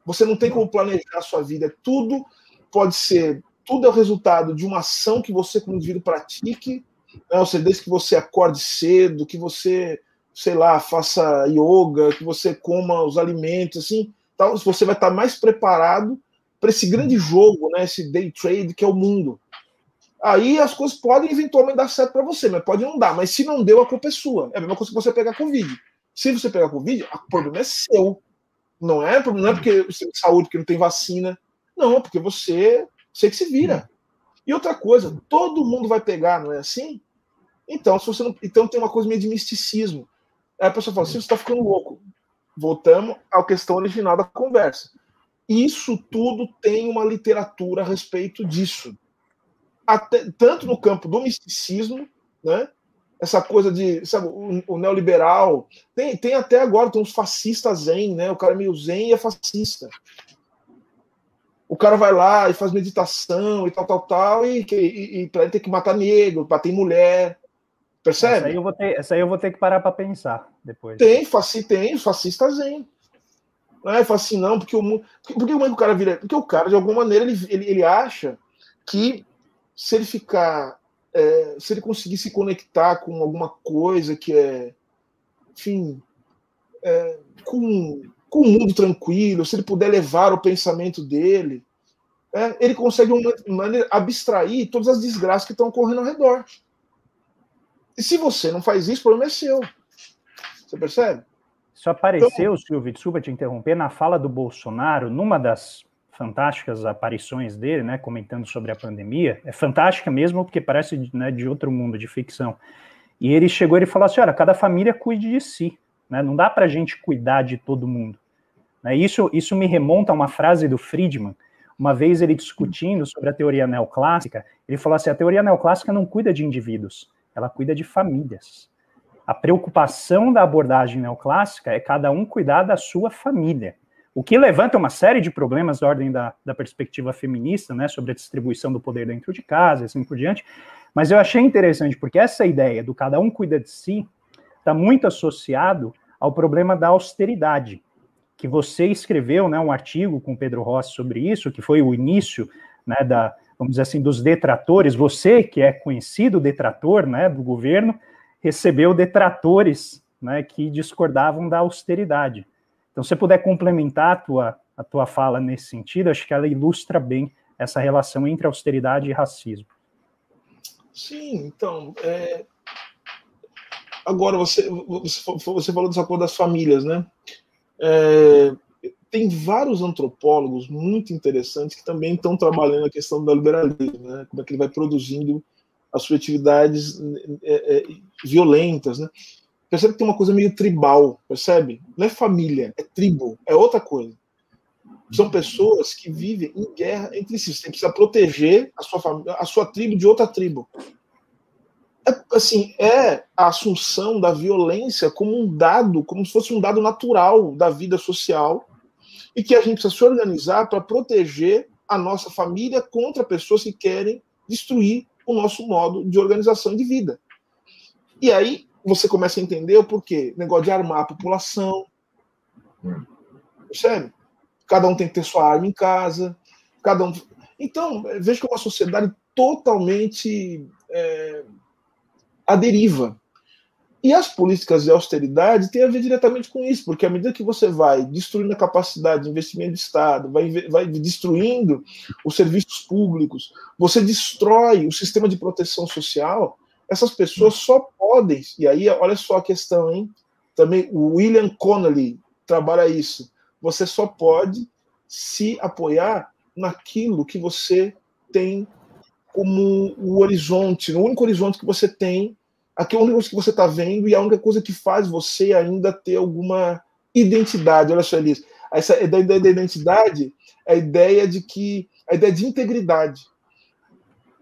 Você não tem como planejar a sua vida. Tudo pode ser tudo é o resultado de uma ação que você, como indivíduo, pratique, né? ou seja, desde que você acorde cedo, que você, sei lá, faça yoga, que você coma os alimentos, assim, tal, você vai estar mais preparado para esse grande jogo, né, esse day trade que é o mundo. Aí as coisas podem eventualmente dar certo para você, mas pode não dar. Mas se não deu, a culpa é sua. É a mesma coisa que você pegar Covid. Se você pegar Covid, o problema é seu. Não é, não é porque você tem saúde, porque não tem vacina. Não, é porque você, você que se vira. E outra coisa, todo mundo vai pegar, não é assim? Então, se você não, então tem uma coisa meio de misticismo. Aí a pessoa fala assim, você está ficando louco. Voltamos à questão original da conversa. Isso tudo tem uma literatura a respeito disso. Até, tanto no campo do misticismo, né? essa coisa de, sabe, o, o, neoliberal, tem, tem até agora, tem uns fascistas zen, né? O cara é meio zen e é fascista. O cara vai lá e faz meditação e tal, tal, tal, e, e, e para ele ter que matar negro, bater mulher. Percebe? Essa aí eu vou ter, essa eu vou ter que parar para pensar depois. Tem, faci, tem, fascista zen. Não é assim, não, porque o por que o cara vira? Porque o cara, de alguma maneira, ele, ele, ele acha que se ele ficar. É, se ele conseguir se conectar com alguma coisa que é. Enfim. É, com, com um mundo tranquilo, se ele puder levar o pensamento dele, é, ele consegue uma maneira abstrair todas as desgraças que estão ocorrendo ao redor. E se você não faz isso, o problema é seu. Você percebe? Isso apareceu, então, Silvio, desculpa te interromper, na fala do Bolsonaro, numa das fantásticas aparições dele, né, comentando sobre a pandemia, é fantástica mesmo, porque parece né, de outro mundo, de ficção. E ele chegou e falou assim: olha, cada família cuide de si, né, não dá para a gente cuidar de todo mundo. Né, isso, isso me remonta a uma frase do Friedman, uma vez ele discutindo sobre a teoria neoclássica, ele falou assim: a teoria neoclássica não cuida de indivíduos, ela cuida de famílias a preocupação da abordagem neoclássica é cada um cuidar da sua família. O que levanta uma série de problemas da ordem da, da perspectiva feminista, né, sobre a distribuição do poder dentro de casa assim por diante. Mas eu achei interessante, porque essa ideia do cada um cuida de si está muito associado ao problema da austeridade, que você escreveu né, um artigo com Pedro Rossi sobre isso, que foi o início né, da, vamos dizer assim, dos detratores, você que é conhecido detrator né, do governo, recebeu detratores né, que discordavam da austeridade. Então, se você puder complementar a tua, a tua fala nesse sentido, acho que ela ilustra bem essa relação entre austeridade e racismo. Sim, então. É... Agora, você, você falou dessa coisa das famílias, né? É... Tem vários antropólogos muito interessantes que também estão trabalhando a questão do liberalismo, né? Como é que ele vai produzindo as suas atividades é, é, violentas, né? Percebe que tem uma coisa meio tribal, percebe? Não é família, é tribo, é outra coisa. São pessoas que vivem em guerra entre si. Você precisa proteger a sua família, a sua tribo de outra tribo. É, assim, é a assunção da violência como um dado, como se fosse um dado natural da vida social, e que a gente precisa se organizar para proteger a nossa família contra pessoas que querem destruir o nosso modo de organização de vida. E aí você começa a entender o porquê. Negócio de armar a população. Percebe? Cada um tem que ter sua arma em casa. Cada um. Então, vejo que é uma sociedade totalmente é, à deriva. E as políticas de austeridade têm a ver diretamente com isso, porque à medida que você vai destruindo a capacidade de investimento do Estado, vai, vai destruindo os serviços públicos, você destrói o sistema de proteção social, essas pessoas só podem, e aí olha só a questão, hein? Também o William Connolly trabalha isso. Você só pode se apoiar naquilo que você tem como o horizonte, no único horizonte que você tem Aqui é única coisa que você está vendo e a única coisa que faz você ainda ter alguma identidade. Olha só, Elis. Essa ideia da identidade é a ideia de que a ideia de integridade.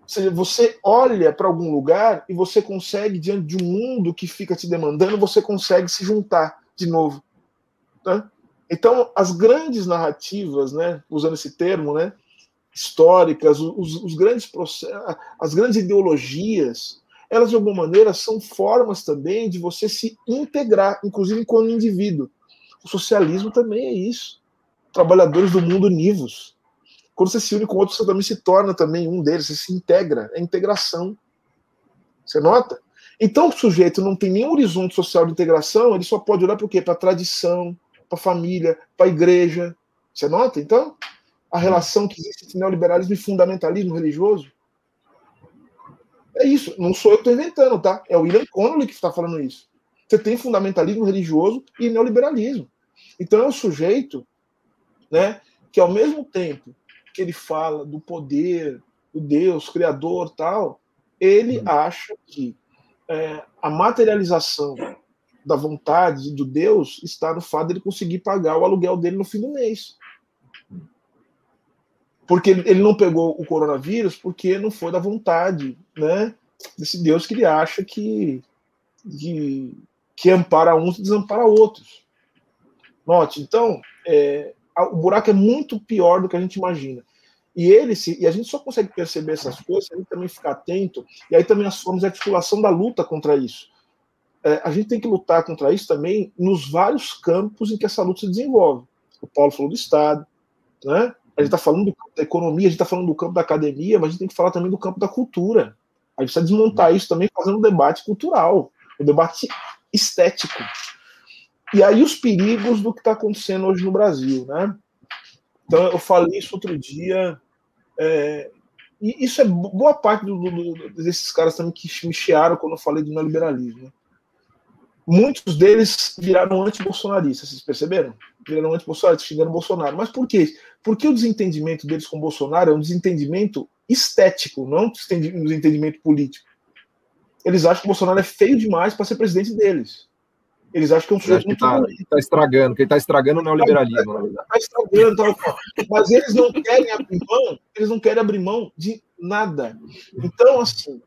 Ou seja, você olha para algum lugar e você consegue, diante de um mundo que fica te demandando, você consegue se juntar de novo. Tá? Então, as grandes narrativas, né, usando esse termo, né, históricas, os, os grandes processos, as grandes ideologias, elas de alguma maneira são formas também de você se integrar, inclusive como indivíduo. O socialismo também é isso. Trabalhadores do mundo univos. Quando você se une com outros, você também se torna também um deles, você se integra, é integração. Você nota? Então o sujeito não tem nenhum horizonte social de integração, ele só pode olhar para o quê? Para a tradição, para a família, para a igreja. Você nota? Então, a relação que existe entre neoliberalismo e fundamentalismo religioso? É isso, não sou eu que estou inventando, tá? É o William Connolly que está falando isso. Você tem fundamentalismo religioso e neoliberalismo. Então é um sujeito né, que, ao mesmo tempo que ele fala do poder, do Deus, Criador tal, ele uhum. acha que é, a materialização da vontade do Deus está no fato de ele conseguir pagar o aluguel dele no fim do mês. Porque ele não pegou o coronavírus porque não foi da vontade né, desse Deus que ele acha que, que, que ampara uns e desampara outros. Note, então, é, o buraco é muito pior do que a gente imagina. E ele se, e a gente só consegue perceber essas coisas a gente também ficar atento, e aí também as formas de articulação da luta contra isso. É, a gente tem que lutar contra isso também nos vários campos em que essa luta se desenvolve. O Paulo falou do Estado, né? A gente está falando do campo da economia, a gente está falando do campo da academia, mas a gente tem que falar também do campo da cultura. A gente precisa desmontar isso também fazendo um debate cultural, um debate estético. E aí os perigos do que está acontecendo hoje no Brasil, né? Então eu falei isso outro dia, é, e isso é boa parte do, do, desses caras também que me chiaram quando eu falei do neoliberalismo. Né? Muitos deles viraram anti-bolsonaristas, vocês perceberam? Viraram anti-bolsonaristas, xingando Bolsonaro. Mas por quê? Porque o desentendimento deles com Bolsonaro é um desentendimento estético, não um desentendimento político. Eles acham que Bolsonaro é feio demais para ser presidente deles. Eles acham que é um sujeito muito tá, tá estragando, que ele está estragando o neoliberalismo. Está tá estragando, tá, mas eles não querem abrir mão, eles não querem abrir mão de nada. Então, assim,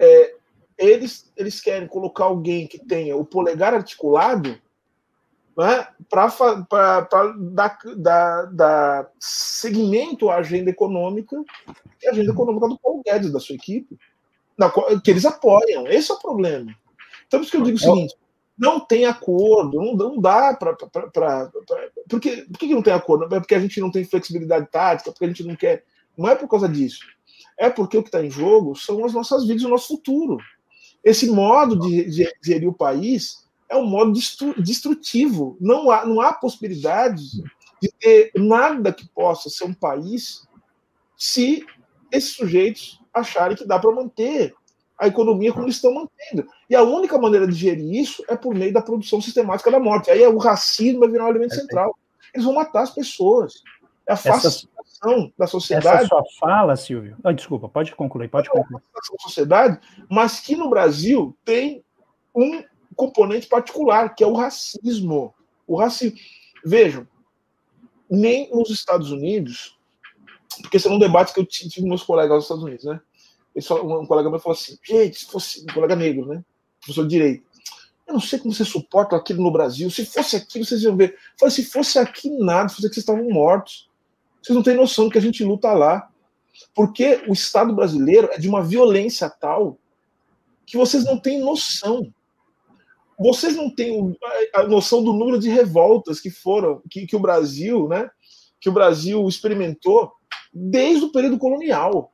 é, eles, eles querem colocar alguém que tenha o polegar articulado né, para dar, dar, dar seguimento à agenda econômica e à agenda econômica do Paulo Guedes, da sua equipe, na, que eles apoiam. Esse é o problema. Então, por isso que eu digo o seguinte: não tem acordo, não, não dá para. Por que, por que não tem acordo? É porque a gente não tem flexibilidade tática, porque a gente não quer. Não é por causa disso. É porque o que está em jogo são as nossas vidas, o nosso futuro. Esse modo de, gerir o país é um modo destrutivo. Não há, não há possibilidade de ter nada que possa ser um país se esses sujeitos acharem que dá para manter a economia como eles estão mantendo. E a única maneira de gerir isso é por meio da produção sistemática da morte. Aí o racismo vai virar um elemento é, central. Eles vão matar as pessoas. É a da sociedade. Essa sua fala, Silvio. Oh, desculpa, pode concluir, pode concluir. É a sociedade, mas que no Brasil tem um componente particular, que é o racismo. O racismo. Vejam, nem nos Estados Unidos, porque esse é um debate que eu tive com meus colegas nos Estados Unidos, né? um colega meu falou assim: gente, se fosse um colega negro, né? Professor de direito. Eu não sei como vocês suportam aquilo no Brasil. Se fosse aqui, vocês iam ver. Eu falei, se fosse aqui, nada, se fosse aqui, vocês estavam mortos. Vocês não têm noção do que a gente luta lá. Porque o Estado brasileiro é de uma violência tal que vocês não têm noção. Vocês não têm a noção do número de revoltas que foram, que, que o Brasil, né? Que o Brasil experimentou desde o período colonial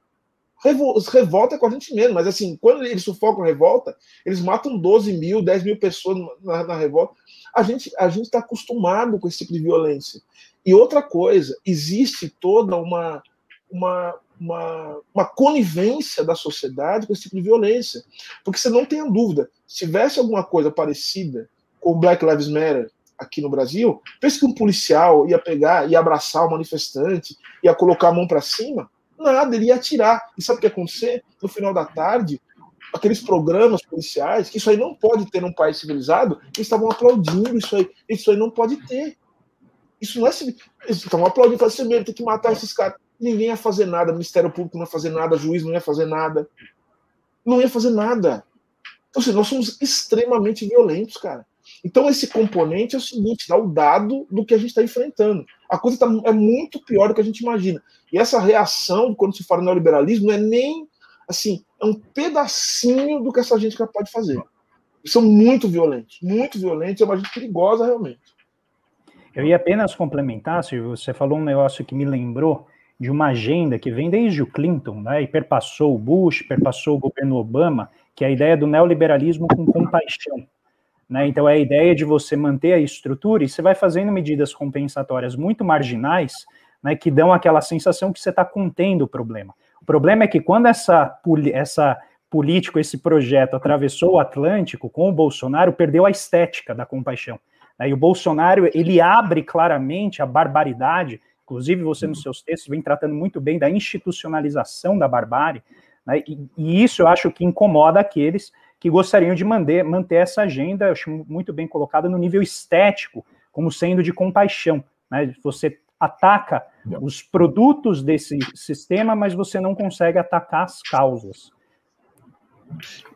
revolta com a gente mesmo, mas assim, quando eles sufocam revolta, eles matam 12 mil, 10 mil pessoas na, na revolta. A gente a gente está acostumado com esse tipo de violência. E outra coisa, existe toda uma, uma, uma, uma conivência da sociedade com esse tipo de violência. Porque você não tenha dúvida, se tivesse alguma coisa parecida com o Black Lives Matter aqui no Brasil, pense que um policial ia pegar, ia abraçar o manifestante, ia colocar a mão para cima, Nada, ele ia atirar. E sabe o que ia acontecer? No final da tarde, aqueles programas policiais, que isso aí não pode ter num país civilizado, eles estavam aplaudindo isso aí. Isso aí não pode ter. Isso não é. Eles estavam aplaudindo, falando assim, mesmo, tem que matar esses caras. Ninguém ia fazer nada, Ministério Público não ia fazer nada, juiz não ia fazer nada. Não ia fazer nada. Então, assim, nós somos extremamente violentos, cara. Então, esse componente é o seguinte: dá o dado do que a gente está enfrentando. A coisa tá, é muito pior do que a gente imagina. E essa reação, quando se fala neoliberalismo, não é nem assim, é um pedacinho do que essa gente é capaz de fazer. Eles são muito violentos, muito violentos, é uma gente perigosa realmente. Eu ia apenas complementar, Silvio, você falou um negócio que me lembrou de uma agenda que vem desde o Clinton, né, e perpassou o Bush, perpassou o governo Obama, que é a ideia do neoliberalismo com compaixão. Né? Então, é a ideia de você manter a estrutura e você vai fazendo medidas compensatórias muito marginais, né, que dão aquela sensação que você está contendo o problema. O problema é que quando essa, essa político, esse projeto atravessou o Atlântico com o Bolsonaro, perdeu a estética da compaixão. Né, e o Bolsonaro, ele abre claramente a barbaridade, inclusive você nos seus textos vem tratando muito bem da institucionalização da barbárie, né, e, e isso eu acho que incomoda aqueles que gostariam de manter, manter essa agenda, eu acho muito bem colocada no nível estético, como sendo de compaixão. Né? Você ataca os produtos desse sistema, mas você não consegue atacar as causas.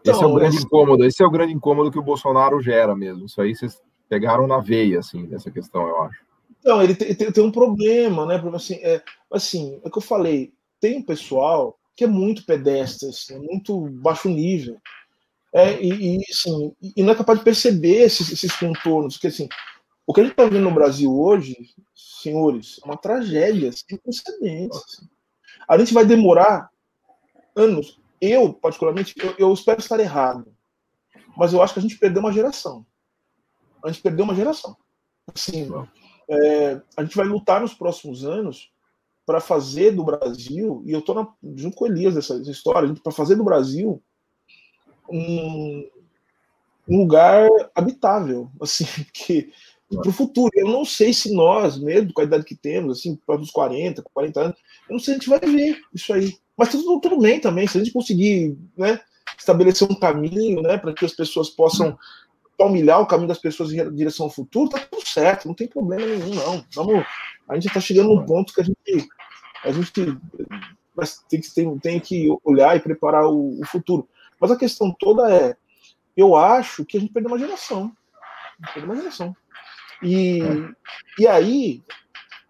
Esse é o grande incômodo, esse é o grande incômodo que o Bolsonaro gera mesmo. Isso aí vocês pegaram na veia, assim, dessa questão, eu acho. Não, ele tem, tem, um problema, né? Assim é, assim, é que eu falei, tem um pessoal que é muito pedestre, assim, muito baixo nível. É, e, e, assim, e não é capaz de perceber esses, esses contornos, porque assim, o que a gente está vendo no Brasil hoje, senhores, é uma tragédia sem precedentes. Assim. A gente vai demorar anos. Eu, particularmente, eu, eu, espero estar errado, mas eu acho que a gente perdeu uma geração. A gente perdeu uma geração. Assim, é, a gente vai lutar nos próximos anos para fazer do Brasil, e eu estou junto com o Elias dessa, história, para fazer do Brasil um, um lugar habitável, assim, que para o futuro. Eu não sei se nós, mesmo com a idade que temos, assim, para os 40, 40 anos, eu não sei se a gente vai ver isso aí. Mas tudo, tudo bem também, se a gente conseguir né, estabelecer um caminho né, para que as pessoas possam palmilhar o caminho das pessoas em direção ao futuro, tá tudo certo, não tem problema nenhum, não. Vamos, a gente está chegando num ponto que a gente, a gente tem, tem, tem que olhar e preparar o, o futuro. Mas a questão toda é, eu acho que a gente perdeu uma geração. Perdeu uma geração. E, e aí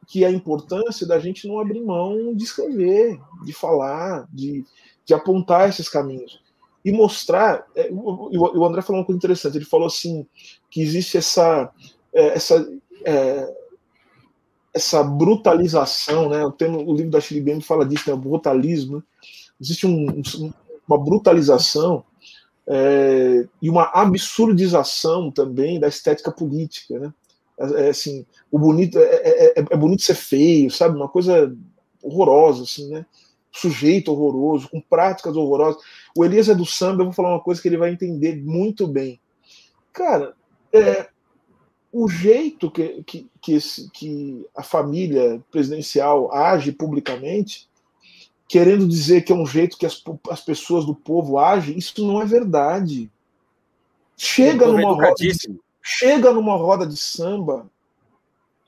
que a importância da gente não abrir mão de escrever, de falar, de, de apontar esses caminhos. E mostrar. É, o, o André falou uma coisa interessante. Ele falou assim que existe essa. É, essa é, essa brutalização, né? O, o livro da Shirley Bem fala disso, né? O brutalismo. Né? Existe um, um, uma brutalização é, e uma absurdização também da estética política, né? É, é assim, o bonito é, é, é, bonito ser feio, sabe? Uma coisa horrorosa, assim, né? Sujeito horroroso, com práticas horrorosas. O Elias é do samba, eu vou falar uma coisa que ele vai entender muito bem. Cara, é, o jeito que, que, que, esse, que a família presidencial age publicamente querendo dizer que é um jeito que as, as pessoas do povo agem, isso não é verdade. Chega numa, roda de, chega numa roda de samba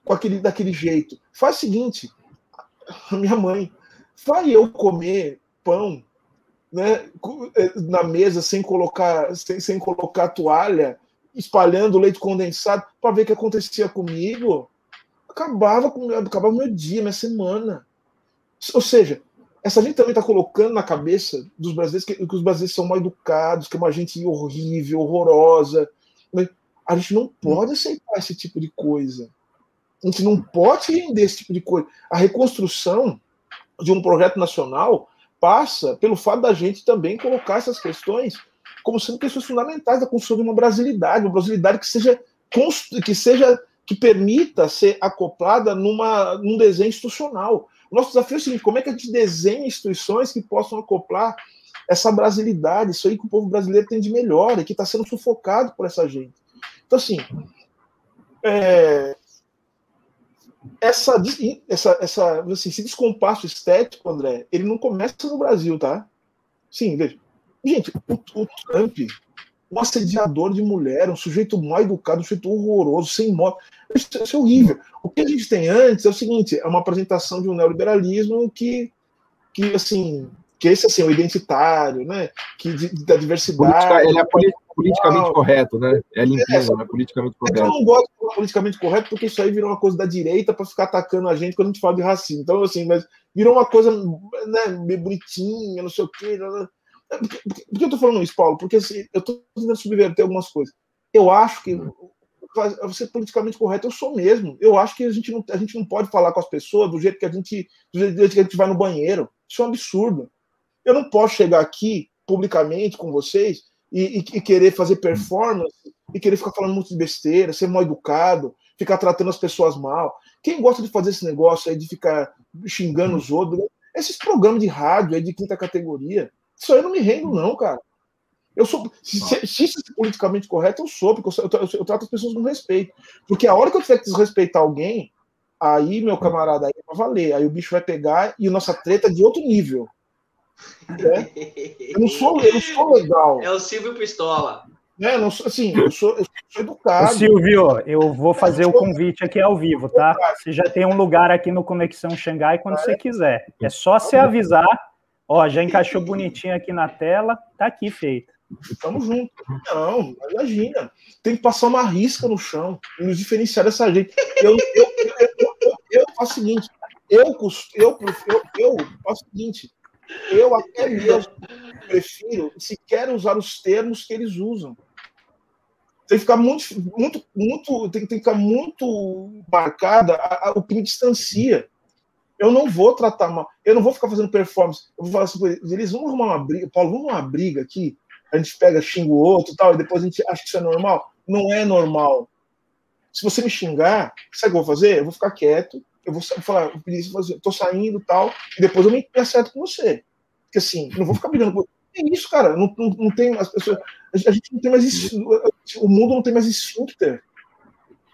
com aquele, daquele jeito. Faz o seguinte, minha mãe, vai eu comer pão né, é, na mesa sem colocar, sem, sem colocar toalha, espalhando leite condensado, para ver o que acontecia comigo. Acabava com acabava meu dia, minha semana. Ou seja, essa gente também está colocando na cabeça dos brasileiros que, que, os brasileiros são mal educados, que é uma gente horrível, horrorosa. A gente não pode aceitar esse tipo de coisa. A gente não pode render esse tipo de coisa. A reconstrução de um projeto nacional passa pelo fato da gente também colocar essas questões como sendo questões fundamentais da construção de uma brasilidade, uma brasilidade que seja que seja que permita ser acoplada numa, num desenho institucional. O nosso desafio é o seguinte: como é que a gente desenha instituições que possam acoplar essa brasilidade, isso aí que o povo brasileiro tem de melhor e que está sendo sufocado por essa gente. Então, assim, é, essa, essa, essa, assim, esse descompasso estético, André, ele não começa no Brasil, tá? Sim, veja. Gente, o, o Trump um assediador de mulher, um sujeito mal educado, um sujeito horroroso, sem moto. Isso, isso, é horrível. O que a gente tem antes é o seguinte: é uma apresentação de um neoliberalismo que, que assim, que esse assim, é o identitário, né? Que de, da diversidade. Politica, ele é politicamente correto, né? É limpeza, é, né? Politicamente é correto. Eu não gosto de politicamente correto porque isso aí virou uma coisa da direita para ficar atacando a gente quando a gente fala de racismo. Então, assim, mas virou uma coisa, né, meio bonitinha, não sei o quê. Né? né. Por que, por que eu tô falando isso, Paulo? Porque assim, eu tô tentando subverter algumas coisas. Eu acho que você politicamente correto, eu sou mesmo. Eu acho que a gente, não, a gente não pode falar com as pessoas do jeito que a gente, do jeito que a gente vai no banheiro. Isso é um absurdo. Eu não posso chegar aqui publicamente com vocês e, e, e querer fazer performance e querer ficar falando muito de besteira, ser mal educado, ficar tratando as pessoas mal. Quem gosta de fazer esse negócio aí de ficar xingando os outros, esses programas de rádio aí de quinta categoria, isso aí eu não me rendo, não, cara. Eu sou. Se, se isso é politicamente correto, eu sou, porque eu, eu, eu, trato as pessoas com respeito. Porque a hora que eu tiver que desrespeitar alguém, aí, meu camarada, aí vai valer. Aí o bicho vai pegar e nossa treta é de outro nível. É? Eu, não sou, eu não sou legal. É o Silvio Pistola. É, não sou, assim, eu sou, eu sou educado. Ô, Silvio, eu vou fazer o convite aqui ao vivo, tá? Você já tem um lugar aqui no Conexão Xangai quando você quiser. É só você avisar. Ó, já encaixou bonitinho aqui na tela, tá aqui feito. Tamo junto. Não, imagina. Tem que passar uma risca no chão e nos diferenciar dessa gente. Eu, eu, eu, eu, eu faço o seguinte: eu, eu, eu, eu faço o seguinte, eu até mesmo prefiro sequer usar os termos que eles usam. Tem que ficar muito, muito, muito, tem, que ficar muito marcada a, a, o que me distancia. Eu não vou tratar mal, eu não vou ficar fazendo performance. Eu vou falar assim, eles vão arrumar uma briga, Paulo, vamos arrumar uma briga aqui, a gente pega, xinga o outro tal, e depois a gente acha que isso é normal. Não é normal. Se você me xingar, sabe o que eu vou fazer? Eu vou ficar quieto, eu vou falar, eu tô saindo tal, e depois eu me acerto com você. Porque assim, não vou ficar brigando com é isso, cara. Não, não, não tem as pessoas. A gente não tem mais o mundo não tem mais esfíncter.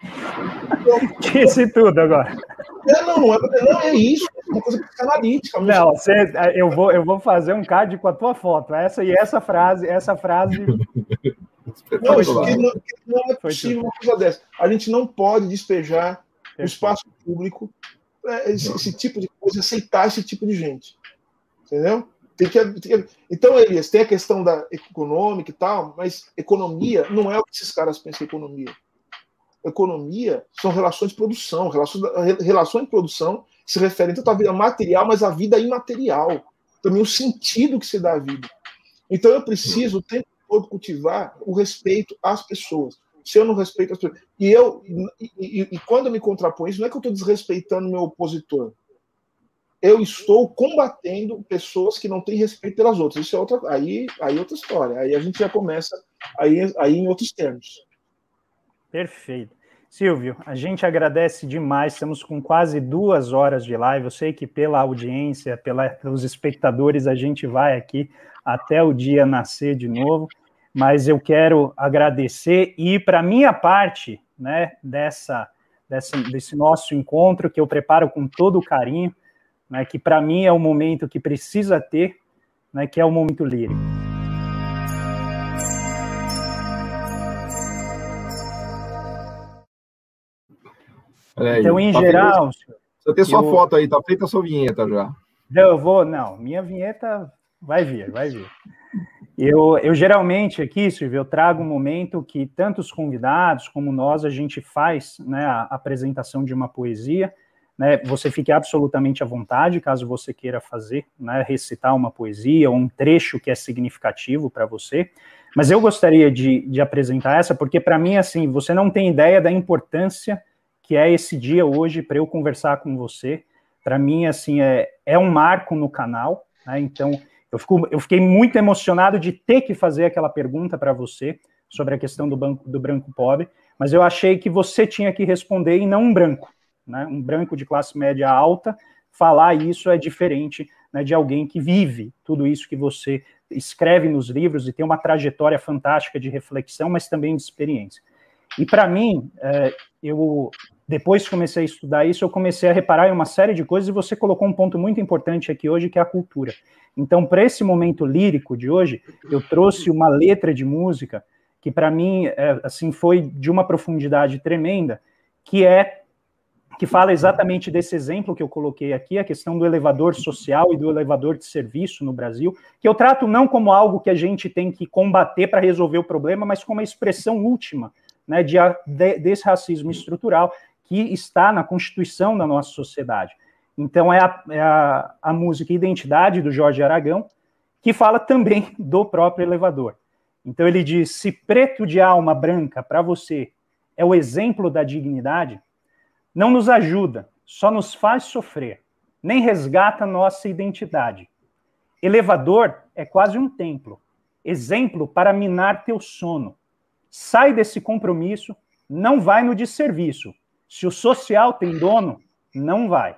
Disse tudo agora. É, não, não é, não, é isso, é uma coisa psicanalítica. Não, você, eu, vou, eu vou fazer um card com a tua foto. Essa e essa frase, essa frase. Não, isso aqui não, não é possível uma coisa dessa. A gente não pode despejar no espaço público é, esse, esse, tipo de coisa, aceitar esse tipo de gente. Entendeu? Tem que, tem que, então, Elias, tem a questão da econômica e tal, mas economia não é o que esses caras pensam em economia. Economia são relações de produção. Relações, relações de produção se referem tanto à vida material, mas à vida imaterial. Também o sentido que se dá à vida. Então, eu preciso o tempo todo cultivar o respeito às pessoas. Se eu não respeito as pessoas. E, eu, e, e, e quando eu me contraponho isso, não é que eu estou desrespeitando meu opositor eu estou combatendo pessoas que não têm respeito pelas outras. Isso é outra, aí, aí é outra história. Aí a gente já começa aí, aí em outros termos. Perfeito. Silvio, a gente agradece demais. Estamos com quase duas horas de live. Eu sei que pela audiência, pela, pelos espectadores, a gente vai aqui até o dia nascer de novo. Mas eu quero agradecer e, para minha parte, né, dessa, dessa, desse nosso encontro que eu preparo com todo o carinho, né, que para mim é o momento que precisa ter, né, que é o momento lírico. Aí, então, em tá geral. Você tem sua eu... foto aí, tá feita a sua vinheta já. Eu vou, não, minha vinheta vai vir, vai vir. Eu, eu geralmente aqui, Silvio, eu trago um momento que tanto os convidados como nós, a gente faz né, a apresentação de uma poesia, né, você fique absolutamente à vontade, caso você queira fazer, né, recitar uma poesia ou um trecho que é significativo para você. Mas eu gostaria de, de apresentar essa, porque para mim, assim, você não tem ideia da importância que é esse dia hoje para eu conversar com você. Para mim, assim, é, é um marco no canal, né, então eu, fico, eu fiquei muito emocionado de ter que fazer aquela pergunta para você sobre a questão do, banco, do branco pobre, mas eu achei que você tinha que responder e não um branco né, um branco de classe média alta, falar isso é diferente né, de alguém que vive tudo isso que você escreve nos livros e tem uma trajetória fantástica de reflexão, mas também de experiência. E para mim, é, eu depois que comecei a estudar isso, eu comecei a reparar em uma série de coisas e você colocou um ponto muito importante aqui hoje, que é a cultura. Então, para esse momento lírico de hoje, eu trouxe uma letra de música que para mim, é, assim, foi de uma profundidade tremenda, que é que fala exatamente desse exemplo que eu coloquei aqui, a questão do elevador social e do elevador de serviço no Brasil, que eu trato não como algo que a gente tem que combater para resolver o problema, mas como a expressão última né, de, de, desse racismo estrutural que está na constituição da nossa sociedade. Então, é a, é a, a música Identidade, do Jorge Aragão, que fala também do próprio elevador. Então, ele diz: se preto de alma branca para você é o exemplo da dignidade, não nos ajuda, só nos faz sofrer, nem resgata nossa identidade. Elevador é quase um templo, exemplo para minar teu sono. Sai desse compromisso, não vai no desserviço. Se o social tem dono, não vai.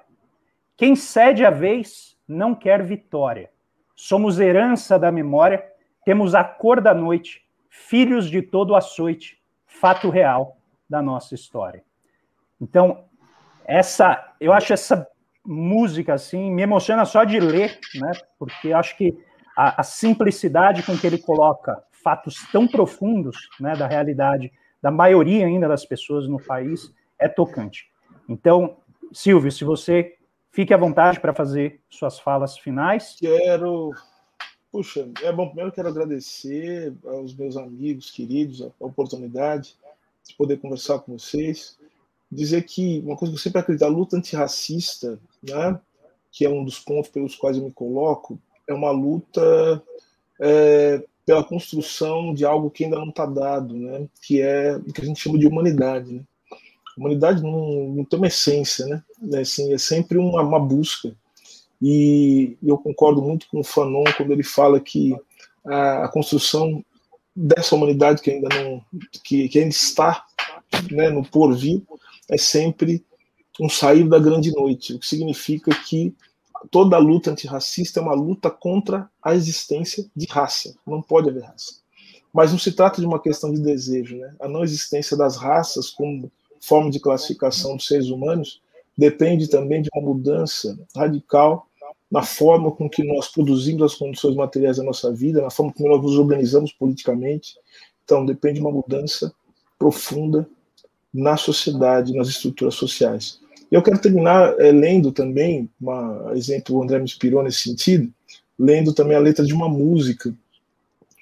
Quem cede a vez não quer vitória. Somos herança da memória, temos a cor da noite, filhos de todo açoite, fato real da nossa história. Então, essa, eu acho essa música assim me emociona só de ler, né? Porque acho que a, a simplicidade com que ele coloca fatos tão profundos, né, da realidade da maioria ainda das pessoas no país é tocante. Então, Silvio, se você fique à vontade para fazer suas falas finais. Quero. Puxa, é bom. Primeiro quero agradecer aos meus amigos queridos a oportunidade de poder conversar com vocês. Dizer que uma coisa que eu sempre acredito, a luta antirracista, né, que é um dos pontos pelos quais eu me coloco, é uma luta é, pela construção de algo que ainda não está dado, né, que é o que a gente chama de humanidade. Né? Humanidade não, não tem uma essência, né? É, assim, é sempre uma, uma busca. E eu concordo muito com o Fanon quando ele fala que a, a construção dessa humanidade que ainda não que, que ainda está né, no porvir é sempre um sair da grande noite, o que significa que toda luta antirracista é uma luta contra a existência de raça. Não pode haver raça. Mas não se trata de uma questão de desejo, né? A não existência das raças como forma de classificação dos seres humanos depende também de uma mudança radical na forma com que nós produzimos as condições materiais da nossa vida, na forma como nós nos organizamos politicamente. Então, depende de uma mudança profunda na sociedade, nas estruturas sociais. Eu quero terminar é, lendo também, um exemplo, o André me inspirou nesse sentido, lendo também a letra de uma música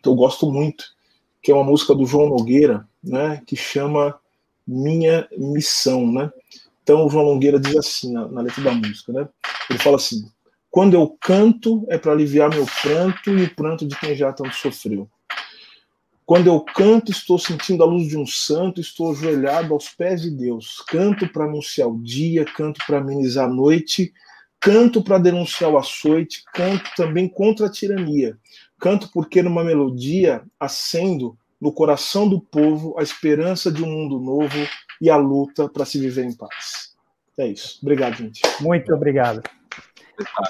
que eu gosto muito, que é uma música do João Nogueira, né, que chama minha missão, né? Então o João Longueira diz assim na, na letra da música, né? Ele fala assim: quando eu canto é para aliviar meu pranto e o pranto de quem já tanto sofreu. Quando eu canto, estou sentindo a luz de um santo, estou ajoelhado aos pés de Deus. Canto para anunciar o dia, canto para amenizar a noite, canto para denunciar o açoite, canto também contra a tirania. Canto porque numa melodia acendo no coração do povo a esperança de um mundo novo e a luta para se viver em paz. É isso. Obrigado, gente. Muito obrigado.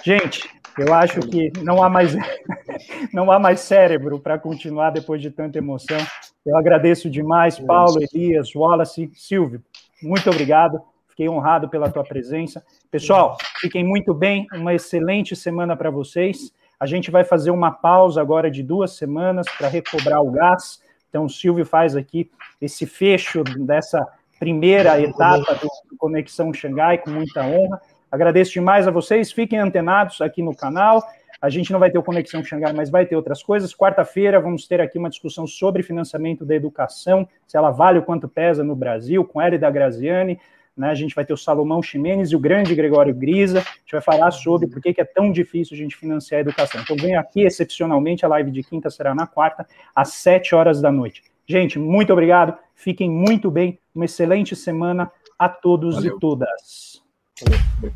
Gente, eu acho que não há mais não há mais cérebro para continuar depois de tanta emoção. Eu agradeço demais, Paulo, Elias, Wallace, Silvio. Muito obrigado. Fiquei honrado pela tua presença. Pessoal, fiquem muito bem. Uma excelente semana para vocês. A gente vai fazer uma pausa agora de duas semanas para recobrar o gás então, o Silvio faz aqui esse fecho dessa primeira etapa do Conexão Xangai com muita honra. Agradeço demais a vocês, fiquem antenados aqui no canal. A gente não vai ter o Conexão Xangai, mas vai ter outras coisas. Quarta-feira vamos ter aqui uma discussão sobre financiamento da educação, se ela vale o quanto pesa no Brasil, com Hélida Graziani. Né? A gente vai ter o Salomão Ximenes e o grande Gregório Grisa. A gente vai falar sobre por que, é tão difícil a gente financiar a educação. Então, venho aqui excepcionalmente, a live de quinta será na quarta, às sete horas da noite. Gente, muito obrigado. Fiquem muito bem. Uma excelente semana a todos Valeu. e todas. Valeu.